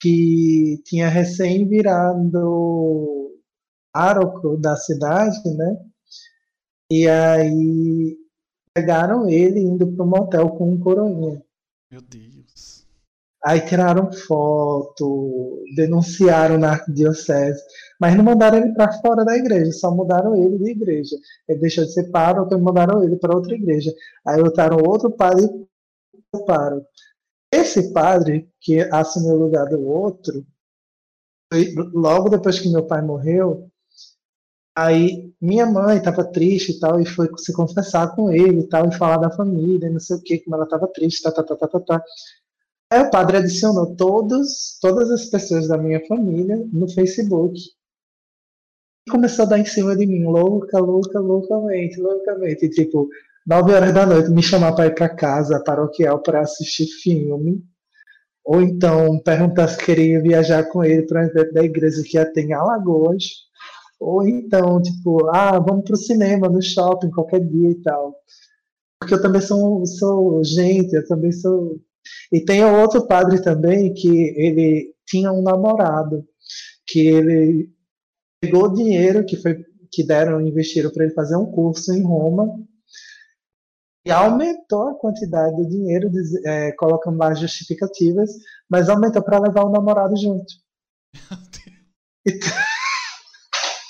que tinha recém virado pároco da cidade, né? E aí pegaram ele indo para um motel com um coroinha. Meu Deus. Aí tiraram foto, denunciaram na arquidiocese, mas não mandaram ele para fora da igreja, só mudaram ele de igreja. Ele deixou de ser pároco e mandaram ele para outra igreja. Aí botaram outro padre pároco. Esse padre que assumiu o lugar do outro, logo depois que meu pai morreu, aí minha mãe estava triste e tal, e foi se confessar com ele e tal, e falar da família, não sei o que, como ela estava triste, tá, tá, tá, tá, tá, tá. Aí o padre adicionou todos, todas as pessoas da minha família no Facebook. E começou a dar em cima de mim, louca, louca, loucamente, loucamente. E, tipo, 9 horas da noite, me chamar para ir para casa paroquial para assistir filme, ou então perguntar se queria viajar com ele para um evento da igreja que ia ter em Alagoas, ou então, tipo, ah, vamos para o cinema, no shopping, qualquer dia e tal. Porque eu também sou, sou gente, eu também sou. E tem outro padre também que ele tinha um namorado, que ele pegou dinheiro que foi que deram, investiram para ele fazer um curso em Roma, e aumentou a quantidade do dinheiro, é, colocando lá justificativas, mas aumentou para levar o namorado junto.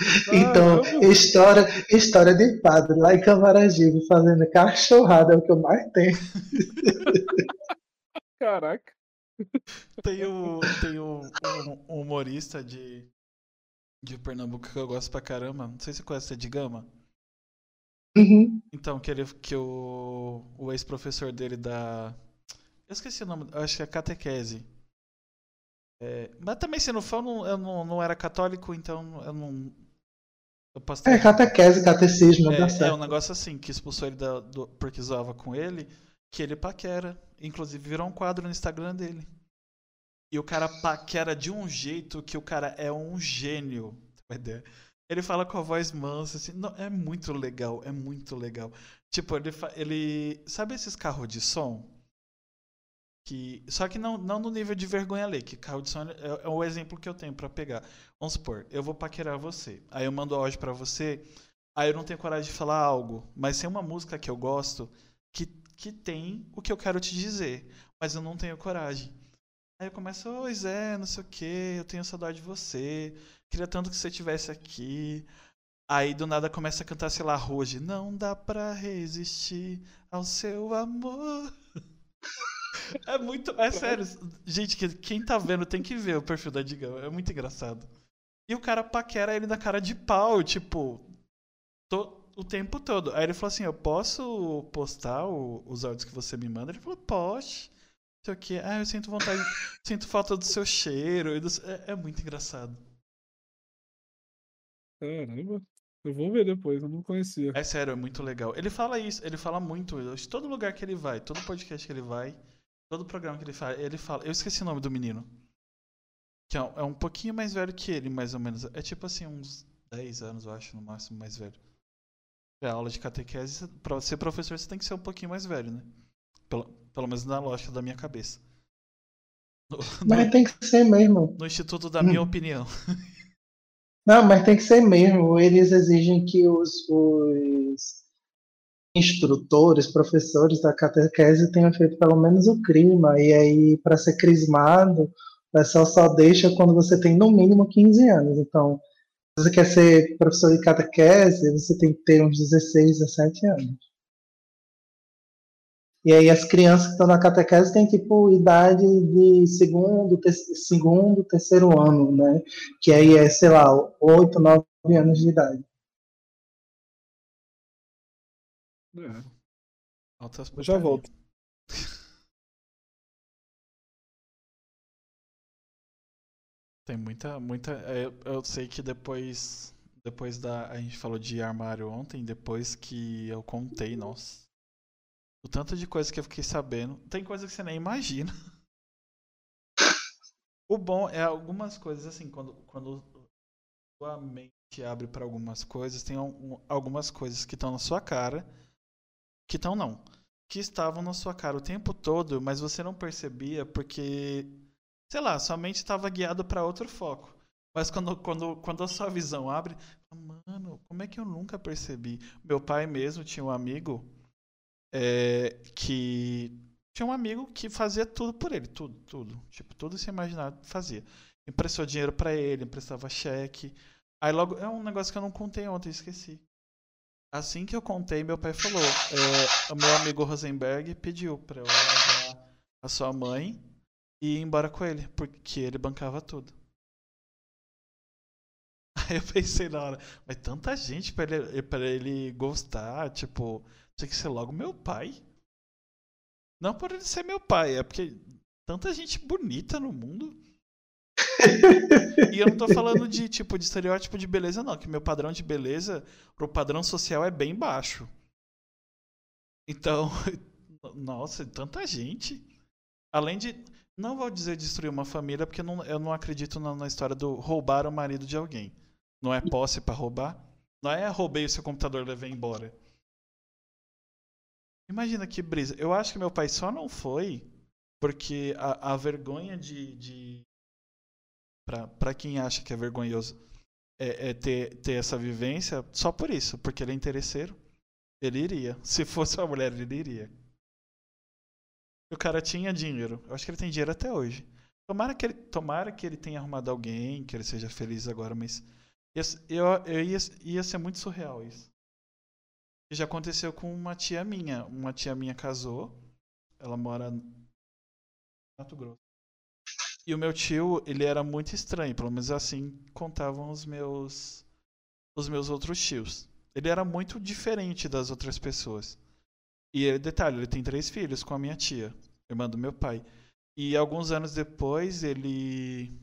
Então, história, história de padre lá em Camaragibe fazendo cachorrada é o que eu mais tenho. Caraca. Tem, o, tem o, um humorista de, de Pernambuco que eu gosto pra caramba. Não sei se você conhece, é de Gama. Uhum. Então, que, ele, que o, o ex-professor dele da. Eu esqueci o nome, acho que é catequese. É, mas também, se não for, eu não, eu não, não era católico, então eu não. É, catequese, catecismo, é, certo. É um negócio assim, que expulsou ele da, do, porque zoava com ele, que ele paquera. Inclusive virou um quadro no Instagram dele. E o cara paquera de um jeito que o cara é um gênio. Ele fala com a voz mansa, assim. Não, é muito legal, é muito legal. Tipo, ele, ele. Sabe esses carros de som? Que, só que não, não no nível de vergonha ler, que carro de som é, é o exemplo que eu tenho para pegar. Vamos supor, eu vou paquerar você. Aí eu mando áudio para você. Aí eu não tenho coragem de falar algo. Mas tem uma música que eu gosto que, que tem o que eu quero te dizer. Mas eu não tenho coragem. Aí eu começo, oi Zé, não sei o que, eu tenho saudade de você. Queria tanto que você estivesse aqui. Aí do nada começa a cantar, sei lá, Ruge. Não dá pra resistir ao seu amor. É muito. É sério. Gente, quem tá vendo tem que ver o perfil da Digão. É muito engraçado. E o cara paquera ele na cara de pau, tipo. To, o tempo todo. Aí ele falou assim: Eu posso postar o, os áudios que você me manda? Ele falou: Pode. Sei o que. Ah, eu sinto vontade. sinto falta do seu cheiro. Do, é, é muito engraçado. Caramba. Eu vou ver depois, eu não conhecia. É sério, é muito legal. Ele fala isso, ele fala muito. Todo lugar que ele vai, todo podcast que ele vai, todo programa que ele faz, ele fala. Eu esqueci o nome do menino. Que é um, é um pouquinho mais velho que ele, mais ou menos. É tipo assim, uns 10 anos, eu acho, no máximo, mais velho. É aula de catequese, pra ser professor você tem que ser um pouquinho mais velho, né? Pelo, pelo menos na lógica da minha cabeça. No, Mas no, tem que ser mesmo. No instituto da minha hum. opinião. Não, mas tem que ser mesmo. Eles exigem que os, os instrutores, professores da catequese tenham feito pelo menos o crima. E aí, para ser crismado, o pessoal só deixa quando você tem no mínimo 15 anos. Então, se você quer ser professor de catequese, você tem que ter uns 16, 17 anos. E aí as crianças que estão na catequese têm tipo idade de segundo, te segundo, terceiro ano, né? Que aí é, sei lá, oito, nove anos de idade. É. Eu já volto. Tem muita, muita. Eu, é, eu sei que depois, depois da a gente falou de armário ontem, depois que eu contei, nossa, O tanto de coisa que eu fiquei sabendo. Tem coisa que você nem imagina. O bom é algumas coisas assim, quando, quando sua mente abre para algumas coisas, tem um, algumas coisas que estão na sua cara, que estão não, que estavam na sua cara o tempo todo, mas você não percebia porque, sei lá, sua mente estava guiada para outro foco. Mas quando, quando, quando a sua visão abre, mano, como é que eu nunca percebi? Meu pai mesmo tinha um amigo é, que tinha um amigo que fazia tudo por ele, tudo, tudo. Tipo, tudo se imaginar fazia. Emprestou dinheiro para ele, emprestava cheque. Aí logo, é um negócio que eu não contei ontem, esqueci. Assim que eu contei, meu pai falou: é, o meu amigo Rosenberg pediu para eu levar a sua mãe e ir embora com ele, porque ele bancava tudo. Aí eu pensei na hora, mas tanta gente para ele, pra ele gostar, tipo, tinha que ser logo meu pai. Não por ele ser meu pai, é porque tanta gente bonita no mundo. E eu não tô falando de tipo de estereótipo de beleza, não, que meu padrão de beleza pro padrão social é bem baixo. Então, nossa, tanta gente. Além de. Não vou dizer destruir uma família, porque não, eu não acredito na, na, história do roubar o marido de alguém. Não é posse para roubar. Não é roubei o seu computador e levei embora. Imagina que brisa. Eu acho que meu pai só não foi porque a, a vergonha de. de para quem acha que é vergonhoso é, é, ter, ter essa vivência, só por isso, porque ele é interesseiro. Ele iria. Se fosse uma mulher, ele iria. O cara tinha dinheiro. Eu acho que ele tem dinheiro até hoje. Tomara que ele, tomara que ele tenha arrumado alguém, que ele seja feliz agora, mas ia, eu, eu ia, ia ser muito surreal isso. Já aconteceu com uma tia minha. Uma tia minha casou. Ela mora Mato Grosso. E o meu tio, ele era muito estranho, pelo menos assim contavam os meus os meus outros tios. Ele era muito diferente das outras pessoas. E detalhe, ele tem três filhos com a minha tia, irmã do meu pai. E alguns anos depois ele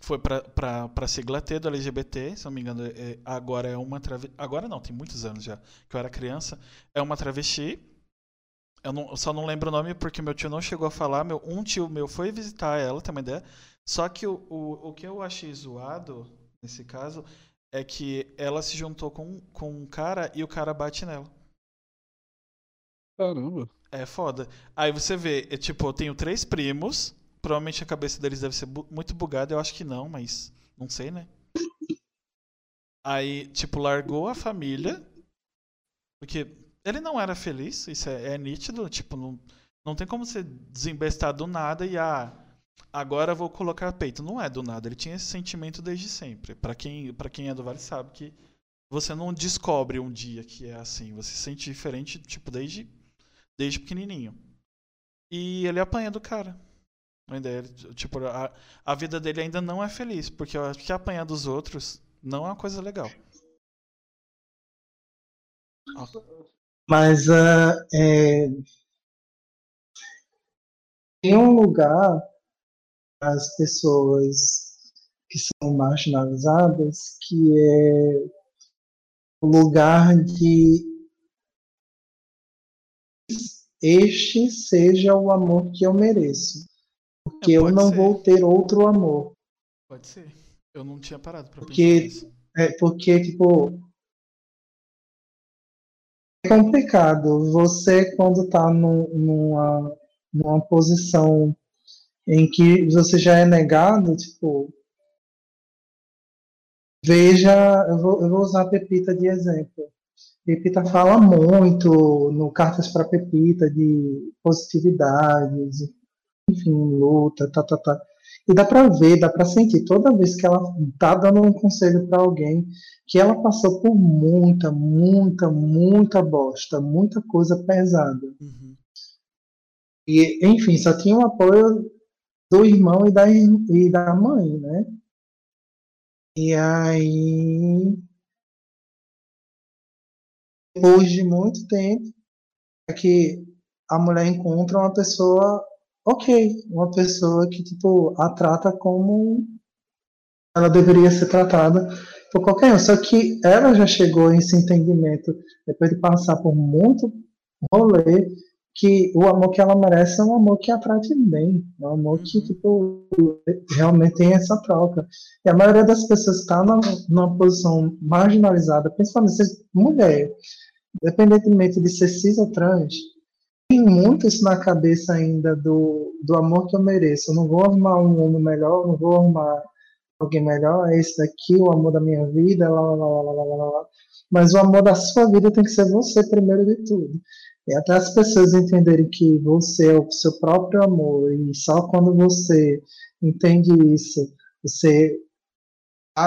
foi para a sigla T do LGBT, se não me engano, é, agora é uma travesti. Agora não, tem muitos anos já, que eu era criança. É uma travesti. Eu, não, eu só não lembro o nome porque meu tio não chegou a falar. Meu, um tio meu foi visitar ela, tem uma ideia. Só que o, o, o que eu achei zoado, nesse caso, é que ela se juntou com, com um cara e o cara bate nela. Caramba. É foda. Aí você vê, é, tipo, eu tenho três primos Provavelmente a cabeça deles deve ser bu muito bugada, eu acho que não, mas não sei, né? Aí, tipo, largou a família, porque ele não era feliz, isso é, é nítido, tipo, não, não tem como você desembestar do nada e, ah, agora vou colocar peito. Não é do nada, ele tinha esse sentimento desde sempre. Para quem, pra quem é do Vale sabe que você não descobre um dia que é assim, você se sente diferente, tipo, desde, desde pequenininho. E ele apanha do cara. Ainda tipo, a, a vida dele ainda não é feliz, porque eu acho que apanhar dos outros não é uma coisa legal. Mas uh, é... tem um lugar as pessoas que são marginalizadas que é o lugar de este seja o amor que eu mereço. Porque é, eu não ser. vou ter outro amor. Pode ser. Eu não tinha parado pra porque, pensar isso. É, porque, tipo. Complicado. Você, quando tá num, numa, numa posição em que você já é negado, tipo. Veja, eu vou, eu vou usar Pepita de exemplo. Pepita fala muito no Cartas para Pepita de positividade, enfim, luta, tá, tá, tá. E dá para ver, dá para sentir toda vez que ela tá dando um conselho para alguém que ela passou por muita, muita, muita bosta, muita coisa pesada. Uhum. E, enfim, só tinha o apoio do irmão e da, e da mãe, né? E aí, depois de muito tempo, é que a mulher encontra uma pessoa ok, uma pessoa que tipo a trata como ela deveria ser tratada por qualquer um. Só que ela já chegou a esse entendimento depois de passar por muito rolê que o amor que ela merece é um amor que a trate bem, é um amor que, tipo, realmente tem essa troca. E a maioria das pessoas está numa, numa posição marginalizada, principalmente mulher, independentemente de ser cis ou trans, tem muito isso na cabeça ainda do, do amor que eu mereço. Eu não vou arrumar um homem melhor, não vou arrumar alguém melhor, é esse daqui, o amor da minha vida, lá, lá, lá, lá, lá, lá. Mas o amor da sua vida tem que ser você primeiro de tudo. E até as pessoas entenderem que você é o seu próprio amor, e só quando você entende isso, você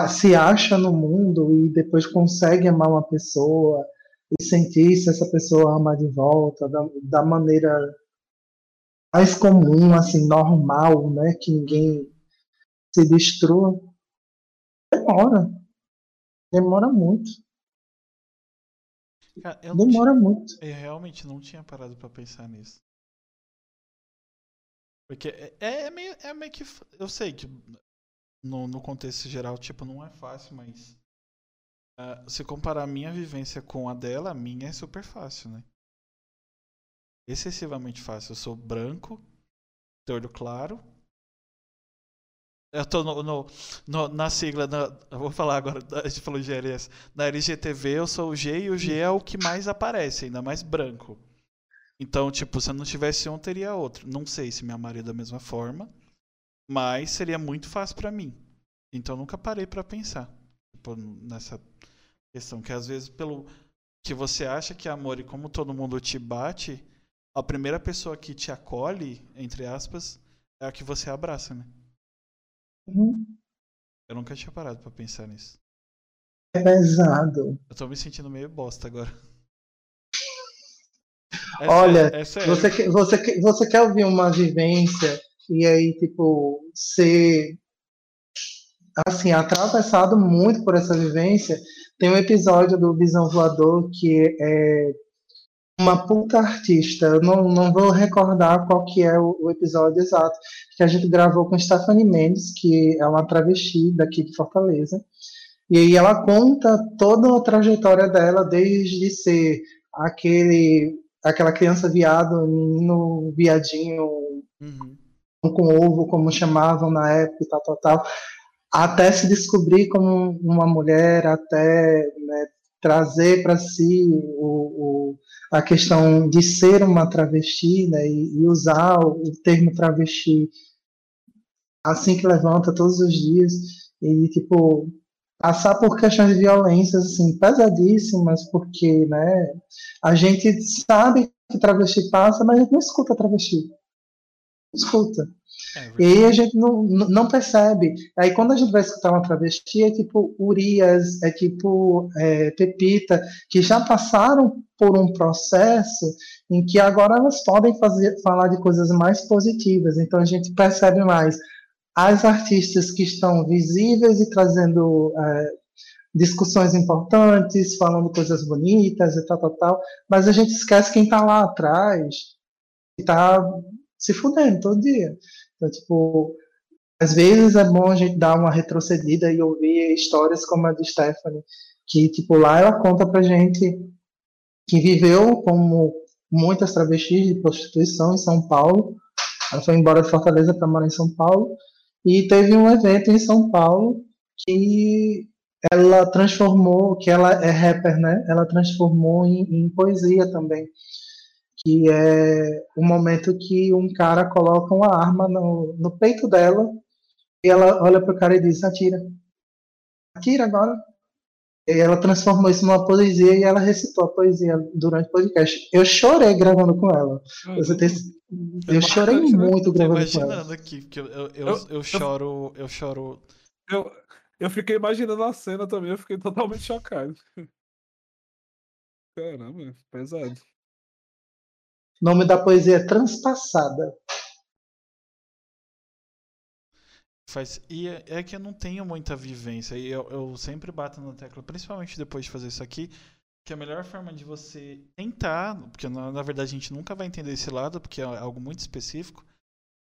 se acha no mundo e depois consegue amar uma pessoa e sentir se essa pessoa ama de volta da, da maneira mais comum, assim, normal, né? Que ninguém se destrua. Demora. Demora muito. Cara, Demora tinha, muito. Eu realmente não tinha parado para pensar nisso. Porque é, é, é, meio, é meio que. Eu sei que no, no contexto geral, tipo, não é fácil, mas. Uh, se comparar a minha vivência com a dela, a minha é super fácil, né? Excessivamente fácil. Eu sou branco, de olho claro, eu tô no, no, no, na sigla, na, vou falar agora, a gente falou GLS. Na LGTV eu sou o G e o G é o que mais aparece, ainda mais branco. Então, tipo, se eu não tivesse um, teria outro. Não sei se me amaria da mesma forma, mas seria muito fácil para mim. Então, nunca parei para pensar tipo, nessa questão. Que às vezes, pelo que você acha que é amor e como todo mundo te bate, a primeira pessoa que te acolhe, entre aspas, é a que você abraça, né? Uhum. Eu nunca tinha parado para pensar nisso. É pesado. Eu tô me sentindo meio bosta agora. É Olha, sério, é você, quer, você, você quer ouvir uma vivência e aí, tipo, ser assim, atravessado muito por essa vivência. Tem um episódio do Visão Voador que é uma puta artista. Eu não, não vou recordar qual que é o, o, episódio exato, que a gente gravou com Stephanie Mendes, que é uma travesti daqui de Fortaleza. E aí ela conta toda a trajetória dela, desde ser aquele aquela criança viado, menino viadinho uhum. com ovo, como chamavam na época e tal, tal, tal, até se descobrir como uma mulher, até né, trazer para si o, o, a questão de ser uma travesti né, e, e, usar o termo travesti assim que levanta todos os dias e tipo passar por questões de violências assim pesadíssimas porque né a gente sabe que travesti passa mas a gente não escuta travesti. Não escuta é e aí a gente não, não percebe. Aí quando a gente vai escutar uma travesti, é tipo Urias, é tipo é, Pepita, que já passaram por um processo em que agora elas podem fazer, falar de coisas mais positivas. Então a gente percebe mais as artistas que estão visíveis e trazendo é, discussões importantes, falando coisas bonitas e tal, tal, tal, mas a gente esquece quem está lá atrás, que está se fudendo todo dia. Então, tipo, às vezes é bom a gente dar uma retrocedida e ouvir histórias como a de Stephanie, que, tipo, lá ela conta pra gente que viveu como muitas travestis de prostituição em São Paulo. Ela foi embora de Fortaleza para morar em São Paulo e teve um evento em São Paulo que ela transformou, que ela é rapper, né? Ela transformou em, em poesia também que é o momento que um cara coloca uma arma no, no peito dela e ela olha pro cara e diz, atira. Atira agora. E ela transformou isso numa poesia e ela recitou a poesia durante o podcast. Eu chorei gravando com ela. Você tem, eu chorei muito gravando com ela. aqui, porque eu, eu, eu, eu, eu choro. Eu choro. Eu, eu fiquei imaginando a cena também, eu fiquei totalmente chocado. Caramba, pesado. Nome da poesia é Transpassada. Faz, e é, é, que eu não tenho muita vivência. E eu, eu sempre bato na tecla, principalmente depois de fazer isso aqui, que a melhor forma de você tentar, porque na, na verdade a gente nunca vai entender esse lado, porque é algo muito específico,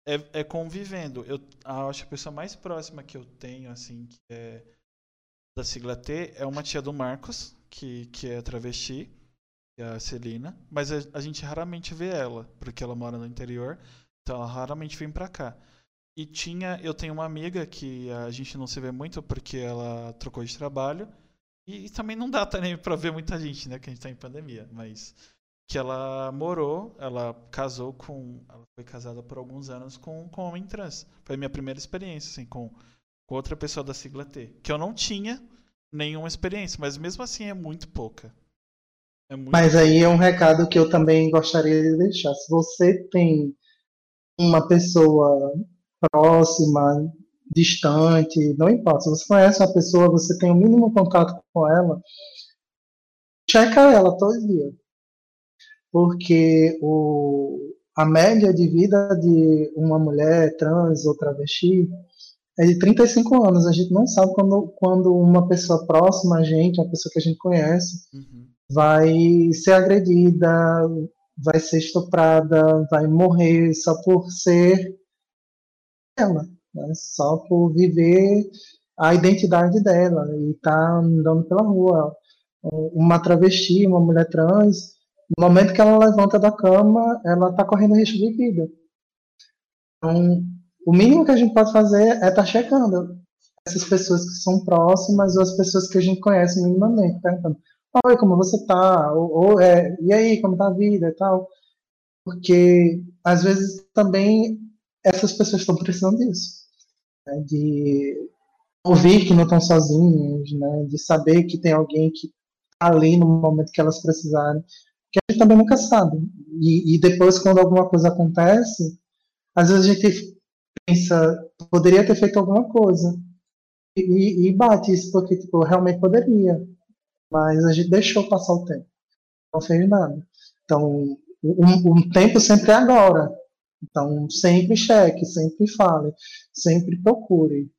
é, é convivendo. Eu acho a pessoa mais próxima que eu tenho, assim, que é da sigla T, é uma tia do Marcos, que, que é travesti a Celina, mas a, a gente raramente vê ela, porque ela mora no interior, então ela raramente vem pra cá. E tinha, eu tenho uma amiga que a gente não se vê muito porque ela trocou de trabalho. E, e também não dá também pra ver muita gente, né? Que a gente tá em pandemia. Mas que ela morou, ela casou com. Ela foi casada por alguns anos com, com um homem trans. Foi a minha primeira experiência, assim, com, com outra pessoa da sigla T. Que eu não tinha nenhuma experiência, mas mesmo assim é muito pouca. É muito mas aí é um recado que eu também gostaria de deixar. Se você tem uma pessoa próxima, distante, não importa. Se você conhece uma pessoa, você tem o mínimo contato com ela, checa ela todo dia. Porque o, a média de vida de uma mulher trans ou travesti é de 35 anos. A gente não sabe quando, quando uma pessoa próxima a gente, uma pessoa que a gente conhece, uhum. Vai ser agredida, vai ser estuprada, vai morrer só por ser ela, né? só por viver a identidade dela e tá andando pela rua. Uma travesti, uma mulher trans, no momento que ela levanta da cama, ela está correndo risco de vida. Então, o mínimo que a gente pode fazer é estar tá checando essas pessoas que são próximas ou as pessoas que a gente conhece minimamente, perguntando: Oi, como você tá? Ou, ou é, e aí, como tá a vida e tal? Porque às vezes também essas pessoas estão precisando disso. Né? De ouvir que não estão sozinhas, né? de saber que tem alguém que está ali no momento que elas precisarem, que a gente também nunca sabe. E, e depois, quando alguma coisa acontece, às vezes a gente pensa, poderia ter feito alguma coisa. E, e bate isso, porque tipo, realmente poderia. Mas a gente deixou passar o tempo. Não fez nada. Então, um, um tempo sempre é agora. Então, sempre cheque, sempre fale, sempre procure.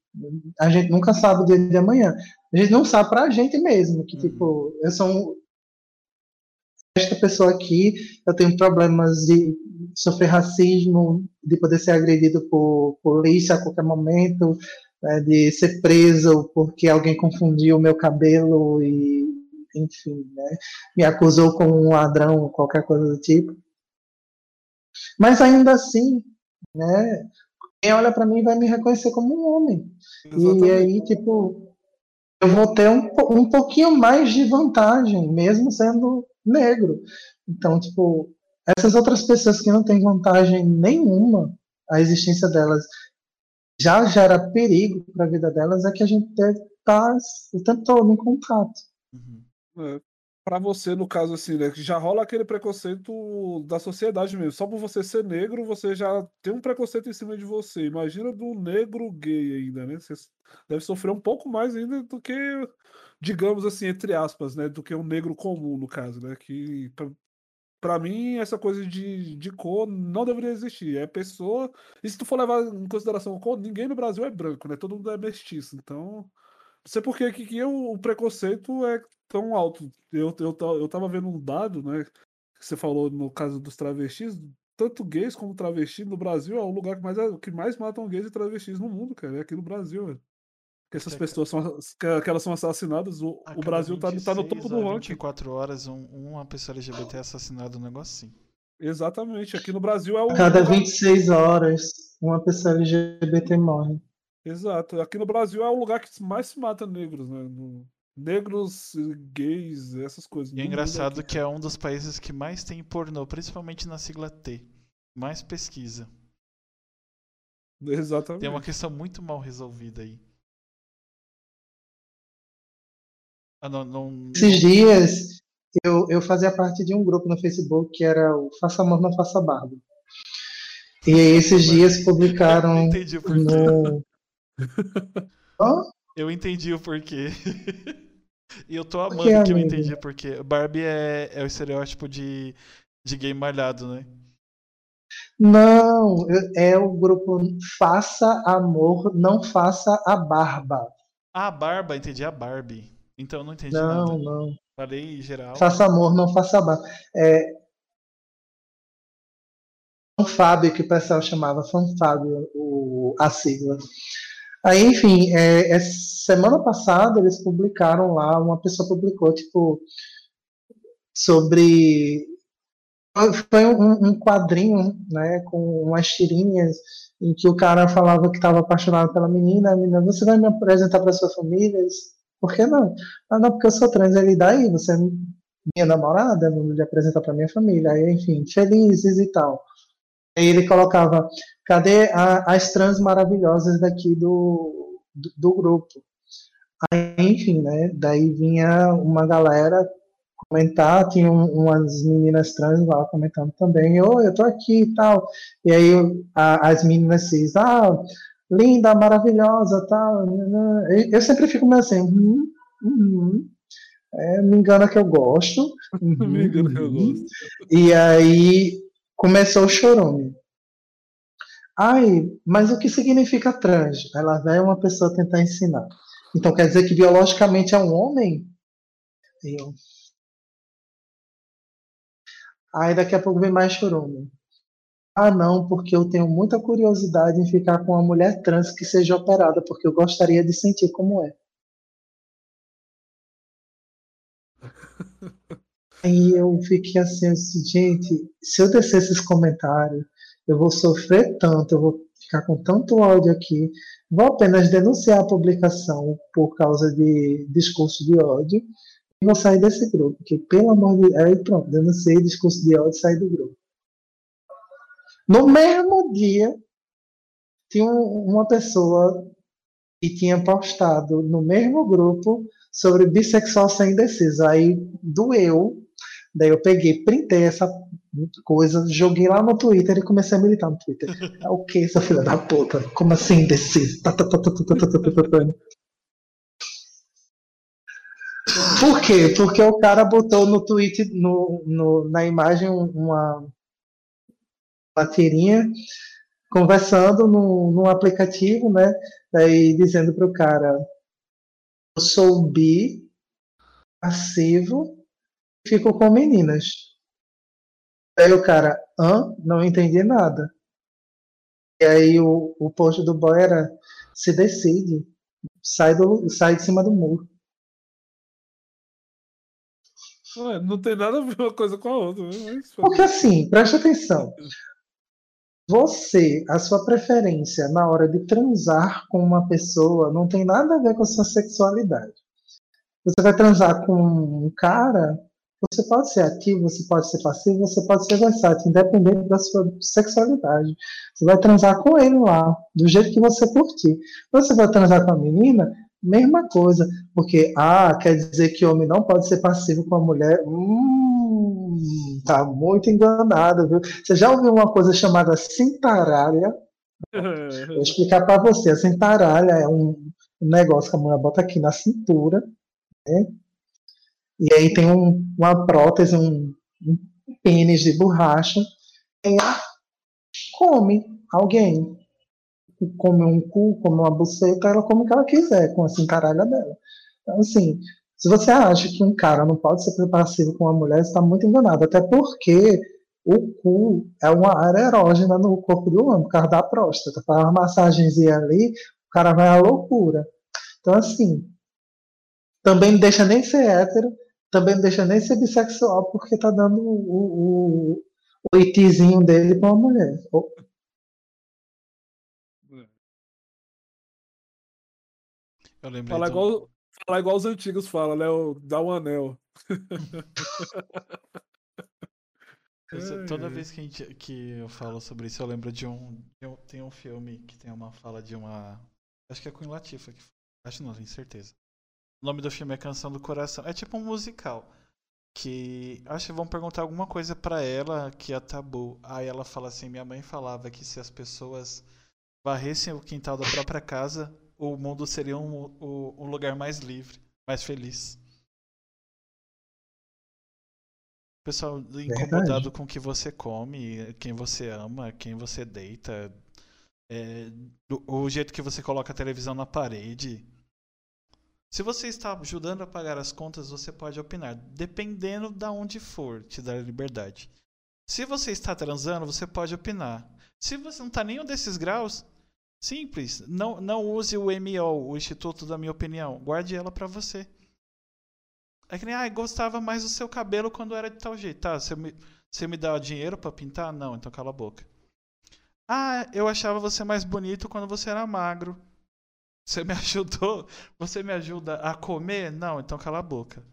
A gente nunca sabe o dia de amanhã. A gente não sabe para a gente mesmo, que, uhum. tipo, eu sou um, esta pessoa aqui, eu tenho problemas de sofrer racismo, de poder ser agredido por polícia a qualquer momento, né, de ser preso porque alguém confundiu o meu cabelo e, enfim, né, me acusou como um ladrão, qualquer coisa do tipo. Mas ainda assim, né, quem olha para mim vai me reconhecer como um homem. Exatamente. E aí, tipo, eu vou ter um, um pouquinho mais de vantagem, mesmo sendo negro. Então, tipo, essas outras pessoas que não têm vantagem nenhuma, a existência delas já gera perigo para a vida delas, é que a gente está o tempo todo em contato. Uhum. É, para você, no caso, assim, né, que já rola aquele preconceito da sociedade mesmo. Só por você ser negro, você já tem um preconceito em cima de você. Imagina do negro gay ainda, né? Você deve sofrer um pouco mais ainda do que, digamos assim, entre aspas, né? Do que um negro comum, no caso, né? Que para mim, essa coisa de, de cor não deveria existir. É pessoa. E se tu for levar em consideração cor, ninguém no Brasil é branco, né? Todo mundo é mestiço. Então. Não sei por que, que o, o preconceito é tão alto. Eu, eu, eu tava vendo um dado, né? Que você falou no caso dos travestis, tanto gays como travestis no Brasil é o lugar que mais, que mais matam gays e travestis no mundo, cara. É aqui no Brasil, velho. Que essas pessoas são, que elas são assassinadas. O, o Brasil tá, tá no topo do ranking. 24 horas, um, uma pessoa LGBT é assassinada, um negócio assim. Exatamente. Aqui no Brasil é o. Cada 26 horas, uma pessoa LGBT morre. Exato. Aqui no Brasil é o lugar que mais se mata negros, né? No... Negros, gays, essas coisas. E é engraçado que é um dos países que mais tem pornô, principalmente na sigla T. Mais pesquisa. Exatamente. Tem uma questão muito mal resolvida aí. Ah, não, não... Esses dias eu, eu fazia parte de um grupo no Facebook que era o Faça Amor, Não Faça Barba. E aí esses dias publicaram no, eu entendi o porquê. e eu tô amando que, que eu entendi porque Barbie é, é o estereótipo de, de gay malhado, né? Não, é o grupo Faça Amor, Não Faça a Barba. Ah, a Barba, entendi a Barbie. Então eu não entendi não, nada. Não, não. Falei geral. Faça amor, não faça barba. É, Fábio, que o pessoal chamava Fanfábio, o, a sigla. Aí, enfim, é, é, semana passada eles publicaram lá, uma pessoa publicou, tipo, sobre foi um, um, quadrinho, né, com umas tirinhas em que o cara falava que estava apaixonado pela menina, a menina, você vai me apresentar para sua família? Por que não? Ah, não, porque eu sou trans, ele daí, você é minha namorada, vou lhe apresentar para minha família, aí, enfim, felizes e tal. Aí ele colocava, cadê a, as trans maravilhosas daqui do, do, do grupo? Aí, enfim, né, daí vinha uma galera comentar, tinha um, umas meninas trans lá comentando também, oi, eu tô aqui e tal. E aí a, as meninas cis, ah, linda, maravilhosa, tal. Eu, eu sempre fico meio assim, hum, hum, é, me engana que eu gosto. Uhum, me engana que eu uhum. gosto. E aí começou o chorume. Ai, mas o que significa trans? Ela vai uma pessoa tentar ensinar. Então quer dizer que biologicamente é um homem? Eu, Aí daqui a pouco vem mais chorume. Ah, não, porque eu tenho muita curiosidade em ficar com uma mulher trans que seja operada, porque eu gostaria de sentir como é. Aí eu fiquei assim, assim, gente, se eu descer esses comentários, eu vou sofrer tanto, eu vou ficar com tanto ódio aqui, vou apenas denunciar a publicação por causa de discurso de ódio, vou sair desse grupo, porque pelo amor de Deus, aí pronto, denunciei discurso de ódio e saí do grupo. No mesmo dia, tinha uma pessoa que tinha postado no mesmo grupo sobre bissexual sem indeciso. Aí doeu. Daí eu peguei, printei essa coisa, joguei lá no Twitter e comecei a militar no Twitter. É o que, essa filha da puta? Como assim indeciso? Tá, por quê? Porque o cara botou no tweet, no, no, na imagem, uma, uma tirinha conversando no aplicativo, né? Daí dizendo pro cara, eu sou bi, passivo, e fico com meninas. Aí o cara, hã? Não entendi nada. E aí o, o post do boy era, se decide, sai, do, sai de cima do muro. Ué, não tem nada a ver uma coisa com a outra. Né? Porque assim, preste atenção. Você, a sua preferência na hora de transar com uma pessoa não tem nada a ver com a sua sexualidade. Você vai transar com um cara, você pode ser ativo, você pode ser passivo, você pode ser versátil, independente da sua sexualidade. Você vai transar com ele lá, do jeito que você curtir. Você vai transar com a menina, Mesma coisa, porque, ah, quer dizer que homem não pode ser passivo com a mulher? Hum, tá muito enganado, viu? Você já ouviu uma coisa chamada cintaralha? Vou explicar para você. A cintaralha é um negócio que a mulher bota aqui na cintura, né? E aí tem um, uma prótese, um, um pênis de borracha. E come alguém come um cu, come uma buceta, ela come o que ela quiser, com a cintaralha dela. Então, assim, se você acha que um cara não pode ser passivo com uma mulher, está muito enganado. Até porque o cu é uma área erógena no corpo do homem, por causa da próstata. Para uma massagenzinha ali, o cara vai à loucura. Então, assim, também não deixa nem ser hétero, também não deixa nem ser bissexual, porque tá dando o, o, o itizinho dele para uma mulher. Eu lembrei Falar, do... igual, falar igual os antigos falam, né? O, dá um anel. Toda vez que, gente, que, eu falo sobre isso, eu lembro de um, Tem um filme que tem uma fala de uma. Acho que é Queen Latifah. Que, acho não, tenho certeza. O nome do filme é Canção do Coração. É tipo um musical. Que acho que vão perguntar alguma coisa para ela que é tabu. Aí ela fala assim: Minha mãe falava que se as pessoas varressem o quintal da própria casa, o mundo seria um, um, lugar mais livre, mais feliz. Pessoal incomodado Verdade. com o que você come, quem você ama, quem você deita, é, o jeito que você coloca a televisão na parede. Se você está ajudando a pagar as contas, você pode opinar, dependendo de onde for, te dar liberdade. Se você está transando, você pode opinar. Se você não está nenhum desses graus, Simples. Não, não use o MO, o Instituto da Minha Opinião. Guarde ela para você. É que nem, ah, gostava mais do seu cabelo quando era de tal jeito. Tá, você me, você me dá dinheiro pra pintar? Não, então cala a boca. Ah, eu achava você mais bonito quando você era magro. Você me ajudou? Você me ajuda a comer? Não, então cala a boca.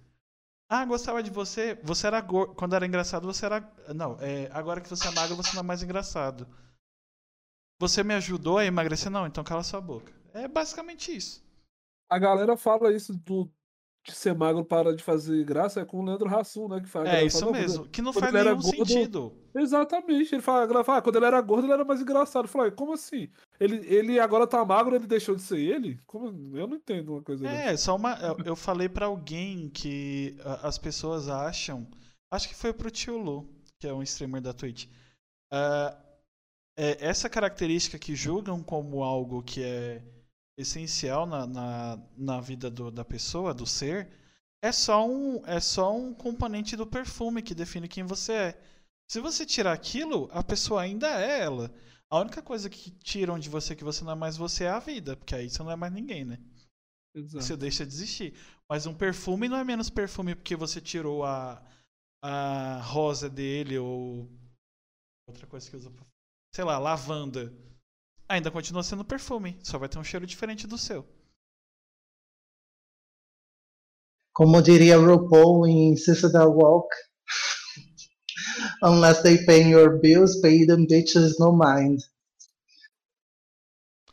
Ah, gostava de você. Você era gordo. Quando era engraçado, você era. Não, é... agora que você é magro, você não é mais engraçado. Você me ajudou a emagrecer? Não, então cala sua boca. É basicamente isso. A galera fala isso do, de ser magro para de fazer graça é com o Leandro Hassum, né? Que fala, é isso mesmo, que não faz nenhum gordo, sentido. Exatamente, ele fala, ah, quando ele era gordo ele era mais engraçado. Fala, como assim? Ele, ele agora tá magro, ele deixou de ser ele? Como? Eu não entendo uma coisa É, só uma. Eu falei para alguém que as pessoas acham. Acho que foi pro tio Lu, que é um streamer da Twitch. Uh, é, essa característica que julgam como algo que é essencial na, na, na vida do, da pessoa, do ser, é só, um, é só um componente do perfume que define quem você é. Se você tirar aquilo, a pessoa ainda é ela. A única coisa que tiram de você que você não é mais você é a vida, porque aí você não é mais ninguém, né? Exato. Você deixa de existir. Mas um perfume não é menos perfume porque você tirou a, a rosa dele ou outra coisa que usa, sei lá, lavanda ainda continua sendo perfume, só vai ter um cheiro diferente do seu. Como diria RuPaul em Citadel Walk, unless they pay your bills, pay them bitches no mind.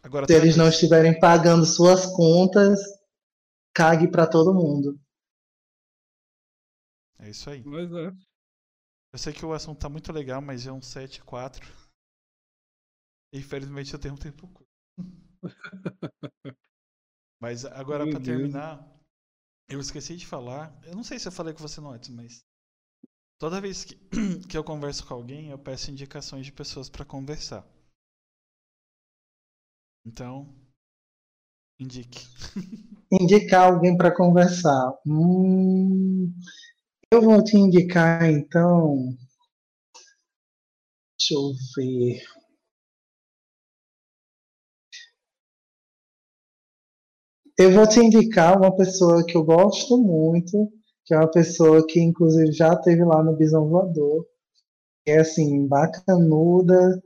Agora, Se eles não estiverem pagando suas contas, cague para todo mundo. É isso aí. Pois é. Eu sei que o assunto tá muito legal, mas é um 7 4. Infelizmente eu tenho um tempo curto. mas agora para terminar, eu esqueci de falar. Eu não sei se eu falei com você no antes, mas toda vez que, que eu converso com alguém, eu peço indicações de pessoas para conversar. Então, indique. Indicar alguém para conversar. Hum, eu vou te indicar então. Deixa eu ver. Eu vou te indicar uma pessoa que eu gosto muito, que é uma pessoa que inclusive já teve lá no Bisão Voador. É assim, bacanuda,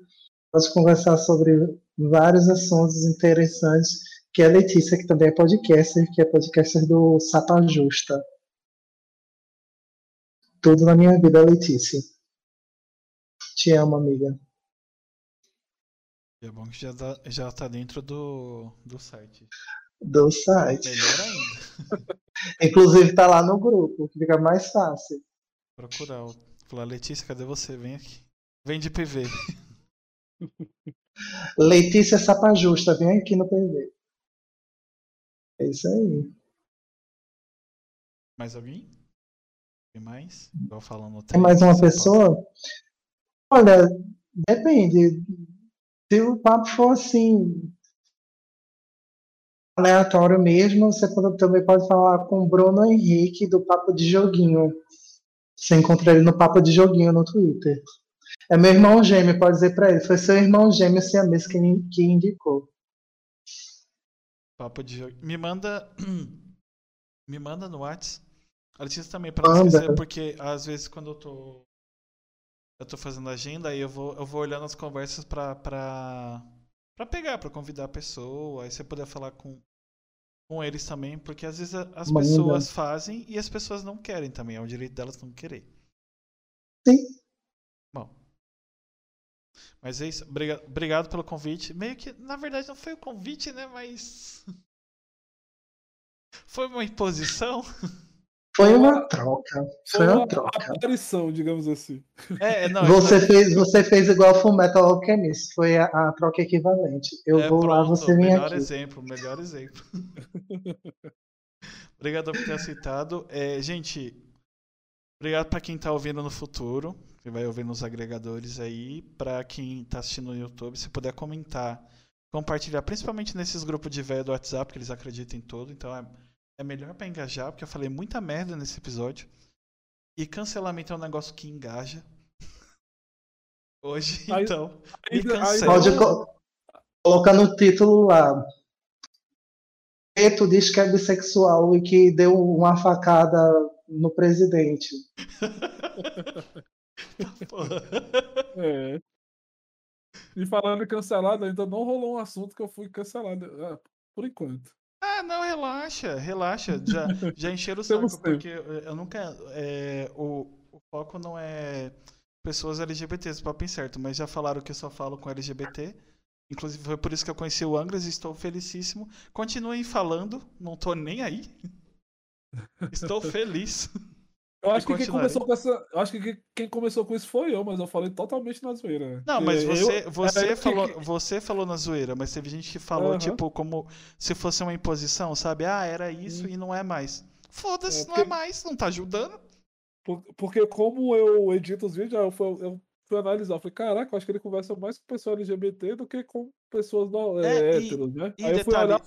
pode conversar sobre vários assuntos interessantes, que é a Letícia, que também é podcaster, que é podcaster do Sapa Justa. Tudo na minha vida, Letícia. Te amo, amiga. É bom que já tá, já tá dentro do, do site do site. Melhor ainda. Inclusive tá lá no grupo, que fica mais fácil. Procurar. Falar, Letícia, cadê você? Vem aqui. Vem de PV. Letícia Sapajusta, vem aqui no PV. É isso aí. Mais alguém? Tem mais? Tô falando Tem mais uma pessoa? Olha, depende. Se o papo for assim, aleatório mesmo, você também pode falar com o Bruno Henrique do Papo de Joguinho. Você encontra ele no Papo de Joguinho no Twitter. É meu irmão gêmeo, pode dizer pra ele. Foi seu irmão gêmeo siamês que, que indicou. Papo de Joguinho. Me manda. Me manda no WhatsApp. A Letícia também, pra não esquecer, porque às vezes quando eu tô. Eu tô fazendo agenda, aí eu vou, eu vou olhando as conversas pra. pra para pegar, para convidar a pessoa, aí você poder falar com, com eles também, porque às vezes as pessoas fazem e as pessoas não querem também, é o direito delas não querer. Sim. Bom. Mas é isso, obrigado, obrigado pelo convite. Meio que, na verdade, não foi o convite, né, mas foi uma imposição. Foi uma troca. Foi uma, uma troca. Aparição, digamos assim. É, não, você, fez, você fez igual Full Metal Alchemist. Foi a, a troca equivalente. Eu é, vou pronto, lá, você vem melhor aqui. exemplo, melhor exemplo. obrigado por ter aceitado. É, gente, obrigado para quem está ouvindo no futuro, que vai ouvir nos agregadores aí. Para quem está assistindo no YouTube, se puder comentar, compartilhar, principalmente nesses grupos de velho do WhatsApp, que eles acreditam em tudo. Então é é melhor para engajar, porque eu falei muita merda nesse episódio. E cancelamento é um negócio que engaja. Hoje, aí, então. Aí, Pode colocar no título lá. Preto diz que é bissexual e que deu uma facada no presidente. É. E falando em cancelado, ainda não rolou um assunto que eu fui cancelado. ah, por enquanto. Ah, não, relaxa, relaxa. Já, já encheram o saco, porque eu nunca. é, o, o foco não é pessoas LGBTs, papo certo, mas já falaram que eu só falo com LGBT. Inclusive foi por isso que eu conheci o Angras e estou felicíssimo. Continuem falando, não tô nem aí. Estou feliz. Eu acho que quem começou com essa. Eu acho que quem- começou com isso foi eu, mas eu falei totalmente na zoeira. Não, mas você, eu- você, falou, que- você falou na zoeira, mas teve gente que falou, tipo, como se fosse uma imposição, sabe? Ah, era isso e não é mais. Foda-se, É, não é mais, não tá ajudando. Por- Porque como eu edito os vídeos, eu fui, eu fui analisar. Eu falei, caraca, eu acho que ele conversa mais com pessoas LGBT do que com pessoas não, É, é, héteros, né? e aí eu fui, olhar,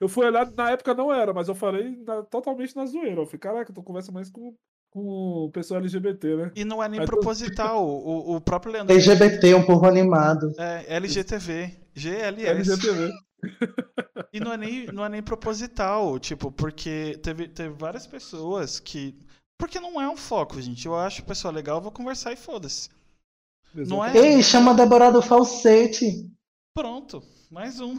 eu fui olhar, na época não era, mas eu falei na- totalmente na zoeira. Eu falei, caraca, tu conversa mais com, com pessoa LGBT, né? E não é nem proposital. O, o próprio Leandro. LGBT, um povo animado. É, LGTV, GLS. LGTV. E não é nem, não é nem proposital, tipo, porque teve, teve várias pessoas que. Porque não é um foco, gente. Eu acho o pessoal legal, eu vou conversar e foda-se. Não é? Ei, chama a Débora do falsete. Pronto, mais um.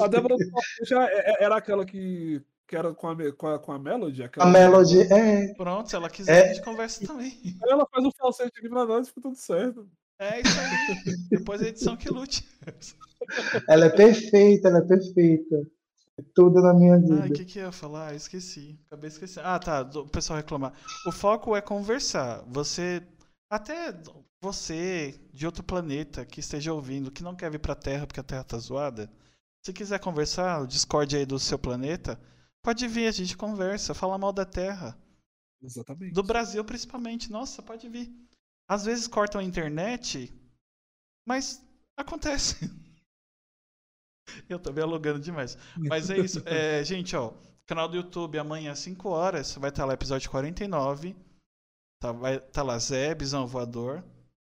A Débora do já é- é- era aquela que, que era com a, com a, com a Melody? A Aquela... Melody, é. Pronto, se ela quiser, É. a gente conversa também. Ela faz o falsete aqui pra nós e fica tudo certo. É isso aí. Depois a edição que lute. Ela é perfeita, ela é perfeita. É Tudo na minha Ah, o vida. que, que eu ia falar? Esqueci. Acabei esquecendo. Ah, tá. O pessoal reclamar. O foco é conversar. Você. Até você de outro planeta que esteja ouvindo, que não quer vir pra Terra porque a Terra tá zoada. Se quiser conversar, o Discord aí do seu planeta, pode vir, a gente conversa, fala mal da Terra. Exatamente. Do Brasil principalmente. Nossa, pode vir. Às vezes cortam a internet, mas acontece. Eu tô me alugando demais. Mas é isso. É, gente, ó. Canal do YouTube amanhã às 5 horas. Vai estar lá episódio 49. Tá, vai tá lá Zé, Bisão Voador.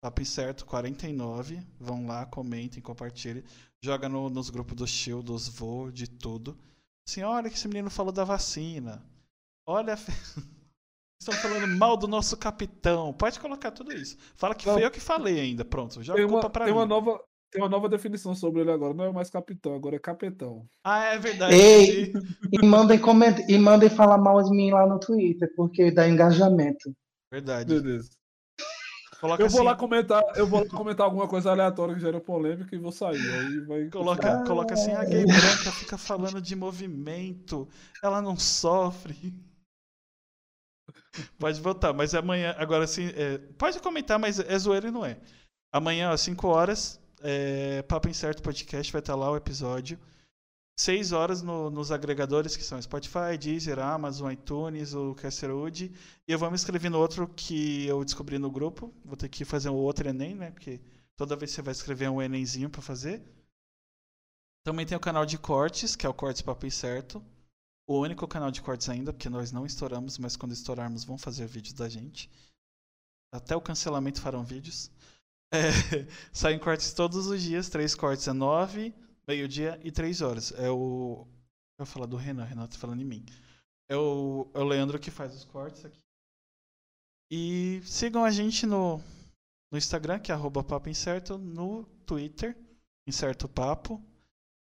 Papo Incerto 49. Vão lá, comentem, compartilhem. Joga no- nos grupos do Shield, dos Vô, de tudo. Assim, olha que esse menino falou da vacina. Olha. Estão falando mal do nosso capitão. Pode colocar tudo isso. Fala que Não. foi eu que falei ainda. Pronto, joga Tem a culpa uma, pra tem, mim. uma nova, tem uma nova definição sobre ele agora. Não é mais capitão, agora é capetão. Ah, é verdade. Ei! E mandem, coment... e mandem falar mal de mim lá no Twitter, porque dá engajamento. Verdade. Beleza. Coloca Eu vou assim, lá comentar, eu vou comentar alguma coisa aleatória que gera polêmica e vou sair. Aí vai. Coloca, coloca assim, a gay branca fica falando de movimento, ela não sofre. Pode votar, mas amanhã, agora sim, é, pode comentar, mas é zoeira e não é. Amanhã, às 5 horas, é, Papo Incerto Podcast vai estar lá o episódio. 6 horas no- nos agregadores que são Spotify, Deezer, Amazon, iTunes, o Casterwood. E eu vou me inscrever no outro que eu descobri no grupo. Vou ter que fazer um outro Enem, né? Porque toda vez você vai escrever um Enemzinho pra fazer. Também tem o canal de cortes, que é o Cortes Papo Incerto. O único canal de cortes ainda, porque nós não estouramos, mas quando estourarmos vão fazer vídeos da gente. Até o cancelamento farão vídeos. É, saem cortes todos os dias, três cortes é nove, meio-dia e três horas. É o. Eu vou falar do Renan, Renan tá falando em mim. É o, é o Leandro que faz os cortes aqui. E sigam a gente no, no Instagram, que é arroba Papo Incerto, no Twitter, Incerto Papo.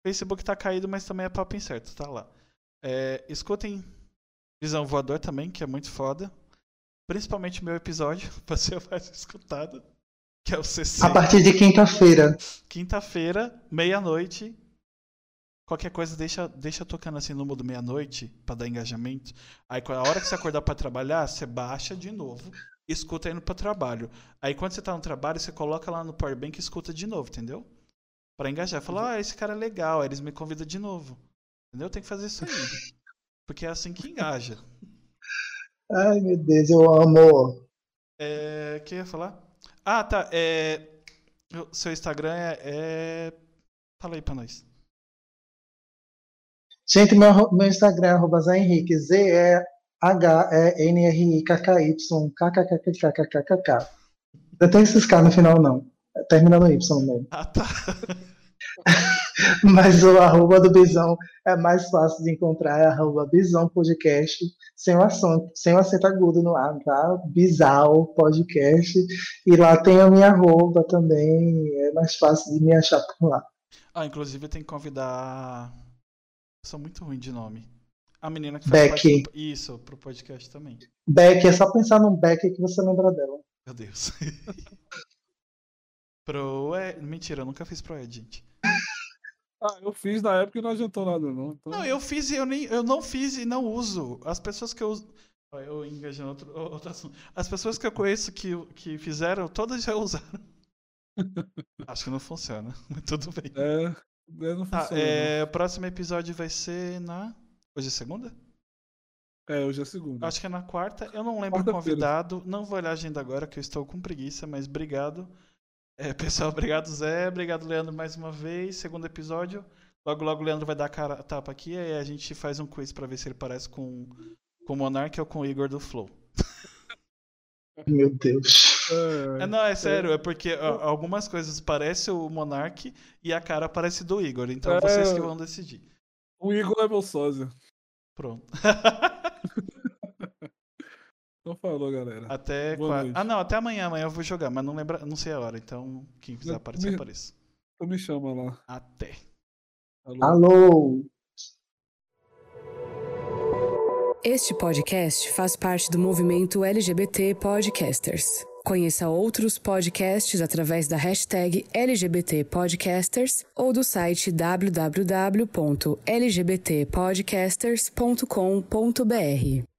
Facebook tá caído, mas também é Papo Incerto, tá lá. É, escutem Visão Voador também, que é muito foda. Principalmente meu episódio, pra ser mais escutado, que é o CC. A partir de quinta-feira. Quinta-feira, meia-noite. Qualquer coisa, deixa, deixa tocando assim no modo meia-noite, pra dar engajamento. Aí, a hora que você acordar pra trabalhar, você baixa de novo, escuta indo pro trabalho. Aí, quando você tá no trabalho, você coloca lá no Powerbank e escuta de novo, entendeu? Pra engajar. Fala, ah, esse cara é legal. Aí eles me convidam de novo. Entendeu? Tem que fazer isso aí. Porque é assim que engaja. Ai, meu Deus, eu amo. É, o que eu ia falar? Ah, tá. É, seu Instagram é, é. Fala aí pra nós. Gente, meu, meu Instagram é arroba Henrique, Z-E-H-E-N-R-I-K-K-Y, KKKKKKKK. Não tem esses K no final, não. Termina no Y mesmo. Ah, tá. Mas o arroba do Bisão é mais fácil de encontrar, é arroba Bisão Podcast, sem o, acento, sem o acento agudo no ar, tá? Bisal Podcast. E lá tem a minha arroba também, é mais fácil de me achar por lá. Ah, inclusive tem que convidar. Eu sou muito ruim de nome. A menina que faz Beck. Isso, pro podcast também. Beck, é só pensar num Beck que você lembra dela. Meu Deus. pro Ed... Mentira, eu nunca fiz pro Ed, gente. Ah, eu fiz na época e não adiantou nada, não. Então... Não, eu fiz e eu, nem, eu não fiz e não uso. As pessoas que eu uso. Eu engajando outro, outro assunto. As pessoas que eu conheço que, que fizeram, todas já usaram. Acho que não funciona, mas tudo bem. É, é, não Tá, funciona. é, o próximo episódio vai ser na. Hoje é segunda? É, hoje é segunda. Acho que é na quarta. Eu não lembro o convidado. Não vou olhar a agenda agora, que eu estou com preguiça, mas obrigado. É, pessoal, obrigado, Zé. Obrigado, Leandro, mais uma vez. Segundo episódio. Logo, logo o Leandro vai dar a cara a tapa aqui. Aí a gente faz um quiz pra ver se ele parece com, com o Monark ou com o Igor do Flow. Meu Deus. É, não, é sério, é porque ó, algumas coisas parecem o Monark e a cara parece do Igor. Então É. vocês que vão decidir. O Igor é meu sósia. Pronto. Então falou, galera. Até Boa qua- noite. Ah, não, até amanhã. Amanhã eu vou jogar, mas não lembra, não sei a hora. Então, quem quiser aparecer, me- apareça. Então me chama lá. Até. Alô. Alô. Este podcast faz parte do movimento LGBT Podcasters. Conheça outros podcasts através da hashtag LGBT Podcasters ou do site www.lgbtpodcasters.com.br.